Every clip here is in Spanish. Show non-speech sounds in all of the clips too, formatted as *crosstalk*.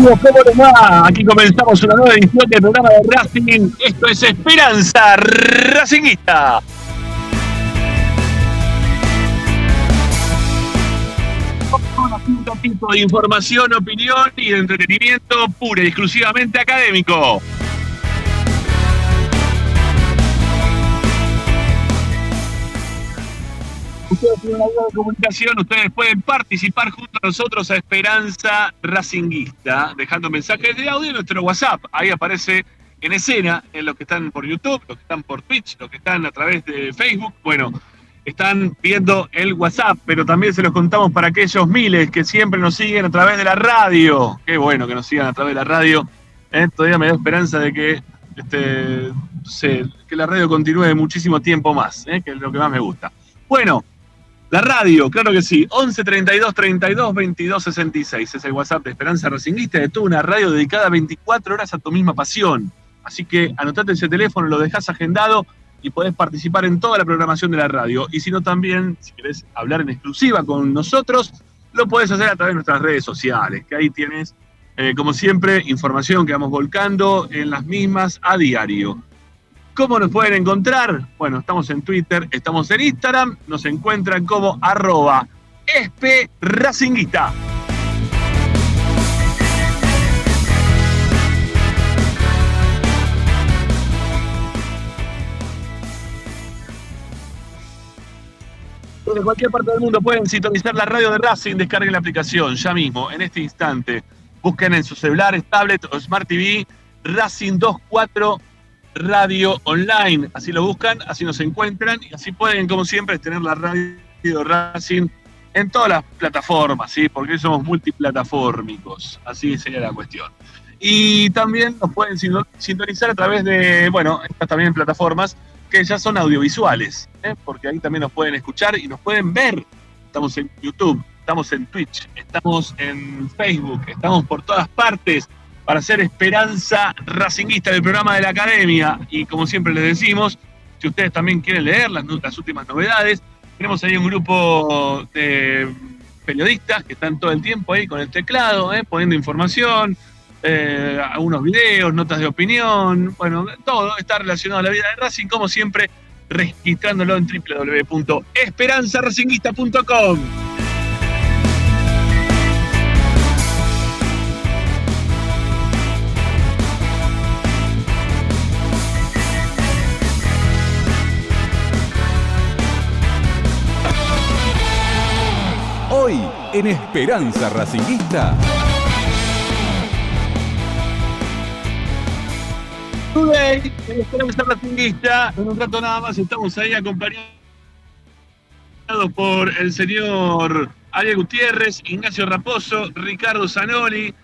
amigos, ¿cómo les va? Aquí comenzamos una nueva edición del programa de Racing. Esto es Esperanza Racingista. Un ratito de información, opinión y de entretenimiento pura y exclusivamente académico. Ustedes tienen una de comunicación, ustedes pueden participar junto nosotros a Esperanza Racinguista, dejando mensajes de audio en nuestro WhatsApp. Ahí aparece en escena, en los que están por YouTube, los que están por Twitch, los que están a través de Facebook. Bueno, están viendo el WhatsApp, pero también se los contamos para aquellos miles que siempre nos siguen a través de la radio. Qué bueno que nos sigan a través de la radio. ¿eh? Todavía me da esperanza de que, este, se- que la radio continúe muchísimo tiempo más, ¿eh? que es lo que más me gusta. Bueno, la radio, claro que sí. 11 32 32 22 66. Es el WhatsApp de Esperanza Racinguista de toda una radio dedicada 24 horas a tu misma pasión. Así que anotate ese teléfono, lo dejas agendado y podés participar en toda la programación de la radio. Y si no, también, si querés hablar en exclusiva con nosotros, lo podés hacer a través de nuestras redes sociales, que ahí tienes, eh, como siempre, información que vamos volcando en las mismas a diario. ¿Cómo nos pueden encontrar? Bueno, estamos en Twitter, estamos en Instagram, nos encuentran como arroba espracinguista. Desde cualquier parte del mundo pueden sintonizar la radio de Racing, descarguen la aplicación ya mismo, en este instante. Busquen en sus celulares, tablet o Smart TV Racing 24 Radio Online. Así lo buscan, así nos encuentran y así pueden, como siempre, tener la radio Racing en todas las plataformas, ¿sí? Porque somos multiplataformicos. Así sería la cuestión. Y también nos pueden sin- sintonizar a través de, bueno, estas también plataformas que ya son audiovisuales, ¿eh? porque ahí también nos pueden escuchar y nos pueden ver. Estamos en YouTube, estamos en Twitch, estamos en Facebook, estamos por todas partes para hacer esperanza racinguista del programa de la academia. Y como siempre les decimos, si ustedes también quieren leer las últimas novedades, tenemos ahí un grupo de periodistas que están todo el tiempo ahí con el teclado, ¿eh? poniendo información, eh, algunos videos, notas de opinión, bueno, todo está relacionado a la vida de Racing, como siempre, registrándolo en www.esperanzaracinguista.com. en Esperanza Racinguista. Today, en Esperanza Racinguista, en un rato nada más estamos ahí acompañados por el señor Ariel Gutiérrez, Ignacio Raposo, Ricardo Zanoli.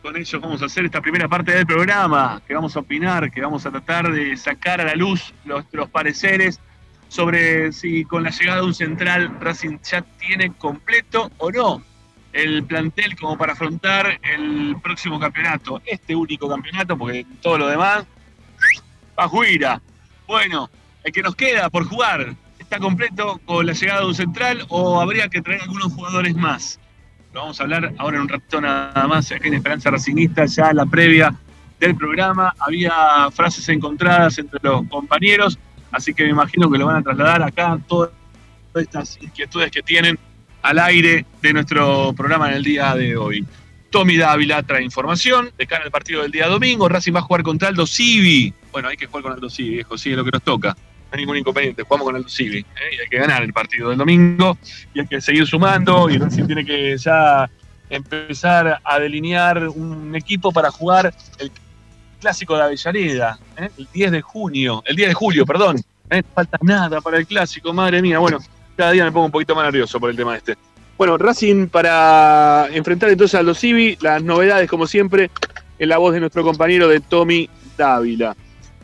Con ellos vamos a hacer esta primera parte del programa, que vamos a opinar, que vamos a tratar de sacar a la luz nuestros pareceres sobre si con la llegada de un central Racing ya tiene completo o no el plantel como para afrontar el próximo campeonato, este único campeonato, porque todo lo demás, Pajuira. Bueno, el que nos queda por jugar, ¿está completo con la llegada de un central o habría que traer algunos jugadores más? Lo vamos a hablar ahora en un ratito nada más, aquí en Esperanza Racingista, ya la previa del programa. Había frases encontradas entre los compañeros, así que me imagino que lo van a trasladar acá todas estas inquietudes que tienen al aire de nuestro programa en el día de hoy. Tommy Dávila trae información de cara al partido del día domingo. Racing va a jugar contra Aldo Civi. Bueno, hay que jugar con Aldo Civi, viejo, sí, es lo que nos toca. No hay ningún inconveniente, jugamos con Aldo Civi. ¿eh? Y hay que ganar el partido del domingo y hay que seguir sumando. Y Racing tiene que ya empezar a delinear un equipo para jugar el clásico de Avellaneda, ¿eh? el 10 de junio, el 10 de julio, perdón. ¿eh? Falta nada para el clásico, madre mía. Bueno, cada día me pongo un poquito más nervioso por el tema este. Bueno, Racing para enfrentar entonces a los Civi, las novedades como siempre en la voz de nuestro compañero de Tommy Dávila.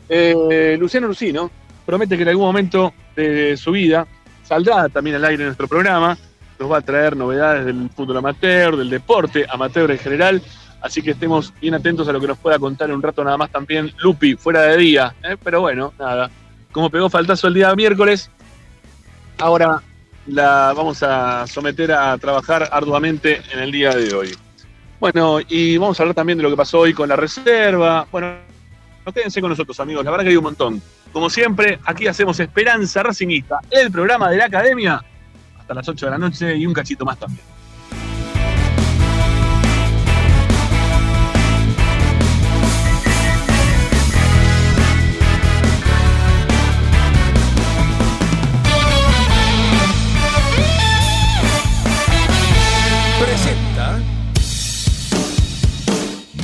Eh, Luciano Lucino promete que en algún momento de su vida saldrá también al aire nuestro programa, nos va a traer novedades del fútbol amateur, del deporte amateur en general, así que estemos bien atentos a lo que nos pueda contar en un rato nada más también Lupi, fuera de día, ¿eh? pero bueno, nada, como pegó faltazo el día miércoles, ahora la vamos a someter a trabajar arduamente en el día de hoy. Bueno, y vamos a hablar también de lo que pasó hoy con la reserva. Bueno, no quédense con nosotros, amigos. La verdad que hay un montón. Como siempre, aquí hacemos Esperanza Racingista, el programa de la academia, hasta las 8 de la noche y un cachito más también.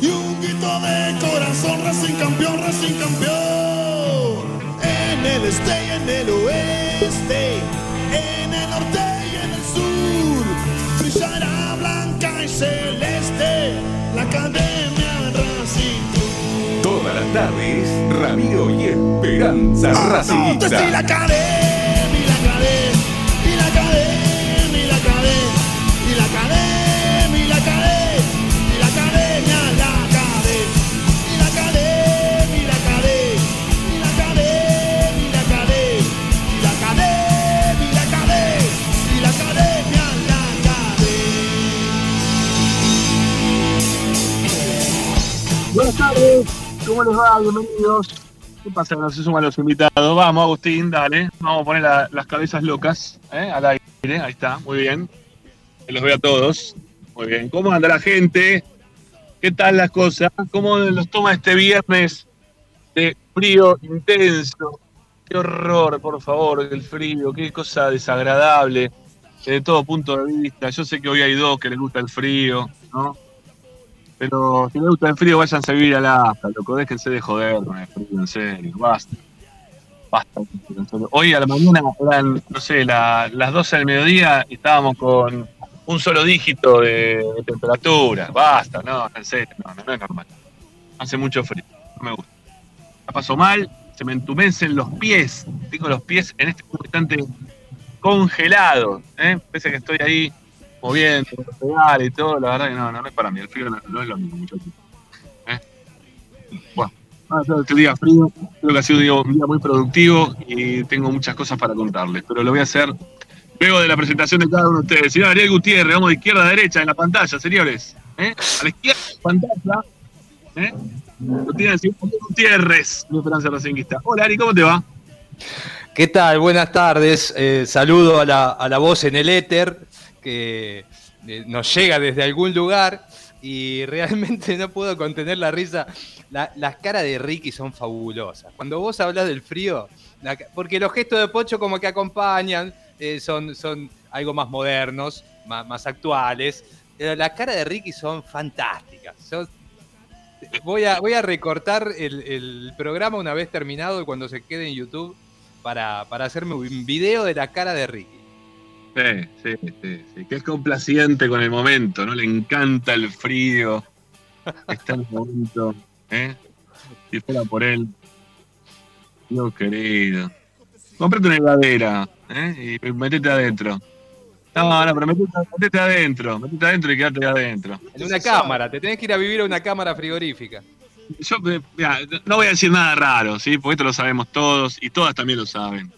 y un grito de corazón, Racing campeón, Racing campeón. En el este y en el oeste, en el norte y en el sur, brillará blanca y celeste la academia Racing. Todas las tardes, Ramiro y Esperanza Entonces, Buenas tardes, ¿cómo les va? Bienvenidos. ¿Qué pasa? No se suman los invitados. Vamos, Agustín, dale. Vamos a poner la- las cabezas locas ¿eh? al aire. Ahí está, muy bien. Los veo a todos. Muy bien. ¿Cómo anda la gente? ¿Qué tal las cosas? ¿Cómo los toma este viernes de frío intenso? Qué horror, por favor, el frío. Qué cosa desagradable desde todo punto de vista. Yo sé que hoy hay dos que les gusta el frío, ¿no? Pero si les gusta el frío, váyanse a vivir al AFA, loco. Déjense de joder con frío, en serio. Basta. Basta. Hoy a la mañana eran, no sé, la- las 12 del mediodía y estábamos con un solo dígito de, temperatura. Basta, no, en serio, no, no, no es normal. Hace mucho frío, no me gusta. La paso mal, se me entumecen los pies. Tengo los pies en este instante congelados. ¿eh? Pese a que estoy ahí moviendo, pegar y todo, la verdad que no, no, es para mí. El frío no, es lo mismo, muchachos. ¿Eh? Bueno, este día frío, creo que ha sido un día, muy productivo y tengo muchas cosas para contarles, pero lo voy a hacer luego de la presentación de cada uno de ustedes. Señor Ariel Gutiérrez, vamos de izquierda a derecha en la pantalla, señores. ¿eh? A la izquierda de la pantalla. ¿eh? Lo tiene el señor Gutiérrez, mi Esperanza Racinguista. Hola Ari, ¿cómo te va? ¿Qué tal? Buenas tardes. Eh, saludo a la, a la voz en el éter que eh, nos llega desde algún lugar y *laughs* realmente no puedo contener la risa. La- las caras de Ricky son fabulosas. Cuando vos hablas del frío, porque los gestos de Pocho como que acompañan, eh, son, son algo más modernos, más, actuales. Las caras de Ricky son fantásticas. Voy, a, voy a recortar el, el programa una vez terminado cuando se quede en YouTube para, para hacerme un video de la cara de Ricky. Sí, sí, sí, sí, que es complaciente con el momento, ¿no? Le encanta el frío, está en el momento, ¿eh? Si fuera por él. Dios querido. Comprate una heladera, ¿eh? Y metete adentro. No, no, pero metete, metete adentro, metete adentro y quédate adentro. En una cámara, te tenés que ir a vivir a una cámara frigorífica. Yo, eh, mirá, no voy a decir nada raro, ¿sí? Porque esto lo sabemos todos y todas también lo saben.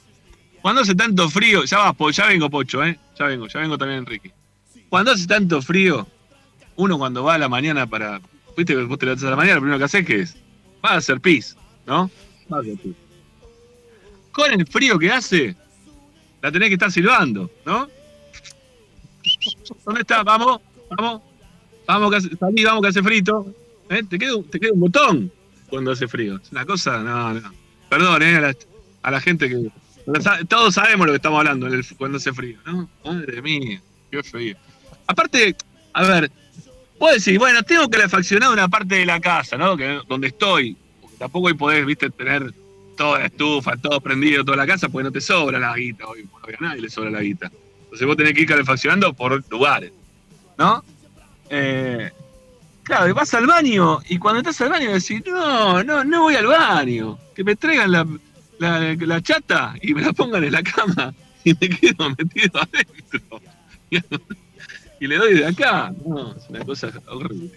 Cuando hace tanto frío, ya vas, Po- ya vengo, Pocho, ¿eh? Ya vengo, ya vengo también, Enrique. Cuando hace tanto frío, uno cuando va a la mañana para. Viste que vos te levantas a la mañana, lo primero que haces que es. Va a hacer pis, ¿no? Va a hacer pis. Con el frío que hace, la tenés que estar silbando, ¿no? ¿Dónde está? Vamos, vamos. Vamos, que hace, salí, vamos, que hace frito. ¿Eh? Te, queda, un- te queda un botón cuando hace frío. Es una cosa, no, no. Perdón, ¿eh? A la, a la gente que. Todos sabemos lo que estamos hablando cuando hace frío, ¿no? Madre mía, qué frío. Aparte, a ver, vos decís, bueno, tengo que refaccionar una parte de la casa, ¿no? Donde estoy. Tampoco hoy podés, viste, tener toda la estufa, todo prendido, toda la casa, porque no te sobra la guita hoy. porque A nadie le sobra la guita. Entonces vos tenés que ir calefaccionando por lugares, ¿no? Eh, claro, vas al baño y cuando estás al baño decís, no, no, no voy al baño. Que me traigan la, la, la chata y me la pongan en la cama *laughs* y me quedo metido adentro. Y le doy de acá. No, es una cosa horrible.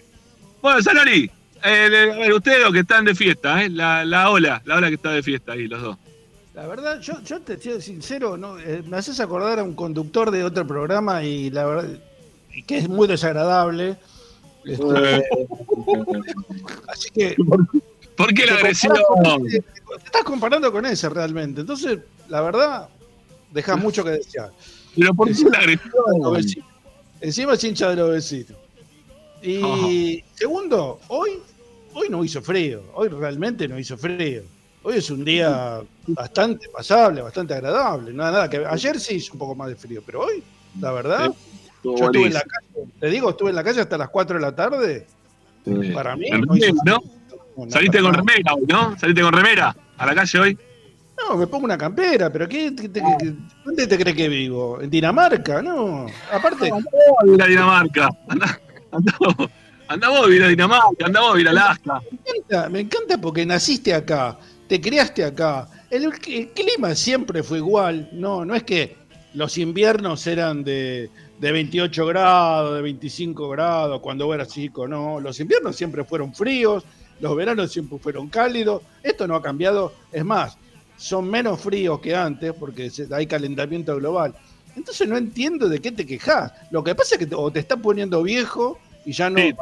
Bueno, Sanari, eh, a ver, ustedes los que están de fiesta, ¿eh? la, la ola, la ola que está de fiesta ahí, los dos. La verdad, yo, yo te soy sincero, no, Eh, me haces acordar a un conductor de otro programa y la verdad y que es muy desagradable. *laughs* Así que ¿Por qué la agresión? te estás comparando con ese realmente. Entonces, la verdad, deja mucho que desear. ¿Pero por qué la agresión? Encima es hincha de los vecinos. Y segundo, hoy, hoy no hizo frío. Hoy realmente no hizo frío. Hoy es un día bastante pasable, bastante agradable. Nada, nada que ayer sí hizo un poco más de frío, pero hoy, la verdad, yo estuve en la calle, te digo, estuve en la calle hasta las 4 de la tarde. Sí. Para mí, En no hizo remera, ¿no? Saliste con remera hoy, ¿no? Saliste con remera a la calle hoy. No, me pongo una campera, pero ¿qué, ¿dónde te crees que vivo? ¿En Dinamarca? No. Aparte, Andá vos a ir a Dinamarca. Andá, andá vos. Andá vos a ir a Dinamarca, andá vos a ir a Alaska. Me encanta, me encanta porque naciste acá, te criaste acá. El, el clima siempre fue igual. No, no es que los inviernos eran de, de 28 grados, de 25 grados cuando vos eras chico. No, los inviernos siempre fueron fríos, los veranos siempre fueron cálidos. Esto no ha cambiado. Es más, son menos fríos que antes porque hay calentamiento global. Entonces no entiendo de qué te quejas. Lo que pasa es que te, o te está poniendo viejo y ya no, Sí,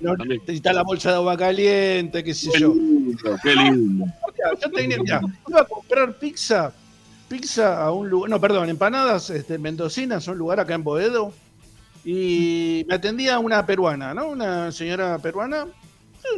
no- está la bolsa de agua caliente, qué sé Qué yo. lindo, qué lindo. Yo tenía- mirá, iba a comprar pizza, pizza a un lugar, no, perdón, empanadas este, mendocinas un lugar acá en Boedo. Y me atendía una peruana, ¿no? Una señora peruana,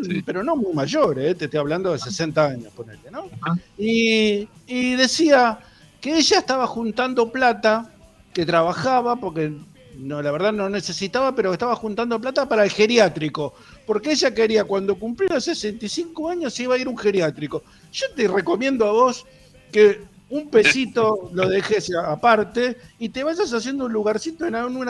Sí. pero no muy mayor, ¿eh? te estoy hablando de 60 años, ponele, ¿no? Y, y decía que ella estaba juntando plata, que trabajaba, porque no, la verdad no necesitaba, pero estaba juntando plata para el geriátrico, porque ella quería cuando cumpliera 65 años iba a ir a un geriátrico. Yo te recomiendo a vos que un pesito *laughs* lo dejes aparte y te vayas haciendo un lugarcito en un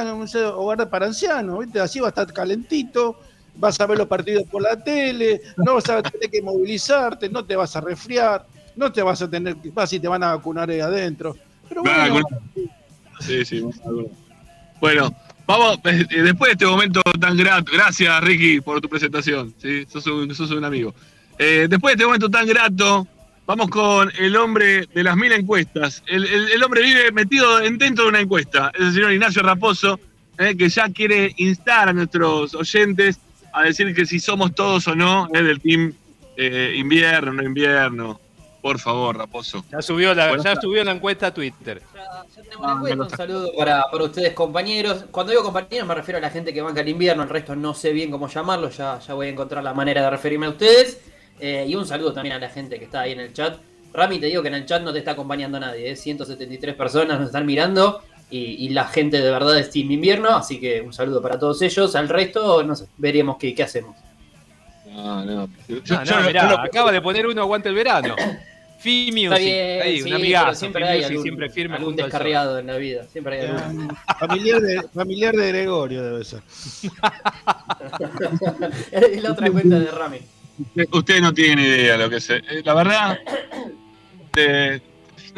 hogar para ancianos, ¿viste? Así va a estar calentito, vas a ver los partidos por la tele, no vas a tener que movilizarte, no te vas a resfriar, no te vas a tener que, vas y te van a vacunar ahí adentro. Pero bueno, vacunar. Sí, sí. Bueno, vamos, eh, después de este momento tan grato, gracias Ricky por tu presentación, ¿sí? sos, un, sos un amigo. Eh, después de este momento tan grato, vamos con el hombre de las mil encuestas. El, el- el hombre vive metido en- dentro de una encuesta, es el señor Ignacio Raposo, eh, que ya quiere instar a nuestros oyentes a decir que si somos todos o no eh, del team eh, invierno, no invierno. Por favor, Raposo. Ya subió la, ya subió la encuesta a Twitter. Ya, ya tenemos una encuesta, un saludo para, para ustedes compañeros. Cuando digo compañeros me refiero a la gente que banca el invierno, el resto no sé bien cómo llamarlo, ya, ya voy a encontrar la manera de referirme a ustedes. Eh, y un saludo también a la gente que está ahí en el chat. Rami, te digo que en el chat no te está acompañando nadie, ¿eh? 173 personas nos están mirando y, y la gente de verdad es Team Invierno, así que un saludo para todos ellos. Al resto, no sé, veremos qué, qué hacemos. No, no. Yo- No, mirá, acaba de poner uno aguante el verano. *coughs* Fi Music, ahí, sí, un amigazo. siempre hay algún, siempre firme algún sol. descarriado en la vida, siempre hay algún. eh, familiar, de, familiar de Gregorio debe ser. *laughs* es la otra cuenta de Rami. Usted- Usted no tiene idea lo que es. eh, La verdad, *coughs* eh,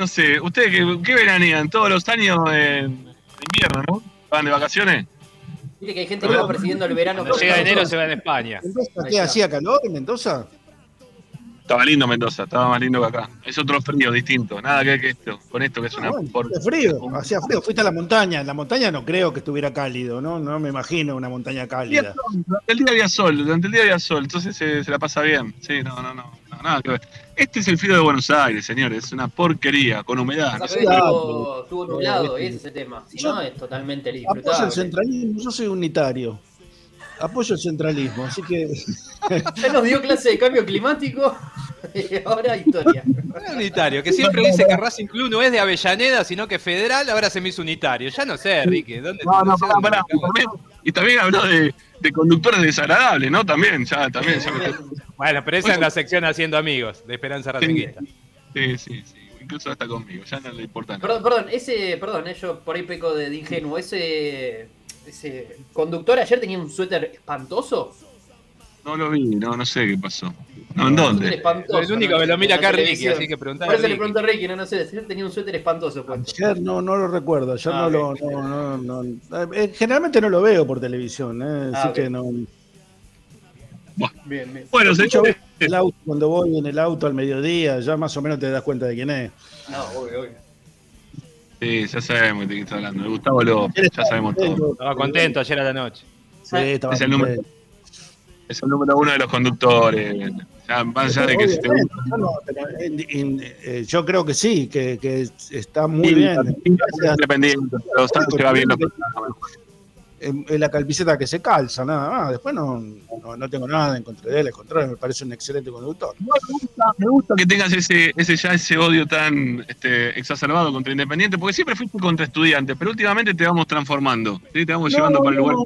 no sé, ustedes qué, qué veranean todos los años en invierno, ¿no? ¿Van de vacaciones? Mire que hay gente que va persiguiendo el verano. Cuando llega enero se va a España. ¿Mendoza Ahí qué hacía calor en Mendoza? Estaba lindo Mendoza, estaba más lindo que acá. Es otro frío distinto, nada que ver que esto, con esto que es una Ah, bueno, por- hacía frío, hacía frío. Fuiste a la montaña. En la montaña no creo que estuviera cálido, ¿no? No me imagino una montaña cálida. El día había sol, durante el día había sol, entonces se, se la pasa bien. Sí, no, no, no, no, nada que ver. Este es el frío de Buenos Aires, señores, es una porquería, con humedad. no sé. estuvo, estuvo nublado, ese es el tema. Si no, es totalmente Apoyo el disfrutable. centralismo, yo soy unitario. Apoyo el centralismo, así que *laughs* Ya nos dio clase de cambio climático *laughs* y ahora historia. Un unitario, que siempre dice que Racing Club no es de Avellaneda, sino que federal, ahora se me hizo unitario. Ya no sé, Ricky. ¿dónde, No, no, sé pará, dónde pará. me Y también, y también habló de, de conductores desagradables, ¿no? También, ya, también. ya me- Bueno, pero esa es la sección Haciendo Amigos, de Esperanza Racinguista. Sí, sí, sí. Incluso hasta conmigo, ya no le importa nada. Perdón, perdón, ese, perdón, eh, yo por ahí peco de, de ingenuo. Ese, ese conductor ayer tenía un suéter espantoso. No lo vi, no, no sé qué pasó. No, ¿en dónde? Espantoso, el único que lo mira acá Ricky, así que Por preguntale. eso le pregunto a Ricky, no, no sé, ayer tenía un suéter espantoso puesto. Ayer no, no lo recuerdo, ayer Ah, no lo. No, no, no. Eh, generalmente no lo veo por televisión, eh, así Ah, ok. que no. Bien, bien. Bueno, Escucho señores, el auto, cuando voy en el auto al mediodía, ya más o menos te das cuenta de quién es. No, obvio, obvio. sí, ya sabemos de quién está hablando. De Gustavo López, ya sabemos todo. Estaba contento ayer a la noche. Sí, estaba Es el número-. Es el número uno de los conductores. Ya, más allá de que si te gusta. yo no, pero, eh, in- eh, yo creo que sí, que, que está muy Sí, bien. Independiente, pero sabe que va bien los. Es la calpiceta que se calza, nada más. Después no, no, no tengo nada en contra de él, al contrario, me parece un excelente conductor. Me gusta, me gusta que tengas ese, ese ya ese odio tan este, exacerbado contra Independiente, porque siempre fuiste contra estudiantes, pero últimamente te vamos transformando, ¿sí? te vamos llevando para el lugar.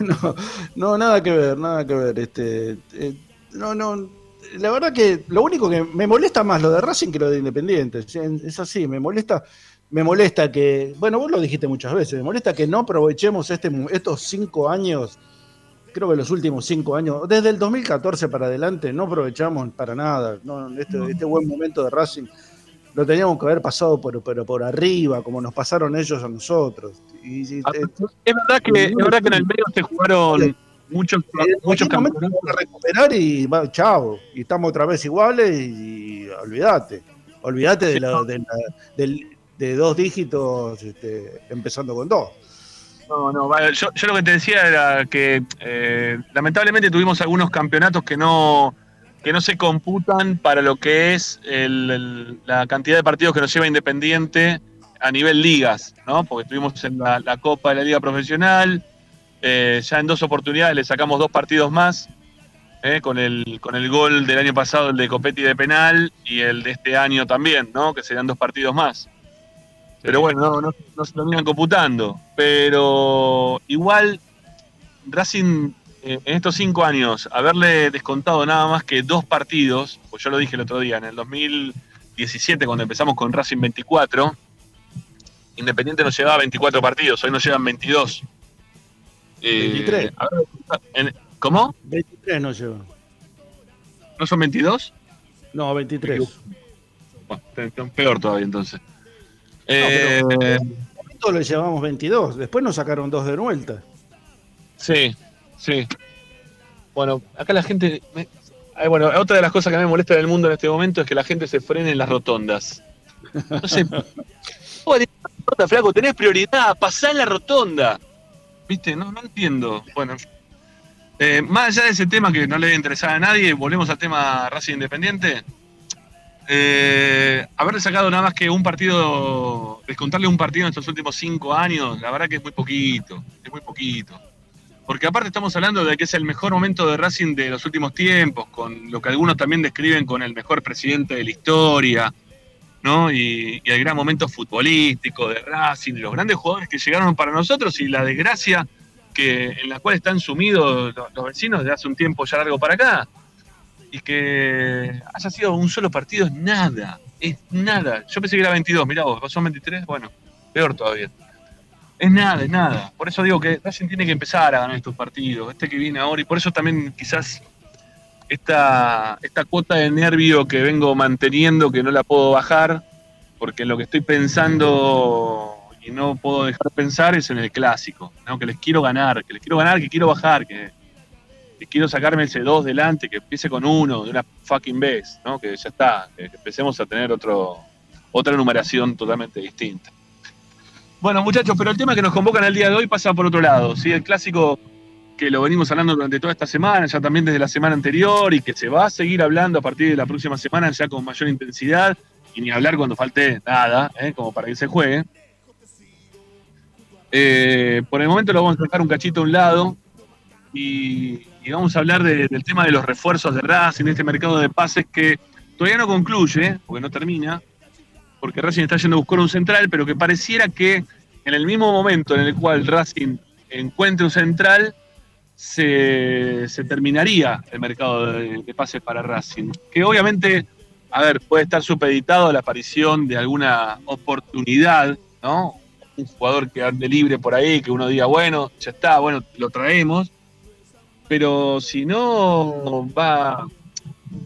No, no, nada que ver, nada que ver. Este, eh, no, no. La verdad que lo único que me molesta más lo de Racing que lo de Independiente. Es así, me molesta, me molesta que, bueno, vos lo dijiste muchas veces, me molesta que no aprovechemos este, estos cinco años, creo que los últimos cinco años, desde el 2014 para adelante, no aprovechamos para nada. No, este, este buen momento de Racing lo teníamos que haber pasado por, por, por arriba, como nos pasaron ellos a nosotros. Y, y- Ah, Es verdad que, es verdad que en el medio se jugaron muchos, muchos campeonatos. vamos a recuperar y va, chao. Y estamos otra vez iguales y, y olvídate. Olvídate de, la- de, la- del- de dos dígitos este, empezando con dos. No, no, yo, yo lo que te decía era que eh, lamentablemente tuvimos algunos campeonatos que no, que no se computan para lo que es el- la cantidad de partidos que nos lleva Independiente a nivel ligas, ¿no? Porque estuvimos en la, la Copa de la Liga Profesional, eh, ya en dos oportunidades le sacamos dos partidos más, eh, con, el, con el gol del año pasado, el de Copetti de penal, y el de este año también, ¿no? Que serían dos partidos más. Pero bueno, no, no, no se terminan computando. Pero igual, Racing eh, en estos cinco años, haberle descontado nada más que dos partidos, pues yo lo dije el otro día, en el 2017, cuando empezamos con Racing 24, Independiente nos llevaba 24 partidos, hoy nos llevan 22. Eh, 23. a ver, en- ¿Cómo? 23 no lleva. ¿No son 22? No, 23. Bueno, peor todavía entonces. Pero- Eh, Todos le llevamos 22. Después nos sacaron dos de vuelta. Sí, sí. Bueno, acá la gente. me- bueno, otra de las cosas que me molesta del mundo en este momento es que la gente se frene en las rotondas. No sé. ¿cómo tenés la rotonda, flaco? Tenés prioridad, pasá en la rotonda. ¿Viste? No, no entiendo. Bueno. Eh, más allá de ese tema que no le debe interesar a nadie, volvemos al tema Racing Independiente. Eh, haberle sacado nada más que un partido, descontarle un partido en estos últimos cinco años, la verdad que es muy poquito, es muy poquito. Porque aparte estamos hablando de que es el mejor momento de Racing de los últimos tiempos, con lo que algunos también describen con el mejor presidente de la historia, ¿no? Y, el gran momento futbolístico de Racing, los grandes jugadores que llegaron para nosotros y la desgracia que, en la cual están sumidos los, los vecinos de hace un tiempo ya largo para acá. Y que haya sido un solo partido es nada, es nada. Yo pensé que era 22, mirá vos, son 23, bueno, peor todavía. Es nada, es nada. Por eso digo que Racing tiene que empezar a ganar estos partidos, este que viene ahora, y por eso también quizás esta, esta cuota de nervio que vengo manteniendo, que no la puedo bajar, porque lo que estoy pensando y no puedo dejar de pensar es en el clásico, ¿no? que les quiero ganar, que les quiero ganar, que quiero bajar, que, que quiero sacarme ese 2 delante, que empiece con uno de una fucking vez, ¿no? que ya está, que empecemos a tener otro, otra numeración totalmente distinta. Bueno, muchachos, pero el tema que nos convocan el día de hoy pasa por otro lado. ¿sí? El clásico que lo venimos hablando durante toda esta semana, ya también desde la semana anterior, y que se va a seguir hablando a partir de la próxima semana ya con mayor intensidad, y ni hablar cuando falte nada, ¿eh? como para que se juegue. Eh, por el momento lo vamos a dejar un cachito a un lado y, y vamos a hablar de- del tema de los refuerzos de Racing, de este mercado de pases que todavía no concluye, porque no termina, porque Racing está yendo a buscar un central, pero que pareciera que en el mismo momento en el cual Racing encuentre un central, se, se terminaría el mercado de, de pases para Racing. Que obviamente, a ver, puede estar supeditado a la aparición de alguna oportunidad, ¿no? Un jugador que ande libre por ahí, que uno diga, bueno, ya está, bueno, lo traemos. Pero si no, va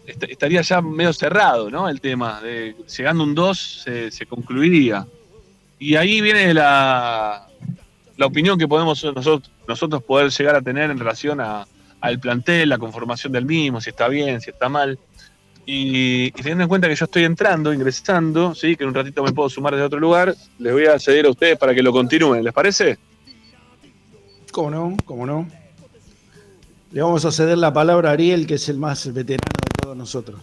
estaría ya medio cerrado, ¿no? El tema, de, llegando un 2 se, concluiría. Y ahí viene la, la opinión que podemos nosotros, nosotros poder llegar a tener en relación a, al plantel, la conformación del mismo, si está bien, si está mal. Y, teniendo en cuenta que yo estoy entrando, ingresando, ¿sí? que en un ratito me puedo sumar desde otro lugar, les voy a ceder a ustedes para que lo continúen, ¿les parece? ¿Cómo no? ¿Cómo no? Le vamos a ceder la palabra a Ariel, que es el más veterano de todos nosotros.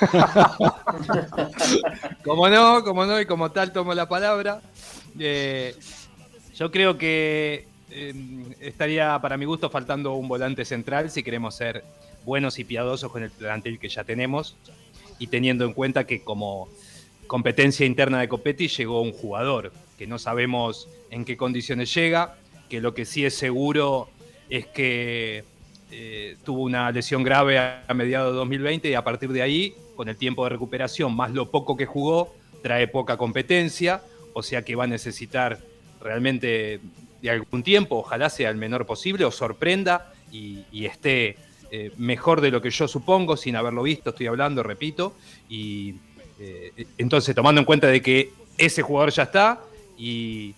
*laughs* como no, como no, y como tal tomo la palabra. Eh, yo creo que eh, estaría, para mi gusto, faltando un volante central si queremos ser buenos y piadosos con el plantel que ya tenemos y teniendo en cuenta que como competencia interna de Copetti llegó un jugador que no sabemos en qué condiciones llega, que lo que sí es seguro es que eh, tuvo una lesión grave a, mediados de 2020 y a partir de ahí, con el tiempo de recuperación, más lo poco que jugó, trae poca competencia, o sea que va a necesitar realmente de algún tiempo, ojalá sea el menor posible o sorprenda y esté eh, mejor de lo que yo supongo, sin haberlo visto, estoy hablando, repito. Y eh, entonces, tomando en cuenta de que ese jugador ya está y,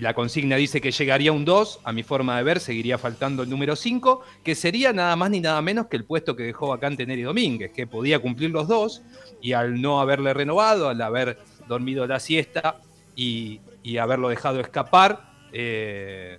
la consigna dice que llegaría un 2, a mi forma de ver, seguiría faltando el número 5, que sería nada más ni nada menos que el puesto que dejó vacante Neri Domínguez, que podía cumplir los dos y al no haberle renovado, al haber dormido la siesta y, haberlo dejado escapar, eh,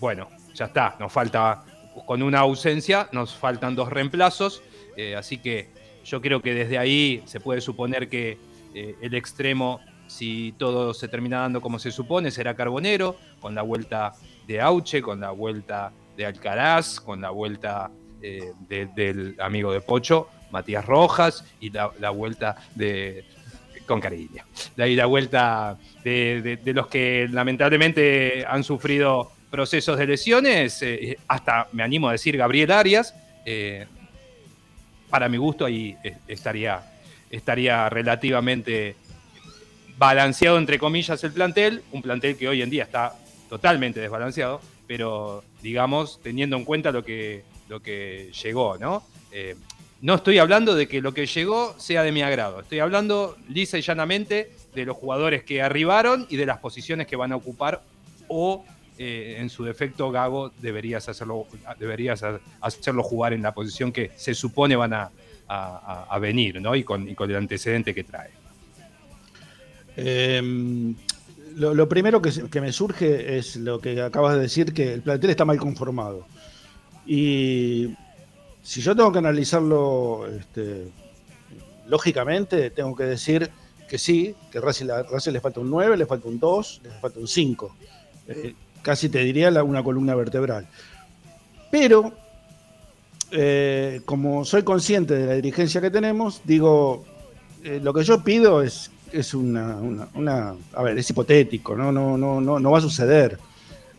bueno, ya está, nos falta con una ausencia, nos faltan dos reemplazos, eh, así que yo creo que desde ahí se puede suponer que eh, el extremo, si todo se termina dando como se supone, será Carbonero, con la vuelta de Auche, con la vuelta de Alcaraz, con la vuelta eh, del amigo de Pocho, Matías Rojas, y la, vuelta de, con cariño. Ahí la vuelta de, los que lamentablemente han sufrido procesos de lesiones, eh, hasta me animo a decir Gabriel Arias, eh, para mi gusto ahí estaría, estaría relativamente balanceado entre comillas el plantel, un plantel que hoy en día está totalmente desbalanceado, pero digamos teniendo en cuenta lo que, lo que llegó, ¿no? no estoy hablando de que lo que llegó sea de mi agrado, estoy hablando lisa y llanamente de los jugadores que arribaron y de las posiciones que van a ocupar o eh, en su defecto Gago deberías hacerlo, deberías hacerlo jugar en la posición que se supone van a, venir, ¿no? Y con, el antecedente que trae. Em, lo, primero que, me surge es lo que acabas de decir, que el plantel está mal conformado. Y si yo tengo que analizarlo este, lógicamente, tengo que decir que sí, que a Racing, le falta un 9, le falta un 2, le falta un 5 casi te diría una columna vertebral. Pero, eh, como soy consciente de la dirigencia que tenemos, digo, eh, lo que yo pido es, es una, A ver, es hipotético, no, no, no, no, no va a suceder.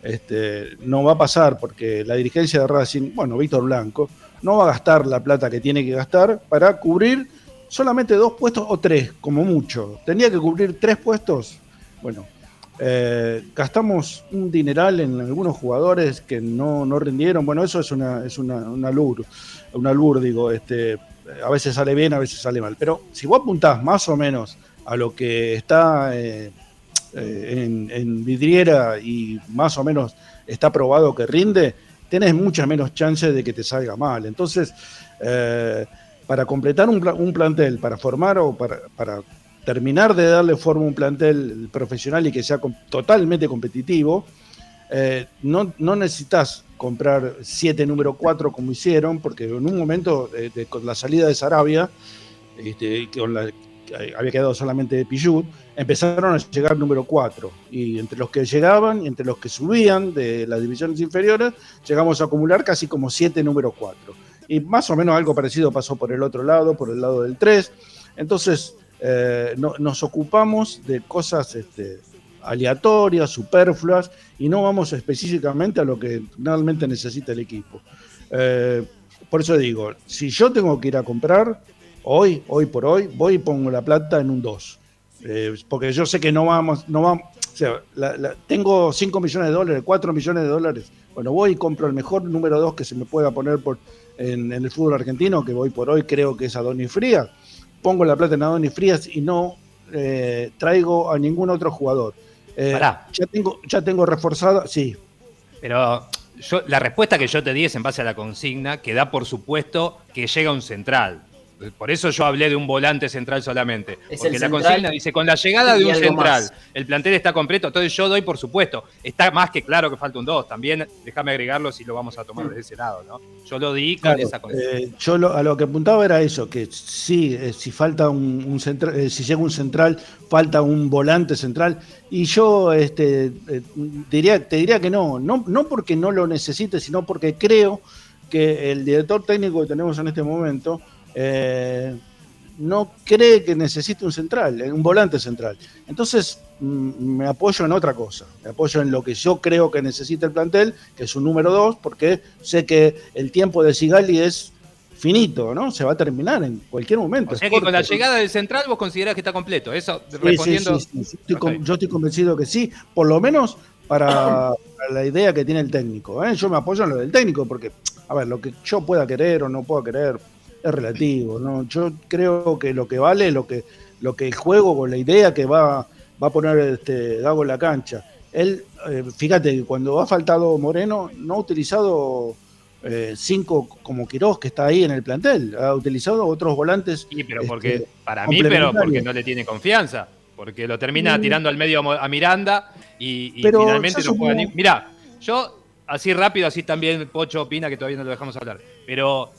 Este, no va a pasar porque la dirigencia de Racing, bueno, Víctor Blanco, no va a gastar la plata que tiene que gastar para cubrir solamente dos puestos o tres, como mucho. Tenía que cubrir tres puestos. Bueno, eh, gastamos un dineral en algunos jugadores que no, no rindieron. Bueno, eso es una, es una, una lur, una digo, este, a veces sale bien, a veces sale mal. Pero si vos apuntás más o menos a lo que está eh, eh, en, vidriera y más o menos está probado que rinde, tenés muchas menos chances de que te salga mal. Entonces, para completar un, plantel, para formar o para, para terminar de darle forma a un plantel profesional y que sea totalmente competitivo, eh, no, no, necesitas comprar siete número 4 como hicieron, porque en un momento, con la salida de Sarabia, este, con la, había quedado solamente de Pijut, empezaron a llegar número 4. Y entre los que llegaban y entre los que subían de las divisiones inferiores, llegamos a acumular casi como siete número 4. Y más o menos algo parecido pasó por el otro lado, por el lado del 3. Entonces, eh, nos ocupamos de cosas este, aleatorias, superfluas, y no vamos específicamente a lo que realmente necesita el equipo. Eh, por eso digo, si yo tengo que ir a comprar, hoy, hoy por hoy, voy y pongo la plata en un 2. Eh, porque yo sé que no vamos, no vamos, O sea, tengo 5 millones de dólares, 4 millones de dólares. Bueno, voy y compro el mejor número 2 que se me pueda poner por, en, el fútbol argentino, que voy por hoy creo que es Adonis Frías. Pongo la plata en Adonis Frías y no eh, traigo a ningún otro jugador. Eh, ya tengo, ya tengo reforzado, sí. Pero yo, la respuesta que yo te di es en base a la consigna, que da por supuesto que llega un central. Por eso yo hablé de un volante central solamente. porque la consigna dice, con la llegada de un central, el plantel está completo. Entonces yo doy por supuesto. Está más que claro que falta un 2. También déjame agregarlo si lo vamos a tomar desde ese lado. ¿no? Yo lo di con esa consigna. Eh, yo a lo que apuntaba era eso, que sí, eh, si falta un, central, eh, si llega un central, falta un volante central. Y yo este, diría, te diría que no, no, no porque no lo necesite, sino porque creo que el director técnico que tenemos en este momento eh, no cree que necesite un central, eh, un volante central. Entonces mm, me apoyo en otra cosa, me apoyo en lo que yo creo que necesita el plantel, que es un número dos, porque sé que el tiempo de Sigali es finito, ¿no? Se va a terminar en cualquier momento. O sea que con la llegada del central vos considerás que está completo, eso respondiendo... yo estoy convencido que sí, por lo menos para, la idea que tiene el técnico. ¿eh? Yo me apoyo en lo del técnico, porque, a ver, lo que yo pueda querer o no pueda querer, es relativo, ¿no? Yo creo que lo que vale es lo que, lo que el juego con la idea que va, va a poner este Dago en la cancha. Él, eh, fíjate que cuando ha faltado Moreno, no ha utilizado eh, cinco como Quirós, que está ahí en el plantel, ha utilizado otros volantes. Sí, pero porque, este, para mí, pero porque no le tiene confianza, porque lo termina mm. tirando al medio a Miranda y, finalmente no juega ni. Mirá, yo así rápido, así también Pocho opina que todavía no lo dejamos hablar, pero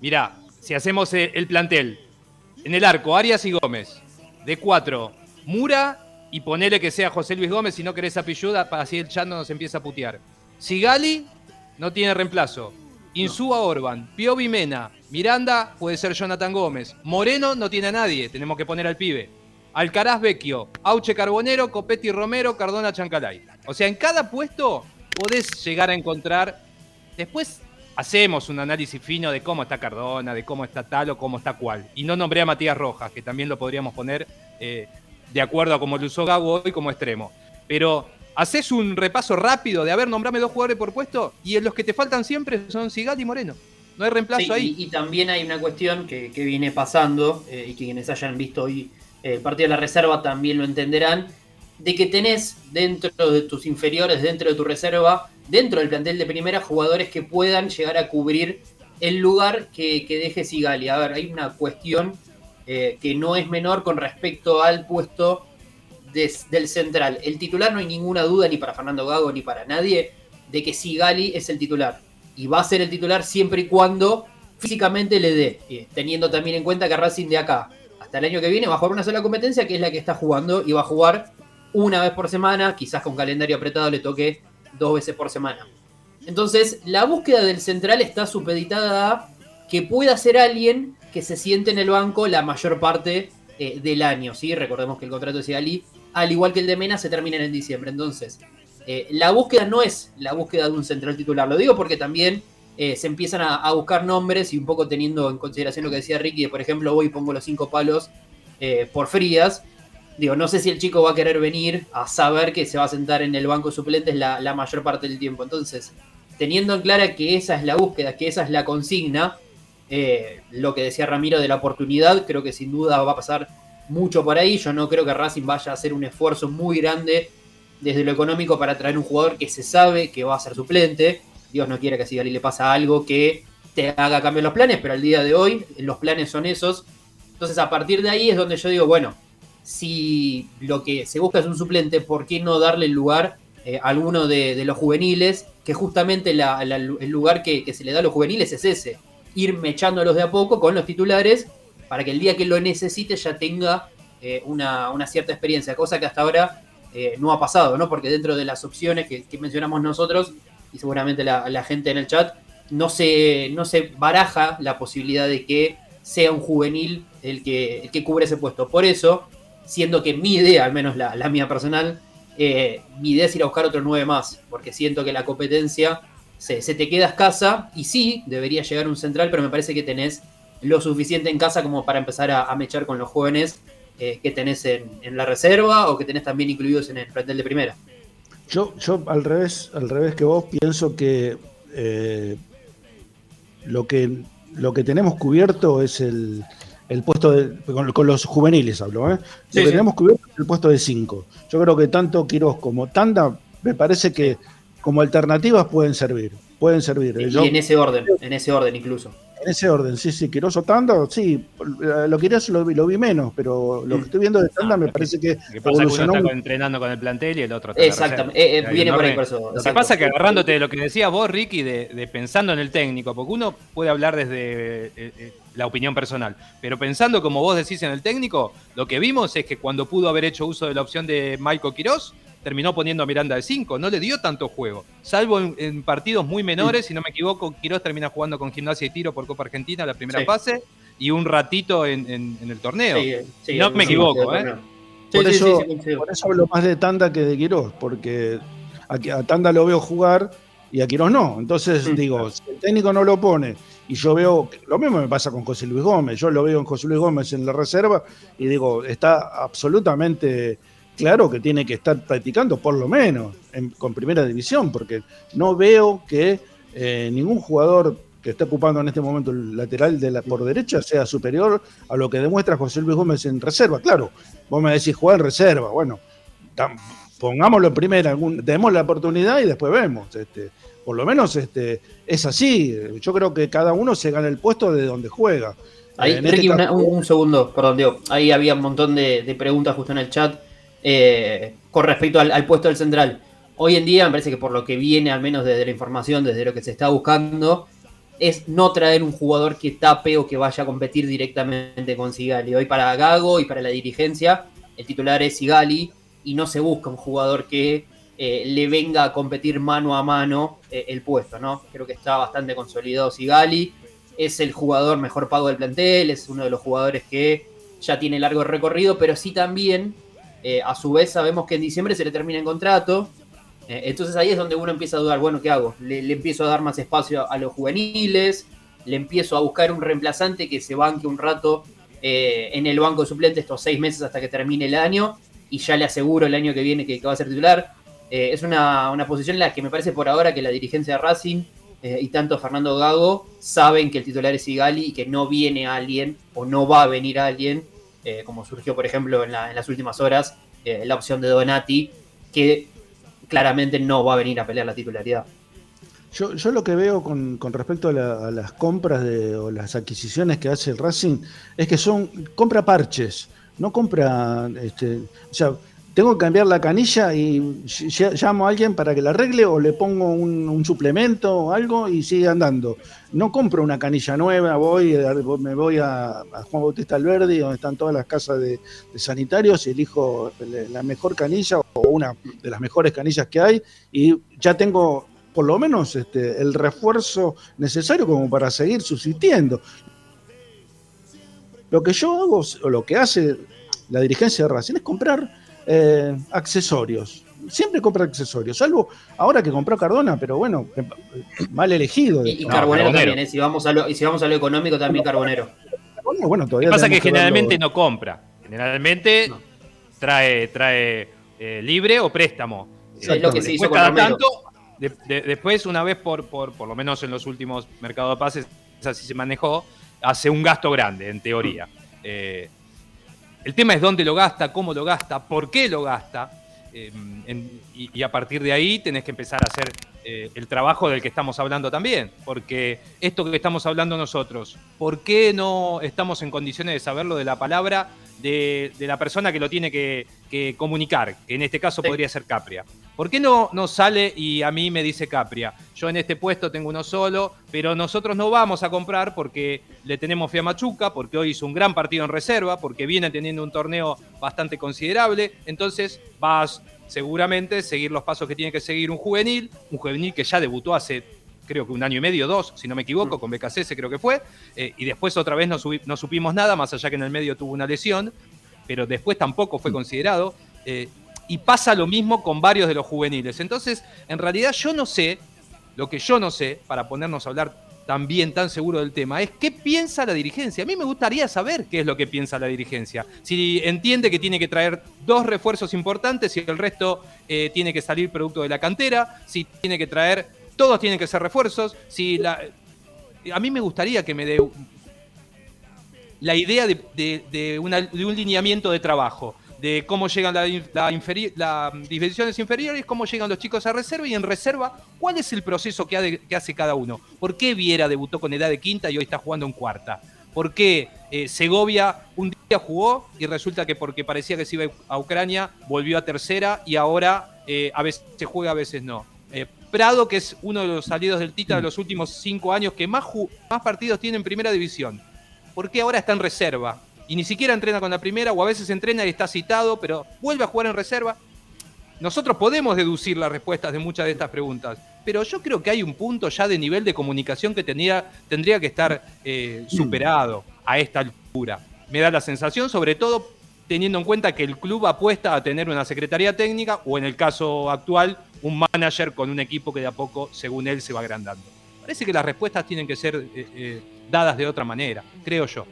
mirá, si hacemos el plantel, en el arco, Arias y Gómez, de cuatro, Mura y ponele que sea José Luis Gómez, si no querés a Pilluda, así el chat no nos empieza a putear. Sigali no tiene reemplazo. Insúa Orban, Piovi Mena, Miranda puede ser Jonathan Gómez. Moreno no tiene a nadie, tenemos que poner al pibe. Alcaraz Vecchio, Auche Carbonero, Copetti Romero, Cardona Chancalay. O sea, en cada puesto podés llegar a encontrar. Después hacemos un análisis fino de cómo está Cardona, de cómo está tal o cómo está cual. Y no nombré a Matías Rojas, que también lo podríamos poner eh, de acuerdo a cómo lo usó Gabo hoy como extremo. Pero haces un repaso rápido de, a ver, nombrame dos jugadores por puesto y en los que te faltan siempre son Sigal y Moreno. No hay reemplazo ahí. Y, también hay una cuestión que, viene pasando, eh, y quienes hayan visto hoy el partido de la reserva también lo entenderán, de que tenés dentro de tus inferiores, dentro de tu reserva, dentro del plantel de primera, jugadores que puedan llegar a cubrir el lugar que, deje Sigali. A ver, hay una cuestión eh, que no es menor con respecto al puesto del central. El titular no hay ninguna duda ni para Fernando Gago ni para nadie de que Sigali es el titular. Y va a ser el titular siempre y cuando físicamente le dé, eh, teniendo también en cuenta que Racing de acá hasta el año que viene va a jugar una sola competencia que es la que está jugando y va a jugar una vez por semana, quizás con calendario apretado le toque dos veces por semana. Entonces, la búsqueda del central está supeditada a que pueda ser alguien que se siente en el banco la mayor parte eh, del año, ¿sí? Recordemos que el contrato de Sigali, al igual que el de Mena, se termina en diciembre. Entonces, eh, la búsqueda no es la búsqueda de un central titular. Lo digo porque también eh, se empiezan a, buscar nombres y un poco teniendo en consideración lo que decía Ricky, de, por ejemplo, voy y pongo los cinco palos por frías digo, no sé si el chico va a querer venir a saber que se va a sentar en el banco de suplentes la, mayor parte del tiempo. Entonces, teniendo en clara que esa es la búsqueda, que esa es la consigna, eh, lo que decía Ramiro de la oportunidad, creo que sin duda va a pasar mucho por ahí. Yo no creo que Racing vaya a hacer un esfuerzo muy grande desde lo económico para traer un jugador que se sabe que va a ser suplente. Dios no quiera que a Sigali le pasa algo que te haga cambiar los planes, pero al día de hoy los planes son esos. Entonces a partir de ahí es donde yo digo, bueno, si lo que se busca es un suplente, ¿por qué no darle el lugar eh, a alguno de, los juveniles? Que justamente el lugar que, se le da a los juveniles es ese, ir mechándolos de a poco con los titulares para que el día que lo necesite ya tenga eh, una, cierta experiencia, cosa que hasta ahora eh, no ha pasado, ¿no? Porque dentro de las opciones que, mencionamos nosotros, y seguramente la, gente en el chat, no se, no se baraja la posibilidad de que sea un juvenil el que, el que cubre ese puesto. Por eso, siendo que mi idea, al menos la, mía personal, eh, mi idea es ir a buscar otro 9 más, porque siento que la competencia se, te queda escasa y sí, debería llegar un central, pero me parece que tenés lo suficiente en casa como para empezar a, mechar con los jóvenes eh, que tenés en, la reserva o que tenés también incluidos en el plantel de primera. Yo, yo al revés, al revés que vos, pienso que eh, lo que lo que tenemos cubierto es el, puesto de, con, los juveniles hablo, ¿eh? lo que tenemos cubierto es el puesto de 5. Yo creo que tanto Quiroz como Tanda me parece que como alternativas pueden servir, pueden servir. Y, en ese orden, en ese orden incluso. En ese orden, sí, sí. Quiroso Tanda, sí. Lo que lo, lo, vi menos, pero lo que estoy viendo de Tanda me parece que. que pasa uno está entrenando con el plantel y el otro está Exactamente, eh, eh, viene por ahí por eso. Lo que pasa es que agarrándote de lo que decías vos, Ricky, de, pensando en el técnico, porque uno puede hablar desde eh, la opinión personal, pero pensando como vos decís en el técnico, lo que vimos es que cuando pudo haber hecho uso de la opción de Michael Quirós, terminó poniendo a Miranda de 5, no le dio tanto juego, salvo en, partidos muy menores, si no me equivoco, Quirós termina jugando con gimnasia y tiro por Copa Argentina la primera fase y un ratito en, el torneo. no me equivoco, ¿eh? Por eso, por, eso, hablo más de Tanda que de Quirós, porque a, Tanda lo veo jugar y a Quirós no. Entonces digo, si el técnico no lo pone y yo veo, lo mismo me pasa con José Luis Gómez, yo lo veo en José Luis Gómez en la reserva y digo, está absolutamente claro que tiene que estar practicando por lo menos con primera división, porque no veo que eh, ningún jugador que esté ocupando en este momento el lateral de la, por derecha sea superior a lo que demuestra José Luis Gómez en reserva. Claro, vos me decís jugar en reserva, bueno, pongámoslo en primera, demos la oportunidad y después vemos. Este, por lo menos este, es así. Yo creo que cada uno se gana el puesto de donde juega. Ahí, este un, segundo, perdón, Diego. Ahí había un montón de preguntas justo en el chat eh, con respecto al, puesto del central. Hoy en día me parece que por lo que viene, al menos desde la información, desde lo que se está buscando, es no traer un jugador que tape o que vaya a competir directamente con Sigali. Hoy para Gago y para la dirigencia, el titular es Sigali y no se busca un jugador que eh, le venga a competir mano a mano eh, el puesto, ¿no? Creo que está bastante consolidado Sigali, es el jugador mejor pago del plantel, es uno de los jugadores que ya tiene largo recorrido, pero sí también eh, a su vez sabemos que en diciembre se le termina el contrato. Eh, entonces ahí es donde uno empieza a dudar, bueno, ¿qué hago? Le, empiezo a dar más espacio a los juveniles, le empiezo a buscar un reemplazante que se banque un rato eh, en el banco suplente estos seis meses hasta que termine el año y ya le aseguro el año que viene que, va a ser titular. es una, una, posición en la que me parece por ahora que la dirigencia de Racing y tanto Fernando Gago saben que el titular es Igali y que no viene alguien o no va a venir alguien eh, como surgió por ejemplo en, las últimas horas, eh, la opción de Donati, que claramente no va a venir a pelear la titularidad. Yo, yo lo que veo con, respecto a, las compras de, o las adquisiciones que hace el Racing es que son compra parches, no compra, este, o sea, tengo que cambiar la canilla y llamo a alguien para que la arregle o le pongo un, suplemento o algo y sigue andando. No compro una canilla nueva, voy, me voy a, Juan Bautista Alberdi, donde están todas las casas de, sanitarios, y elijo la mejor canilla o una de las mejores canillas que hay y ya tengo por lo menos este, el refuerzo necesario como para seguir subsistiendo. Lo que yo hago, o lo que hace la dirigencia de Racing es comprar eh, accesorios. Siempre compra accesorios, salvo ahora que compró Cardona, pero bueno, eh, mal elegido. Y, Carbonero, también, ¿eh? si, vamos a lo, y si vamos a lo económico, también Carbonero. Bueno, todavía Lo que pasa que, generalmente no compra. Generalmente trae, trae libre o préstamo. es lo que se hizo cada tanto, después, una vez por, por, por lo menos en los últimos mercados de pases, así se manejó, hace un gasto grande, en teoría. Eh, el tema es dónde lo gasta, cómo lo gasta, por qué lo gasta. Eh, y, a partir de ahí tenés que empezar a hacer eh, el trabajo del que estamos hablando también. Porque esto que estamos hablando nosotros, ¿por qué no estamos en condiciones de saberlo de la palabra de, la persona que lo tiene que, comunicar? Que en este caso podría ser Capria. ¿Por qué no, no sale y a mí me dice Capria? Yo en este puesto tengo uno solo, pero nosotros no vamos a comprar porque le tenemos fe a Machuca, porque hoy hizo un gran partido en reserva, porque viene teniendo un torneo bastante considerable. Entonces vas seguramente seguir los pasos que tiene que seguir un juvenil, un juvenil que ya debutó hace creo que un año y medio, dos, si no me equivoco, con BKC creo que fue, eh, y después otra vez no, no, supimos nada, más allá que en el medio tuvo una lesión, pero después tampoco fue considerado. Eh, y pasa lo mismo con varios de los juveniles. Entonces, en realidad yo no sé, lo que yo no sé, para ponernos a hablar también tan seguro del tema, es qué piensa la dirigencia. A mí me gustaría saber qué es lo que piensa la dirigencia. Si entiende que tiene que traer dos refuerzos importantes y el resto eh, tiene que salir producto de la cantera, si tiene que traer, todos tienen que ser refuerzos, si la... A mí me gustaría que me dé la idea de, de un lineamiento de trabajo de cómo llegan las divisiones inferiores, cómo llegan los chicos a reserva y en reserva, ¿cuál es el proceso que, hace cada uno? ¿Por qué Viera debutó con edad de quinta y hoy está jugando en cuarta? ¿Por qué eh, Segovia un día jugó y resulta que porque parecía que se iba a Ucrania, volvió a tercera y ahora eh, a veces se juega, a veces no? Eh, Prado, que es uno de los salidos del Tita de los últimos cinco años que más, más partidos tiene en primera división. ¿Por qué ahora está en reserva? Y ni siquiera entrena con la primera, o a veces entrena y está citado, pero vuelve a jugar en reserva. Nosotros podemos deducir las respuestas de muchas de estas preguntas, pero yo creo que hay un punto ya de nivel de comunicación que tendría, tendría que estar eh, superado a esta altura. Me da la sensación, sobre todo teniendo en cuenta que el club apuesta a tener una secretaría técnica o en el caso actual un manager con un equipo que de a poco, según él, se va agrandando. Parece que las respuestas tienen que ser eh, eh, dadas de otra manera, creo yo.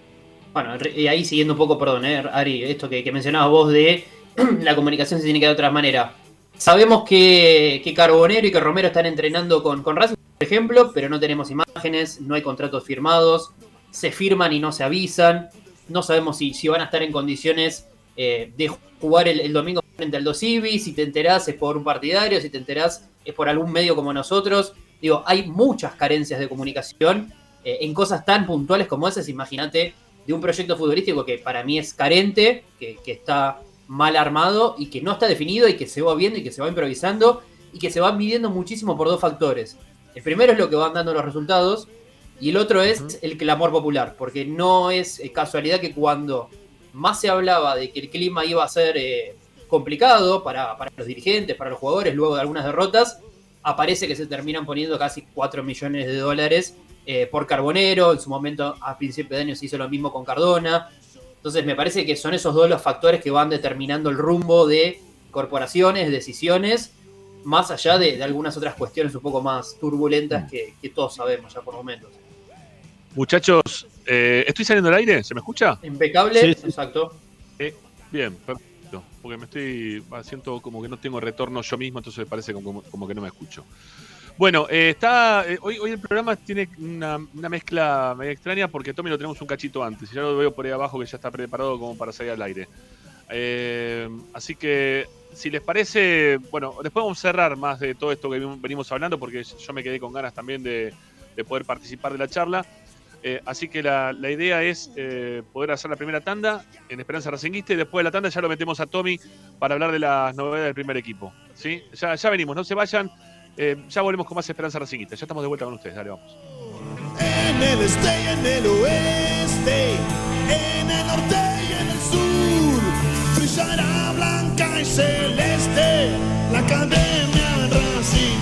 Bueno, y ahí siguiendo un poco, perdón, eh, Ari, esto que, que mencionabas vos de *clears throat* la comunicación se tiene que dar de otra manera. Sabemos que, Carbonero y que Romero están entrenando con, con Racing, por ejemplo, pero no tenemos imágenes, no hay contratos firmados, se firman y no se avisan, no sabemos si, si van a estar en condiciones eh, de jugar el, domingo frente al Dosivi, si te enterás es por un partidario, si te enterás es por algún medio como nosotros. Digo, hay muchas carencias de comunicación eh, en cosas tan puntuales como esas, imagínate de un proyecto futbolístico que para mí es carente, que, está mal armado y que no está definido y que se va viendo y que se va improvisando y que se va midiendo muchísimo por dos factores. El primero es lo que van dando los resultados y el otro es el clamor popular, porque no es eh, casualidad que cuando más se hablaba de que el clima iba a ser eh, complicado para, para, los dirigentes, para los jugadores, luego de algunas derrotas, aparece que se terminan poniendo casi 4 millones de dólares eh, por Carbonero, en su momento a principio de año se hizo lo mismo con Cardona. Entonces me parece que son esos dos los factores que van determinando el rumbo de corporaciones, decisiones, más allá de, algunas otras cuestiones un poco más turbulentas que, todos sabemos ya por momentos. Muchachos, eh, ¿estoy saliendo al aire? ¿Se me escucha? Impecable, exacto. bien, perfecto. Porque me estoy, siento como que no tengo retorno yo mismo, entonces me parece como que no me escucho. Bueno, eh, está eh, hoy, hoy el programa tiene una, mezcla medio extraña porque Tommy lo tenemos un cachito antes. Y ya lo veo por ahí abajo que ya está preparado como para salir al aire. Eh, así que, si les parece, bueno, después vamos a cerrar más de todo esto que venimos hablando porque yo me quedé con ganas también de, poder participar de la charla. así que la, idea es poder hacer la primera tanda en Esperanza Racinguista y después de la tanda ya lo metemos a Tommy para hablar de las novedades del primer equipo. ¿sí? Ya, ya venimos, no se vayan. Eh, ya volvemos con más Esperanza Racinguista. Ya estamos de vuelta con ustedes. Dale, vamos. En el este y en el oeste, en el norte y en el sur, brillará blanca y celeste la academia Racing.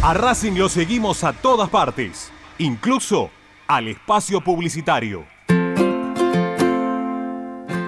A Racing lo seguimos a todas partes, incluso al espacio publicitario.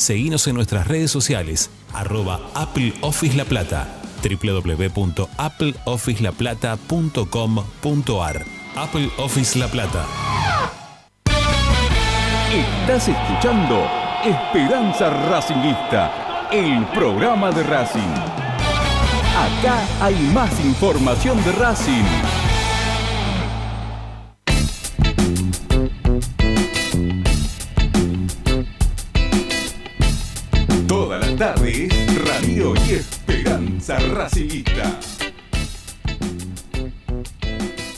Seguinos en nuestras redes sociales, arroba Apple Office La Plata, www.appleofficelaplata.com.ar. Apple Office La Plata. Estás escuchando Esperanza Racingista, el programa de Racing. Acá hay más información de Racing. Tarde es Radio y Esperanza Racingista.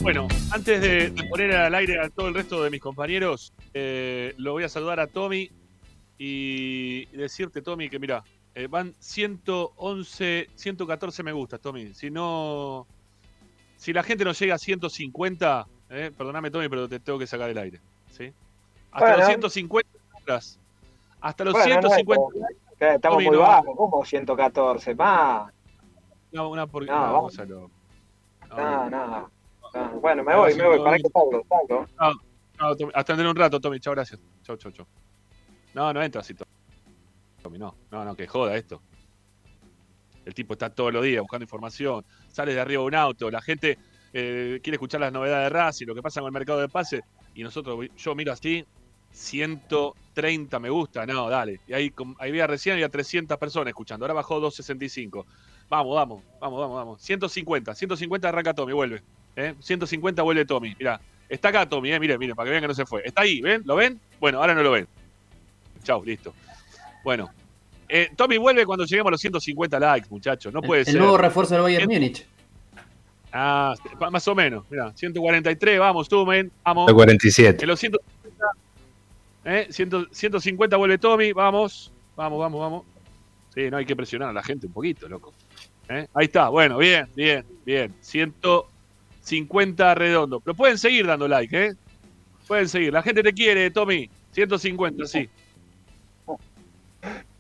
Bueno, antes de, de poner al aire a todo el resto de mis compañeros, eh, lo voy a saludar a Tommy y decirte, Tommy, que mira, eh, van 111, 114 me gusta, Tommy. Si no, si la gente no llega a 150, eh, perdóname, Tommy, pero te tengo que sacar del aire. ¿sí? Hasta Bueno. los 150 horas. Hasta los Bueno, no es 150 como- que Estamos Tommy, muy no. bajos, como 114, más. No, una por... No, no, vamos. a lo- No, no. no. Bueno, me voy, me voy. ¿Para qué salgo? Salgo. No, no, Tommy, hasta dentro de un rato, Tommy. Chao, gracias. Chao, chao, chao. No, no entra así, Tommy. No, no, no, que joda esto. El tipo está todos los días buscando información. Sale de arriba de un auto. La gente eh, quiere escuchar las novedades de Racing, lo que pasa con el mercado de pase. Y nosotros, yo miro así, 130 me gusta. No, dale. Y ahí, había recién había 300 personas escuchando. Ahora bajó 265. Vamos, vamos, vamos, vamos, vamos. 150, 150 arranca Tommy, vuelve. ¿eh? 150 vuelve Tommy. Mirá, está acá Tommy, ¿eh? mire, mire, para que vean que no se fue. Está ahí, ¿ven? ¿Lo ven? Bueno, ahora no lo ven. Chau, listo. Bueno, eh, Tommy vuelve cuando lleguemos a los 150 likes, muchachos. No puede el ser. nuevo refuerzo del Bayern Múnich. Ah, más o menos. Mira, 143, vamos, sumen. Vamos. 147. En los 150, ¿eh? 100 150 vuelve Tommy, vamos. Vamos, vamos, vamos. Sí, no hay que presionar a la gente un poquito, loco. ¿Eh? Ahí está, bueno, bien, bien, bien. 150 redondo. Pero pueden seguir dando like, ¿eh? Pueden seguir. La gente te quiere, Tommy. 150, sí.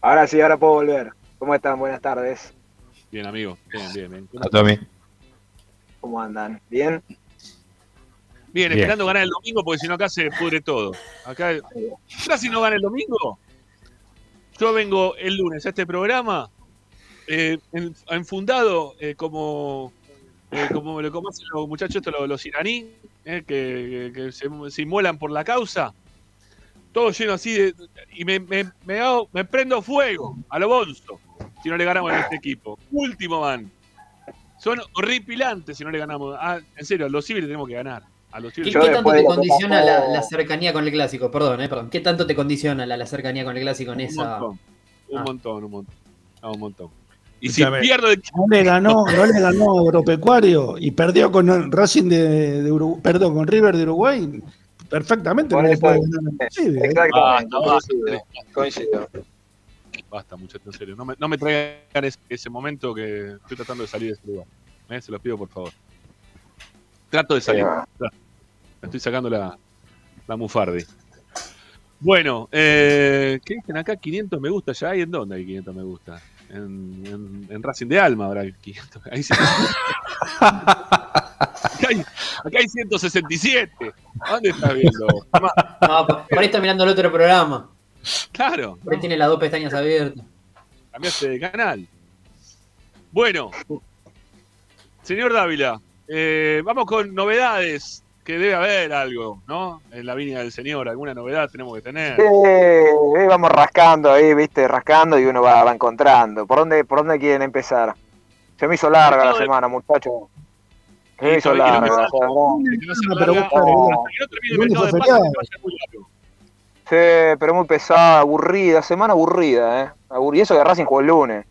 Ahora sí, ahora puedo volver. ¿Cómo están? Buenas tardes. Bien, amigo. Bien, bien, bien. Tommy. ¿Cómo andan? ¿Bien? Bien, Bien. esperando ganar el domingo porque si no acá se pudre todo. Acá, si no gana el domingo, yo vengo el lunes a este programa eh, en- enfundado eh, como, eh, como lo como hacen los muchachos estos, los, los iraní, eh, que, que- que se, se inmolan por la causa. Todo lleno así de... Y me, me, me, hago- me prendo fuego a lo bonzo si no le ganamos a este equipo. Último van. Son horripilantes si no le ganamos. Ah, en serio, los civiles tenemos que ganar. A los ¿Qué, tanto te condiciona pasó- la, la cercanía con el clásico? Perdón, eh, perdón. ¿Qué tanto te condiciona la, la cercanía con el clásico en Un esa. montón, un Ah. montón, un montón. Ah, un montón. Y si Escúchame. pierdo de No le ganó, no le ganó a Agropecuario y perdió con Racing de, de Uruguay, perdón, con River de Uruguay, perfectamente no le puede ganar ¿eh? Exactamente, Basta, basta. coincido. Basta, muchachos, en serio. No me, no me traigan ese, ese momento que estoy tratando de salir de ese lugar. ¿eh? Se los pido, por favor. Trato de salir. Me estoy sacando la, la mufardi. Bueno, eh, ¿qué dicen acá? 500 me gusta ya. ¿Y en dónde hay 500 me gusta? En, en, en Racing de Alma habrá 500. Ahí sí. *laughs* acá, hay, acá hay 167. ¿A ¿Dónde estás viendo? No, por por ahí está mirando el otro programa. Claro. Por ahí tiene las dos pestañas abiertas. Cambiaste de canal. Bueno, señor Dávila, eh, vamos con novedades, que debe haber algo, ¿no? En la viña del señor, alguna novedad tenemos que tener. Sí, vamos rascando ahí, viste, rascando y uno va, va encontrando. ¿Por dónde, ¿Por dónde quieren empezar? Se me hizo larga la de- semana, muchachos. Se me hizo larga. ¿no? Sí, pero muy pesada, aburrida, semana aburrida, ¿eh? Abur- Y eso que Racing jugó el lunes.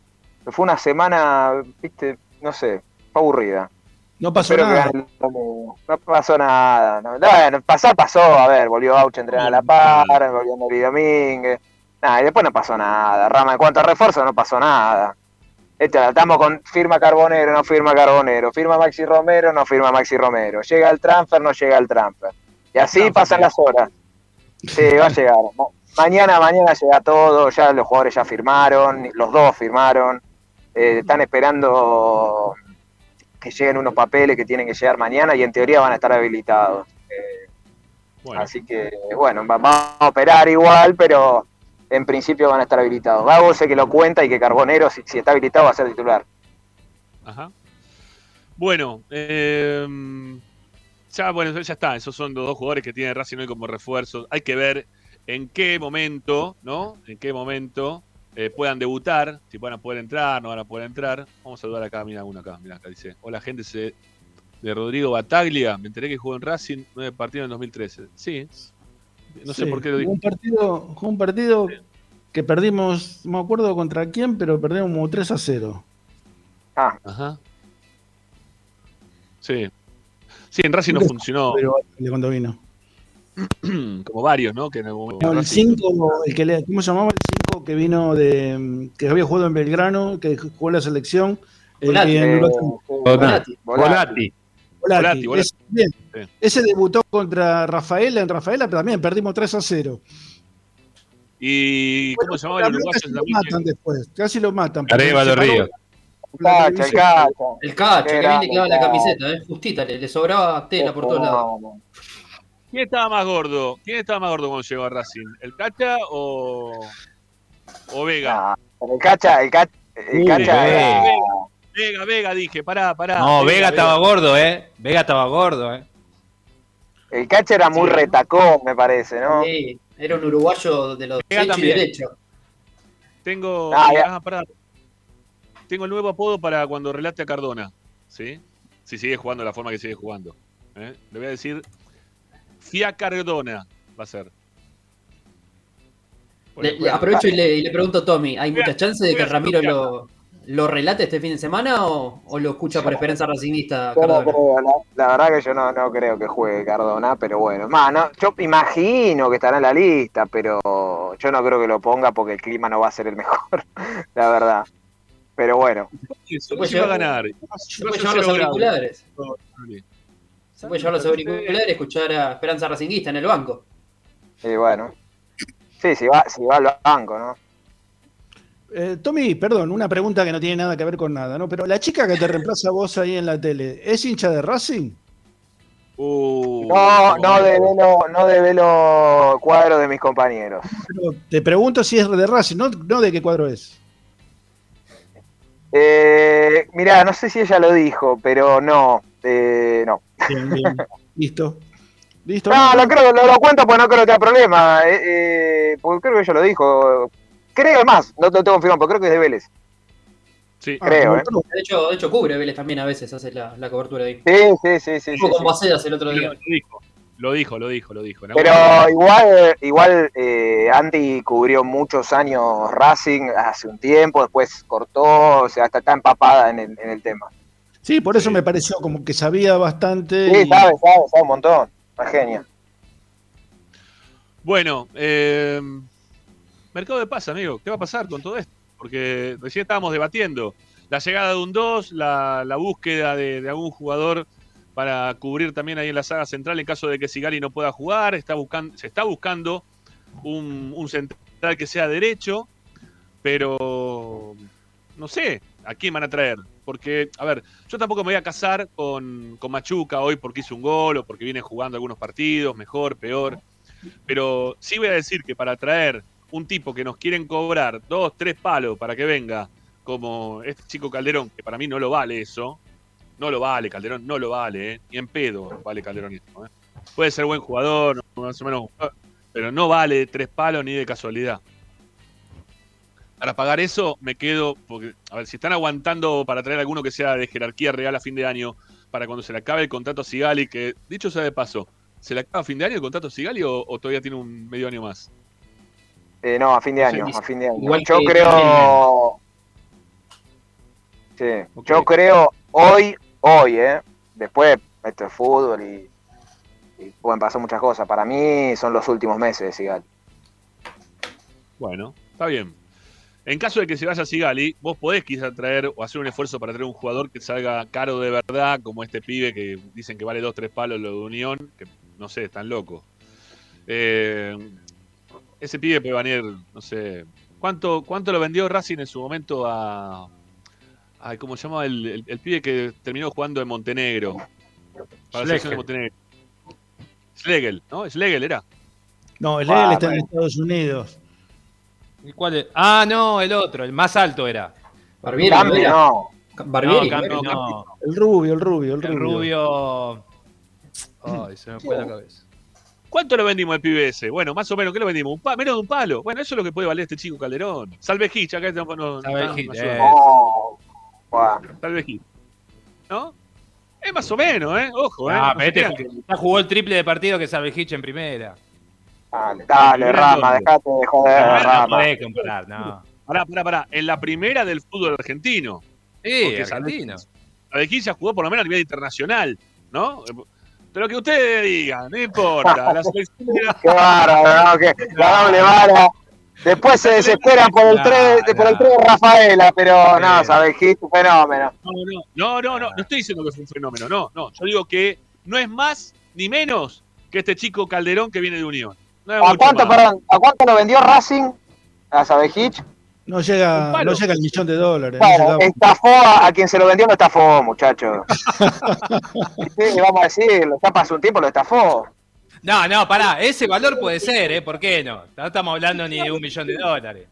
Fue una semana, viste, no sé, fue aburrida. No pasó nada. No pasó nada. No, bueno, pasar pasó, a ver, volvió Bauch a entrenar a la par, volvió Nori Domínguez. Nada, y después no pasó nada. Rama, en cuanto a refuerzo, no pasó nada. Este, estamos con firma Carbonero, no firma Carbonero. Firma Maxi Romero, no firma Maxi Romero. Llega el transfer, no llega el transfer. Y así pasan las horas. Sí, va a llegar. Ma- Mañana, mañana llega todo. Ya los jugadores ya firmaron, los dos firmaron. Eh, están esperando que lleguen unos papeles que tienen que llegar mañana y en teoría van a estar habilitados. Eh, Bueno, Así que, bueno, va- vamos a operar igual, pero en principio van a estar habilitados. Gago sé que lo cuenta y que Carbonero, si, si está habilitado, va a ser titular. ajá. Bueno, eh, ya, bueno, ya está. Esos son los dos jugadores que tiene Racing hoy como refuerzos. Hay que ver en qué momento, ¿no? En qué momento eh, puedan debutar, si van a poder entrar, no van a poder entrar. Vamos a saludar acá, mira uno acá, mira acá, dice. Hola gente se- de Rodrigo Bataglia, me enteré que jugó en Racing, nueve partidos en 2013. Sí, no sé Sí, por qué lo dijo. Un partido, jugó un partido que perdimos, no me acuerdo contra quién, pero perdimos como 3 a 0. Ah, Ajá. Sí. Sí, en Racing no Un funcionó, Pero de cuando vino. *clears throat* como varios, ¿no? Que en algún momento No, el Racing- 5, el que le, ¿cómo se llamaba? El 5 que vino de. que había jugado en Belgrano, que jugó en la selección. El, Volati. eh. Volati. Volati. Volati. Volati, Volati. Ese, bien. Sí. Ese debutó contra Rafaela en Rafaela, pero también perdimos 3 a 0. ¿Y cómo se llamaba el uruguayo Casi lo matan después, casi lo matan. Arevalo Ríos. Cacha, el cacha. El cacho, Qué que bien le quedaba la camiseta, ¿eh? Justita, le, le sobraba tela por todos lados. ¿Quién estaba más gordo? ¿Quién estaba más gordo cuando llegó a Racing? ¿El Cacha o, o Vega? No, pero el cacha, el cacha, el cacha Vega. era- Vega, Vega, dije, pará, pará. No, Vega estaba gordo, ¿eh? Vega estaba gordo, ¿eh? el cacha era muy Sí. retacón, me parece, ¿no? Sí, era un uruguayo de los Vega también. derechos. Tengo, Ah, ya. ah, pará. Tengo el nuevo apodo para cuando relate a Cardona. ¿Sí? Si sigue jugando de la forma que sigue jugando. ¿eh? Le voy a decir Fia Cardona. Va a ser. Le- le aprovecho y le, y le pregunto a Tommy, ¿hay muchas chances de que Ramiro lo, lo relate este fin de semana o, o lo escucha por esperanza? Yo no creo, la, la verdad que yo no, no creo que juegue Cardona, pero bueno, más, no, yo imagino que estará en la lista, pero yo no creo que lo ponga porque el clima no va a ser el mejor, *laughs* la verdad. Pero bueno, Eso, puede sí va a ganar. Puede llevar los auriculares. Se puede llevar los auriculares y escuchar a Esperanza Racinguista en el banco. y bueno. Sí, si va, si va al banco, ¿no? Eh, Tommy, perdón, una pregunta que no tiene nada que ver con nada, ¿no? Pero la chica que te reemplaza a vos ahí en la tele, ¿es hincha de Racing? Uh, No, no develo, no develo cuadros de mis compañeros. Pero te pregunto si es de Racing, no, no de qué cuadro es. Eh, mirá, no sé si ella lo dijo, pero no, eh, no. Bien, bien. *laughs* Listo. Listo. No, lo creo, lo, lo cuento porque no creo que haya problema. eh, eh, porque creo que ella lo dijo. Creo más, no te tengo confirmado, pero creo que es de Vélez. Sí. Ah, creo, eh. De hecho, de hecho cubre Vélez también a veces, hace la, la cobertura ahí. Sí, sí, sí, sí. Sí, sí. el otro Lo día. dijo, Lo dijo, lo dijo, lo dijo. Pero algún momento- igual, igual eh, Andy cubrió muchos años Racing hace un tiempo, después cortó, o sea, hasta está empapada en el, en el tema. Sí, por eso me pareció como que sabía bastante. Sí, y- sabe, sabe, sabe un montón. Una genia. Bueno, eh, mercado de paz, amigo. ¿Qué va a pasar con todo esto? Porque recién estábamos debatiendo la llegada de un 2, la, la búsqueda de, de algún jugador para cubrir también ahí en la saga central en caso de que Sigali no pueda jugar. Está buscando, se está buscando un, central que sea derecho, pero no sé a quién van a traer. Porque, a ver, yo tampoco me voy a casar con, con Machuca hoy porque hizo un gol o porque viene jugando algunos partidos, mejor, peor. Pero sí voy a decir que para traer un tipo que nos quieren cobrar dos, tres palos para que venga, como este chico Calderón, que para mí no lo vale eso, no lo vale, Calderón no lo vale, ¿eh? ni en pedo vale Calderón esto. ¿eh? Puede ser buen jugador, más o menos, pero no vale tres palos ni de casualidad. Para pagar eso me quedo, porque, a ver, si están aguantando para traer alguno que sea de jerarquía real a fin de año, para cuando se le acabe el contrato a Sigali, que dicho sea de paso, ¿se le acaba a fin de año el contrato a Sigali o, o todavía tiene un medio año más? Eh, no, a fin de No año, a fin de año. igual Yo creo. Sí, yo creo hoy, hoy, ¿eh? Después, esto es fútbol y, pueden pasar muchas cosas. Para mí son los últimos meses de Sigal. Bueno, está bien. En caso de que se vaya Sigali, vos podés quizás traer o hacer un esfuerzo para traer un jugador que salga caro de verdad, como este pibe que dicen que vale dos, tres palos lo de Unión, que no sé, están locos. Eh, ese pibe puede valer, no sé, ¿cuánto, cuánto lo vendió Racing en su momento a... Ay, ¿Cómo se llama el, el- el pibe que terminó jugando en Montenegro? Para la selección de Montenegro. Schlegel, ¿no? Schlegel era. No, el Ah, está en. Estados Unidos. ¿Y cuál es? Ah, no, el otro, el más alto era. Barbieri, Campi, ¿no. Barbieri, No, ¿no Campi era? no. El rubio, el rubio, el El rubio. rubio. Ay, se me fue la cabeza. ¿Cuánto lo vendimos el pibe ese? Bueno, más o menos, ¿qué lo vendimos? Un pa- menos de un palo. Bueno, eso es lo que puede valer este chico Calderón. Salve Hitch, acá no, no, Salve no- Hitch, no No. Buah. Salve Hitch. ¿No? Es más o menos, ¿eh? Ojo, ¿eh? Ah, No pero este que- ya jugó el triple de partido que Salve Hitch en primera. Dale, dale, Rama, dejate de joder, No, no Rama. podés comparar, no. Pará, pará, pará. En la primera del fútbol argentino. Sí, argentino. Hitch- Salve Hitch ya jugó por lo menos a nivel internacional, ¿no? Pero que ustedes digan, no importa. *laughs* La selección Qué bárbaro, ¿no? Que la doble vara. Después se desesperan por el Nah, 3 por el nah. 3 de Rafaela, pero no, sabes, Hit, un fenómeno. No, no, no, no, no, no estoy diciendo que fue un fenómeno, no, no. Yo digo que no es más ni menos que este chico Calderón que viene de Unión. No es ¿A cuánto, más. perdón, ¿a cuánto lo vendió Racing? A Sabes Hitch. No llega, no llega al millón de dólares. no Bueno, estafó a, a quien se lo vendió, lo estafó, muchacho. *laughs* sí, vamos a decirlo, ya pasó un tiempo, lo estafó. No, no, pará, ese valor puede ser, ¿eh? ¿Por qué no? No estamos hablando ni de un millón de dólares.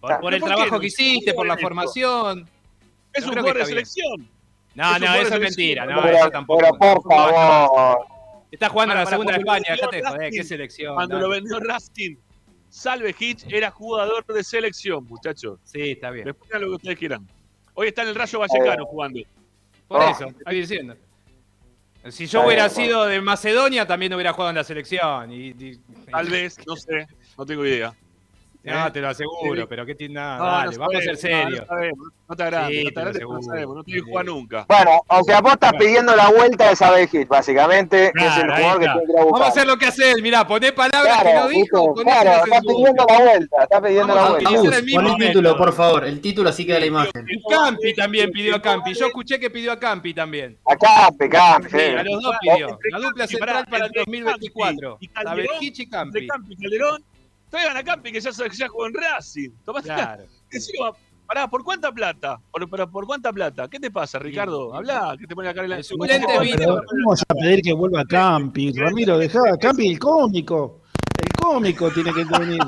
Por, por el ¿Por qué trabajo que hiciste, por la formación. Es un jugador de selección. No, no, eso es mentira. No, pero, eso tampoco. pero por favor. Está jugando en la segunda de España, de joder, Racing- qué selección. Cuando lo vendió Racing, Salve Hitch era jugador de selección, muchachos. Sí, está bien. Después hagan lo que ustedes quieran. Hoy está en el Rayo Vallecano jugando. Por Oh. eso, estoy diciendo. Si yo hubiera sido de Macedonia, también hubiera jugado en la selección. Y, y- Tal vez, no sé, no tengo idea. No, ¿Eh? te lo aseguro, Sí. pero qué tiene nada. No, dale, no vamos a ser no, serios. No, no te agrandes, Sí, no te te lo agrandes, no sabemos, no te voy a jugar nunca. Bueno, o sea, vos estás pidiendo la vuelta de Sabes Hit, básicamente, que es el Claro, jugador que tiene que a buscar. Vamos a hacer lo que hace él, mirá, poné palabras que Claro, no dijo, claro, está pidiendo la vuelta, está pidiendo Vamos la a vuelta. el pon el título, por favor. El título así queda la imagen. Y Campi también pidió a Campi. Yo escuché que pidió a Campi también. Acá, Campi, Sí, sí. a los dos pidió. La dupla Campi, central para el entre 2024. Campi y Campi. Campi Calderón, traigan a Campi que ya, ya jugó en Racing. Tomá *laughs* Claro. Pará, ¿por cuánta plata? ¿Por, pero, ¿por cuánta plata? ¿Qué te pasa, Ricardo? Habla, que te pone acá en la... El suplente vino. Pero vamos a pedir que vuelva Campi. Ramiro, dejá a Campi el cómico. El cómico tiene que venir.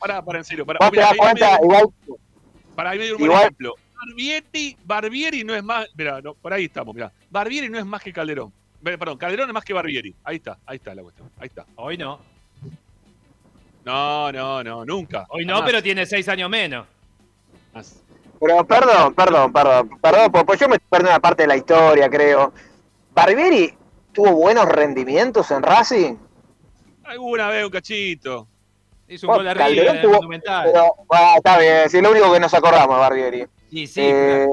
Pará, pará, en serio. Pará, Vos te Mirá, das ahí me cuenta, dio- igual, Para ahí me dio un buen Igual- ejemplo. Barbieri, Barbieri no es más. Mira, no, por ahí estamos, mira. Barbieri no es más que Calderón. Perdón, Calderón es más que Barbieri. Ahí está, ahí está la cuestión. Ahí está. Hoy no. No, no, no, nunca. Hoy no, Jamás. pero tiene seis años menos. Pero perdón, perdón, perdón, perdón, pues, pues yo me estoy perdiendo una parte de la historia, creo. Barbieri tuvo buenos rendimientos en Racing. Alguna vez un cachito. Hizo Bueno, un gol arriba Calderón en el tuvo-. Pero, bueno, está bien, es lo único que nos acordamos de Barbieri. Sí, sí. Eh,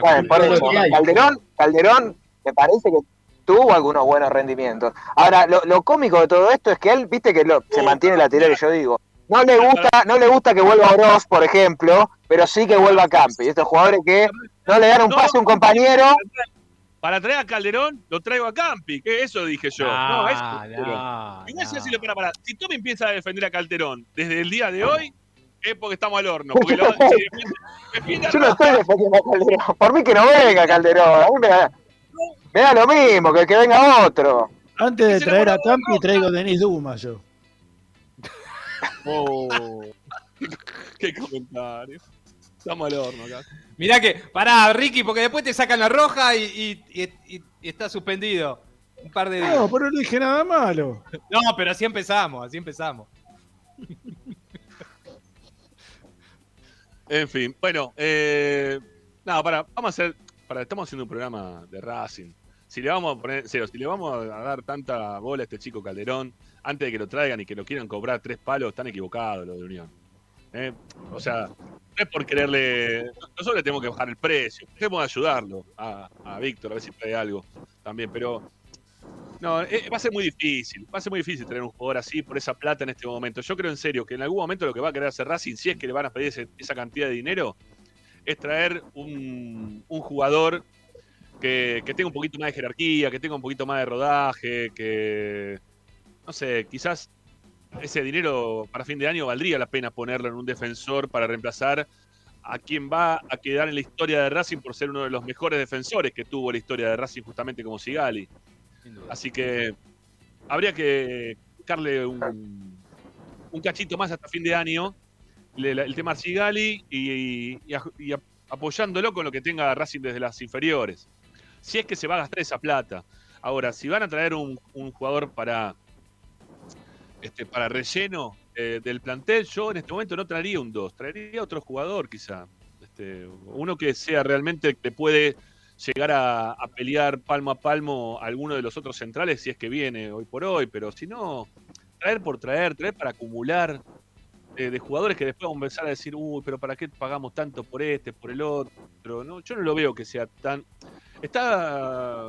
bueno, por eso. Calderón, Calderón me parece que tuvo algunos buenos rendimientos. Ahora, lo, lo cómico de todo esto es que él, viste que lo- se mantiene lateral y yo digo, no le gusta, no le gusta que vuelva Oroz, por ejemplo, pero sí que vuelva Campi. Estos jugadores que no le dan un pase a un compañero. Para traer a Calderón, lo traigo a Campi. que Eso dije yo. No, eso. no, Y no es no. así, para, para. Si Tommy empieza a defender a Calderón desde el día de hoy, es porque estamos al horno. Porque lo, *laughs* si defiende- defiende a Yo no estoy defendiendo a Calderón. Por mí que no venga Calderón. A mí me me da lo mismo, que, que venga otro. Antes de traer a Roja. traigo a Denis Duma yo. *laughs* Oh, qué comentario. Estamos al horno acá. Mirá que, pará, Ricky, porque después te sacan la roja y, y- y- y- y está suspendido. Un par de días. No, pero no dije nada malo. *laughs* No, pero así empezamos, así empezamos. En fin, bueno, eh, nada, para, vamos a hacer, para, estamos haciendo un programa de Racing. Si le vamos a poner, serio, si le vamos a dar tanta bola a este chico Calderón, antes de que lo traigan y que lo quieran cobrar tres palos, están equivocados los de Unión. ¿eh? O sea, no es por quererle, nosotros le tenemos que bajar el precio, queremos ayudarlo a, a Víctor, a ver si trae algo también, pero no, eh, va a ser muy difícil, va a ser muy difícil tener un jugador así por esa plata en este momento. Yo creo en serio que en algún momento lo que va a querer hacer Racing, si es que le van a pedir esa cantidad de dinero, es traer un, un jugador que, que tenga un poquito más de jerarquía, que tenga un poquito más de rodaje, que, no sé, quizás ese dinero para fin de año valdría la pena ponerlo en un defensor para reemplazar a quien va a quedar en la historia de Racing por ser uno de los mejores defensores que tuvo la historia de Racing justamente como Sigali. Así que habría que darle un, un cachito más hasta fin de año el tema Sigali y, y a- y a- apoyándolo con lo que tenga Racing desde las inferiores. Si es que se va a gastar esa plata. Ahora, si van a traer un, jugador para, este, para relleno eh, del plantel, yo en este momento no traería un 2, traería otro jugador quizá. Este, uno que sea realmente que puede llegar a, pelear palmo a palmo a alguno de los otros centrales si es que viene hoy por hoy, pero si no, traer por traer, traer para acumular eh, de jugadores que después vamos a empezar a decir, uy, pero ¿para qué pagamos tanto por este, por el otro? No, yo no lo veo que sea tan... Está...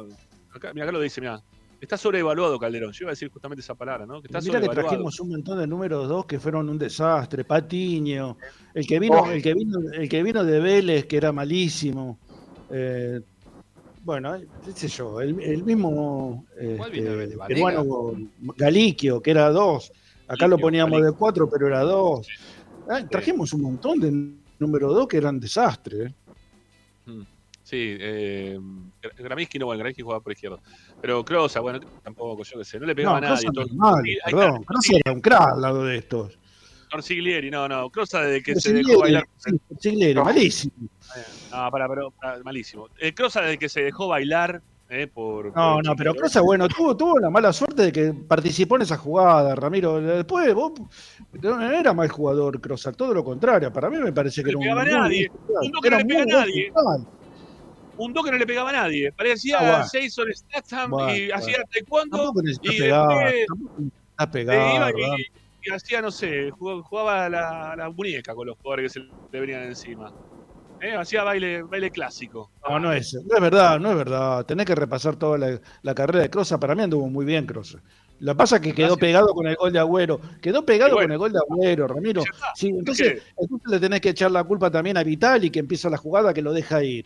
Acá, mira, acá lo dice, mira. Está sobrevaluado Calderón. Yo iba a decir justamente esa palabra, ¿no? Que está Mira que trajimos un montón de números dos que fueron un desastre. Patiño, el que vino, Oh. el que vino, el que vino de Vélez, que era malísimo. Eh, bueno, eh, qué sé yo, el, el mismo ¿Cuál este, vino de Vélez? ¿Vanega? peruano Galiquio, que era dos. Acá lo poníamos Galiquio. de cuatro, pero era dos. Ah, trajimos un montón de número dos que eran desastres. Mm. Sí, eh, Gra- Gramisky no, bueno, Gramisky jugaba por izquierda. Pero Krosa, bueno, tampoco, yo qué sé, no le No, pegaba a nadie. Todo- Sí, perdón. Krosa era un crack al lado de estos. Torsiglieri, no, no, Krosa desde que se dejó bailar. No. malísimo. No, para, pero malísimo. Eh, Krosa desde que se dejó bailar eh, por. No, por no, pero. Crosa, bueno, tuvo, tuvo la mala suerte de que participó en esa jugada, Ramiro. Después, vos, no era mal jugador Crosa, todo lo contrario. Para mí me parece que No era le un. pegaba muy nadie. Un Era no le pega a nadie. Un toque no le pegaba a nadie. Parecía Ah, bueno. Jason Statham Bueno, y hacía taekwondo y después eh, pegar. iba y, y hacía, no sé, jugaba, la, la muñeca con los jugadores que se le venían encima. Eh, hacía baile, baile clásico. No, no es, no es verdad, no es verdad. Tenés que repasar toda la, la carrera de Crosa. Para mí anduvo muy bien Crosa. Lo que pasa es que quedó Gracias. pegado con el gol de Agüero. Quedó pegado bueno. con el gol de Agüero, Ramiro. Sí, entonces, entonces le tenés que echar la culpa también a Vitali, que empieza la jugada que lo deja ir.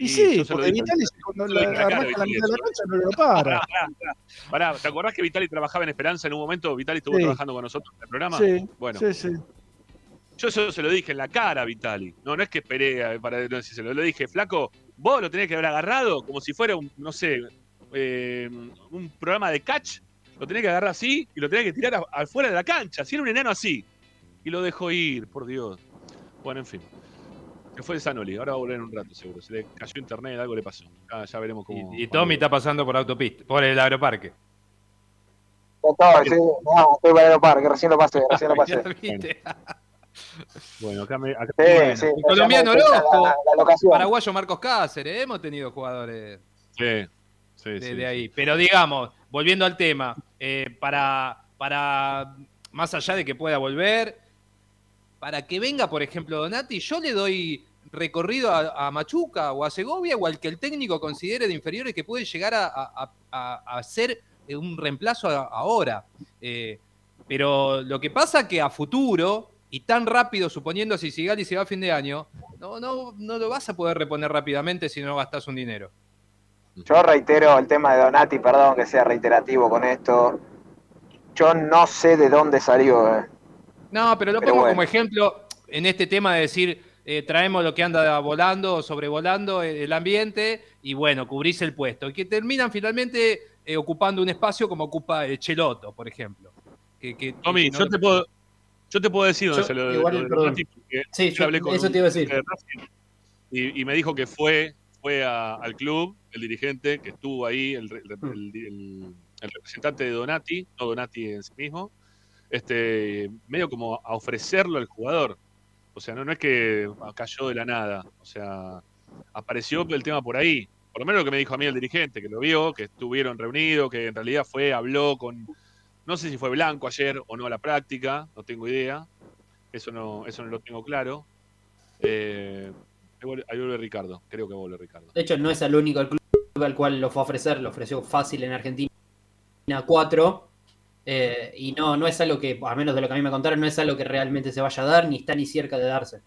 Y, Y sí, lo porque Vitali cuando lo la, la la mitad de la cancha no lo para. pará, pará. Pará, ¿te acordás que Vitali trabajaba en Esperanza en un momento? Vitali estuvo Sí. trabajando con nosotros en el programa. Sí, bueno, sí, sí. yo eso se lo dije en la cara a Vitali. No, no es que esperé a- para decírselo. Le dije, flaco, vos lo tenés que haber agarrado como si fuera un, no sé, eh, un programa de catch. Lo tenés que agarrar así y lo tenés que tirar afuera de la cancha. Si era un enano así. Y lo dejó ir, por Dios. Bueno, en fin. Que fue de Sanoli. Ahora va a volver en un rato, seguro. Se le cayó internet, algo le pasó. Ya, ya veremos cómo. Y, y Tommy está pasando por autopista, por el sí, no, estoy para el parque, recién lo pasé, recién lo *laughs* pasé. Bueno, acá me. acá- Sí, bueno, sí, El colombiano la, la locación. Paraguayo Marcos Cáceres, hemos tenido jugadores. sí. de, sí, de ahí. Pero digamos, volviendo al tema, eh, para, para más allá de que pueda volver, para que venga, por ejemplo, Donati, yo le doy recorrido a, a Machuca o a Segovia o al que el técnico considere de inferiores que puede llegar a, a- ser un reemplazo ahora. Eh, pero lo que pasa que a futuro, y tan rápido, suponiendo si Sigali se va a fin de año, no, no, no lo vas a poder reponer rápidamente si no gastas un dinero. Yo reitero el tema de Donati, perdón que sea reiterativo con esto. Yo no sé de dónde salió. eh. No, pero lo Pero pongo bueno. como ejemplo en este tema de decir, eh, traemos lo que anda volando o sobrevolando eh, el ambiente y bueno, cubrís el puesto. Y que terminan finalmente eh, ocupando un espacio como ocupa el Cheloto, por ejemplo. Que, que- Tommy, que no yo te puedo, yo te puedo decir dónde Yo- se lo, igual, lo Sí, yo hablé con eso te iba a decir. Racing Y, y me dijo que fue, fue a- al club, el dirigente, que estuvo ahí, el, re- el- el- el representante de Donati, no Donati en sí mismo, este, medio como a ofrecerlo al jugador. O sea, no, no es que cayó de la nada. O sea, apareció el tema por ahí. Por lo menos lo que me dijo a mí el dirigente, que lo vio, que estuvieron reunidos, que en realidad fue, habló con. No sé si fue Blanco ayer o no a la práctica, no tengo idea. Eso no, eso no lo tengo claro. Eh, ahí vuelve- Ricardo, creo que vuelve Ricardo. De hecho, no es el único club al cual lo fue a ofrecer, lo ofreció fácil en Argentina 4. Eh, y no, no es algo que, a menos de lo que a mí me contaron, no es algo que realmente se vaya a dar, ni está ni cerca de darse.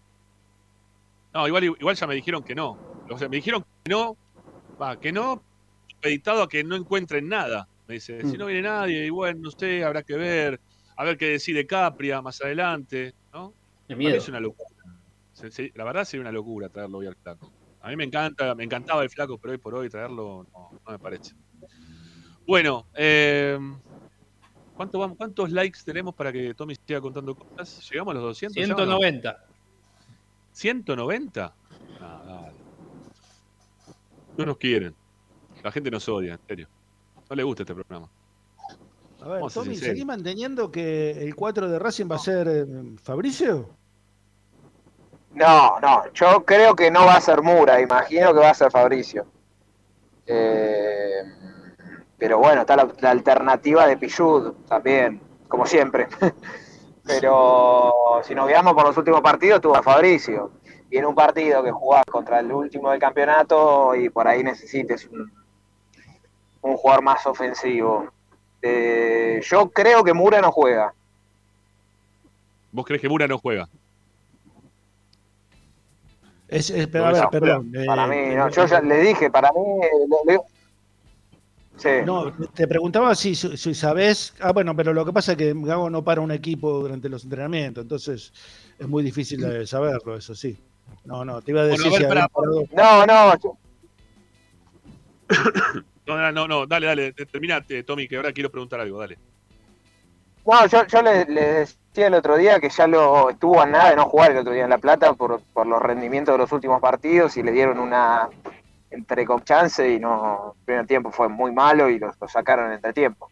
No, igual, igual ya me dijeron que no. O sea, me dijeron que no, va, que no, editado a que no encuentren nada. Me dice, si Mm. no viene nadie, y bueno, no sé, habrá que ver, a ver qué decide Capria más adelante, ¿no? Miedo. es una locura. La verdad sería una locura traerlo hoy al flaco. A mí me encanta, me encantaba el flaco, pero hoy por hoy traerlo no, no me parece. Bueno, eh, ¿cuánto vamos, ¿cuántos likes tenemos para que Tommy siga contando cosas? ¿Llegamos a los 200? ya o no? 190. ¿190? Ah, dale. No nos quieren. La gente nos odia, en serio. No le gusta este programa. A ver, Vamos Tommy. ¿seguís manteniendo que el 4 de Racing va a ser eh, Fabricio? No, no, yo creo que no va a ser Mura, imagino que va a ser Fabricio. Eh, pero bueno, está la, la alternativa de Pichud también, como siempre. *laughs* pero si nos guiamos por los últimos partidos, tuvo a Fabricio. Y en un partido que jugás contra el último del campeonato y por ahí necesites un, un jugador más ofensivo. Eh, yo creo que Mura no juega. ¿Vos crees que Mura no juega? Es, es- pero, No, a ver, no, perdón. Para eh, mí, no, yo ya le dije, para mí. Sí. No, te preguntaba si, si sabés. Ah, bueno, pero lo que pasa es que Gago no para un equipo durante los entrenamientos, entonces es muy difícil de saberlo, eso sí. No, no, te iba a Bueno, decir a ver, si No, no, yo- *coughs* No, no, no, no, dale, dale, terminate, Tommy, que ahora quiero preguntar algo, dale. no, yo, yo le, le decía el otro día que ya lo estuvo a nada de no jugar el otro día en La Plata por, por los rendimientos de los últimos partidos y le dieron una entre chance y no. El primer tiempo fue muy malo y lo, sacaron en entretiempo.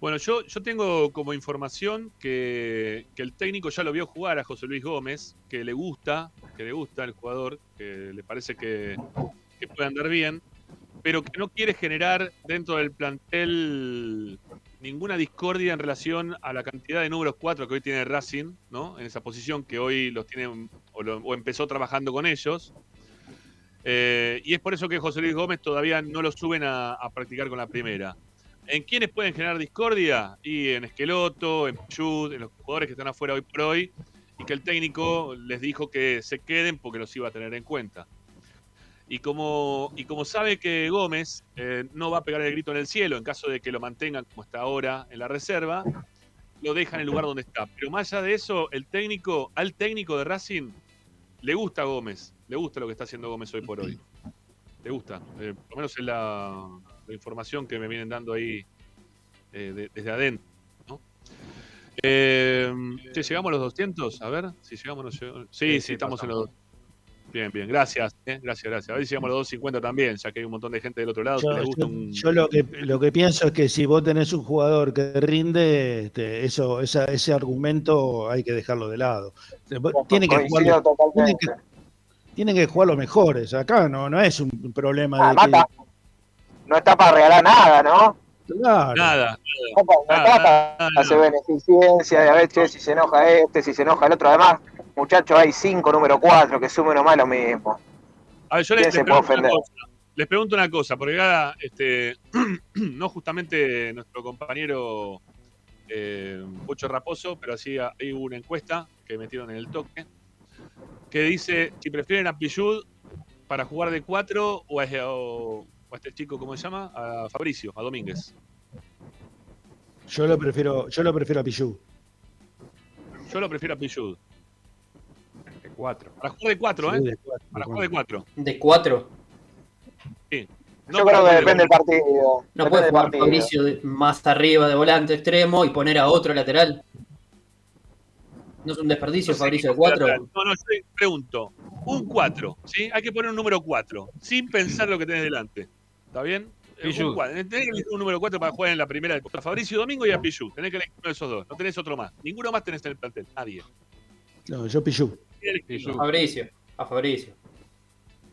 Bueno, yo, yo tengo como información que, que el técnico ya lo vio jugar a José Luis Gómez, que le gusta, que le gusta el jugador, que le parece que, que puede andar bien, pero que no quiere generar dentro del plantel ninguna discordia en relación a la cantidad de números 4 que hoy tiene Racing, ¿no? En esa posición que hoy los tiene o, lo- o empezó trabajando con ellos. Eh, y es por eso que José Luis Gómez todavía no lo suben a, practicar con la primera. ¿En quiénes pueden generar discordia? Y en Esqueloto, en Chud, en los jugadores que están afuera hoy por hoy, y que el técnico les dijo que se queden porque los iba a tener en cuenta. Y como, y como sabe que Gómez eh, no va a pegar el grito en el cielo en caso de que lo mantengan como está ahora en la reserva, lo deja en el lugar donde está. Pero más allá de eso, el técnico, al técnico de Racing le gusta Gómez, le gusta lo que está haciendo Gómez hoy por hoy. Le gusta, eh, por lo menos es la, la información que me vienen dando ahí eh, de- desde adentro. ¿no? Eh, ¿Llegamos a los 200? A ver, si llegamos no llegamos. Sí, sí, sí, estamos en los Bien, bien, gracias, eh, gracias, gracias. A ver si llegamos a los 250 también, ya que hay un montón de gente del otro lado que les gusta yo- un. yo lo que lo que pienso es que si vos tenés un jugador que rinde, este, eso, esa- ese argumento hay que dejarlo de lado. Tienen que, jugar, tienen, que, tienen que jugar los mejores. Acá no, no es un problema Ah, de que. No está para regalar nada, ¿no? Claro. Nada. No, pa- no Nada, nada, hacer beneficencia de a ver, che, si se enoja este, si se enoja el otro. Además, muchachos, hay cinco número cuatro que sumen nomás lo mismo. A ver, yo ¿Quién les, se les pregunto una ofender? cosa. Les pregunto una cosa, porque acá, este, *clears throat* no justamente nuestro compañero eh, Pocho Raposo, pero así hay una encuesta que metieron en el toque, que dice si prefieren a Pillud para jugar de cuatro o o- o a este chico, ¿cómo se llama? A Fabricio, a Domínguez. Yo lo prefiero, yo lo prefiero a Pichu. Yo lo prefiero a Pillud. De cuatro. Para jugar de cuatro, Sí, ¿eh? de cuatro, Para de jugar de cuatro. De cuatro. Sí. No Yo creo que depende del cuatro. partido. No depende puede del jugar partido. Fabricio de- más arriba de volante extremo y poner a otro lateral. ¿No es un desperdicio No sé Fabricio de qué cuatro? lateral. No, no, yo pregunto. Un 4, ¿sí? Hay que poner un número 4, sin pensar lo que tenés delante. ¿Está bien? Eh, Pichu. Tenés que elegir un número 4 para jugar en la primera. A Fabricio Domingo y a Pichu. Tenés que elegir uno de esos dos. No tenés otro más. Ninguno más tenés en el plantel. Nadie. No, yo Pichu. Pichu. Fabricio. A Fabricio.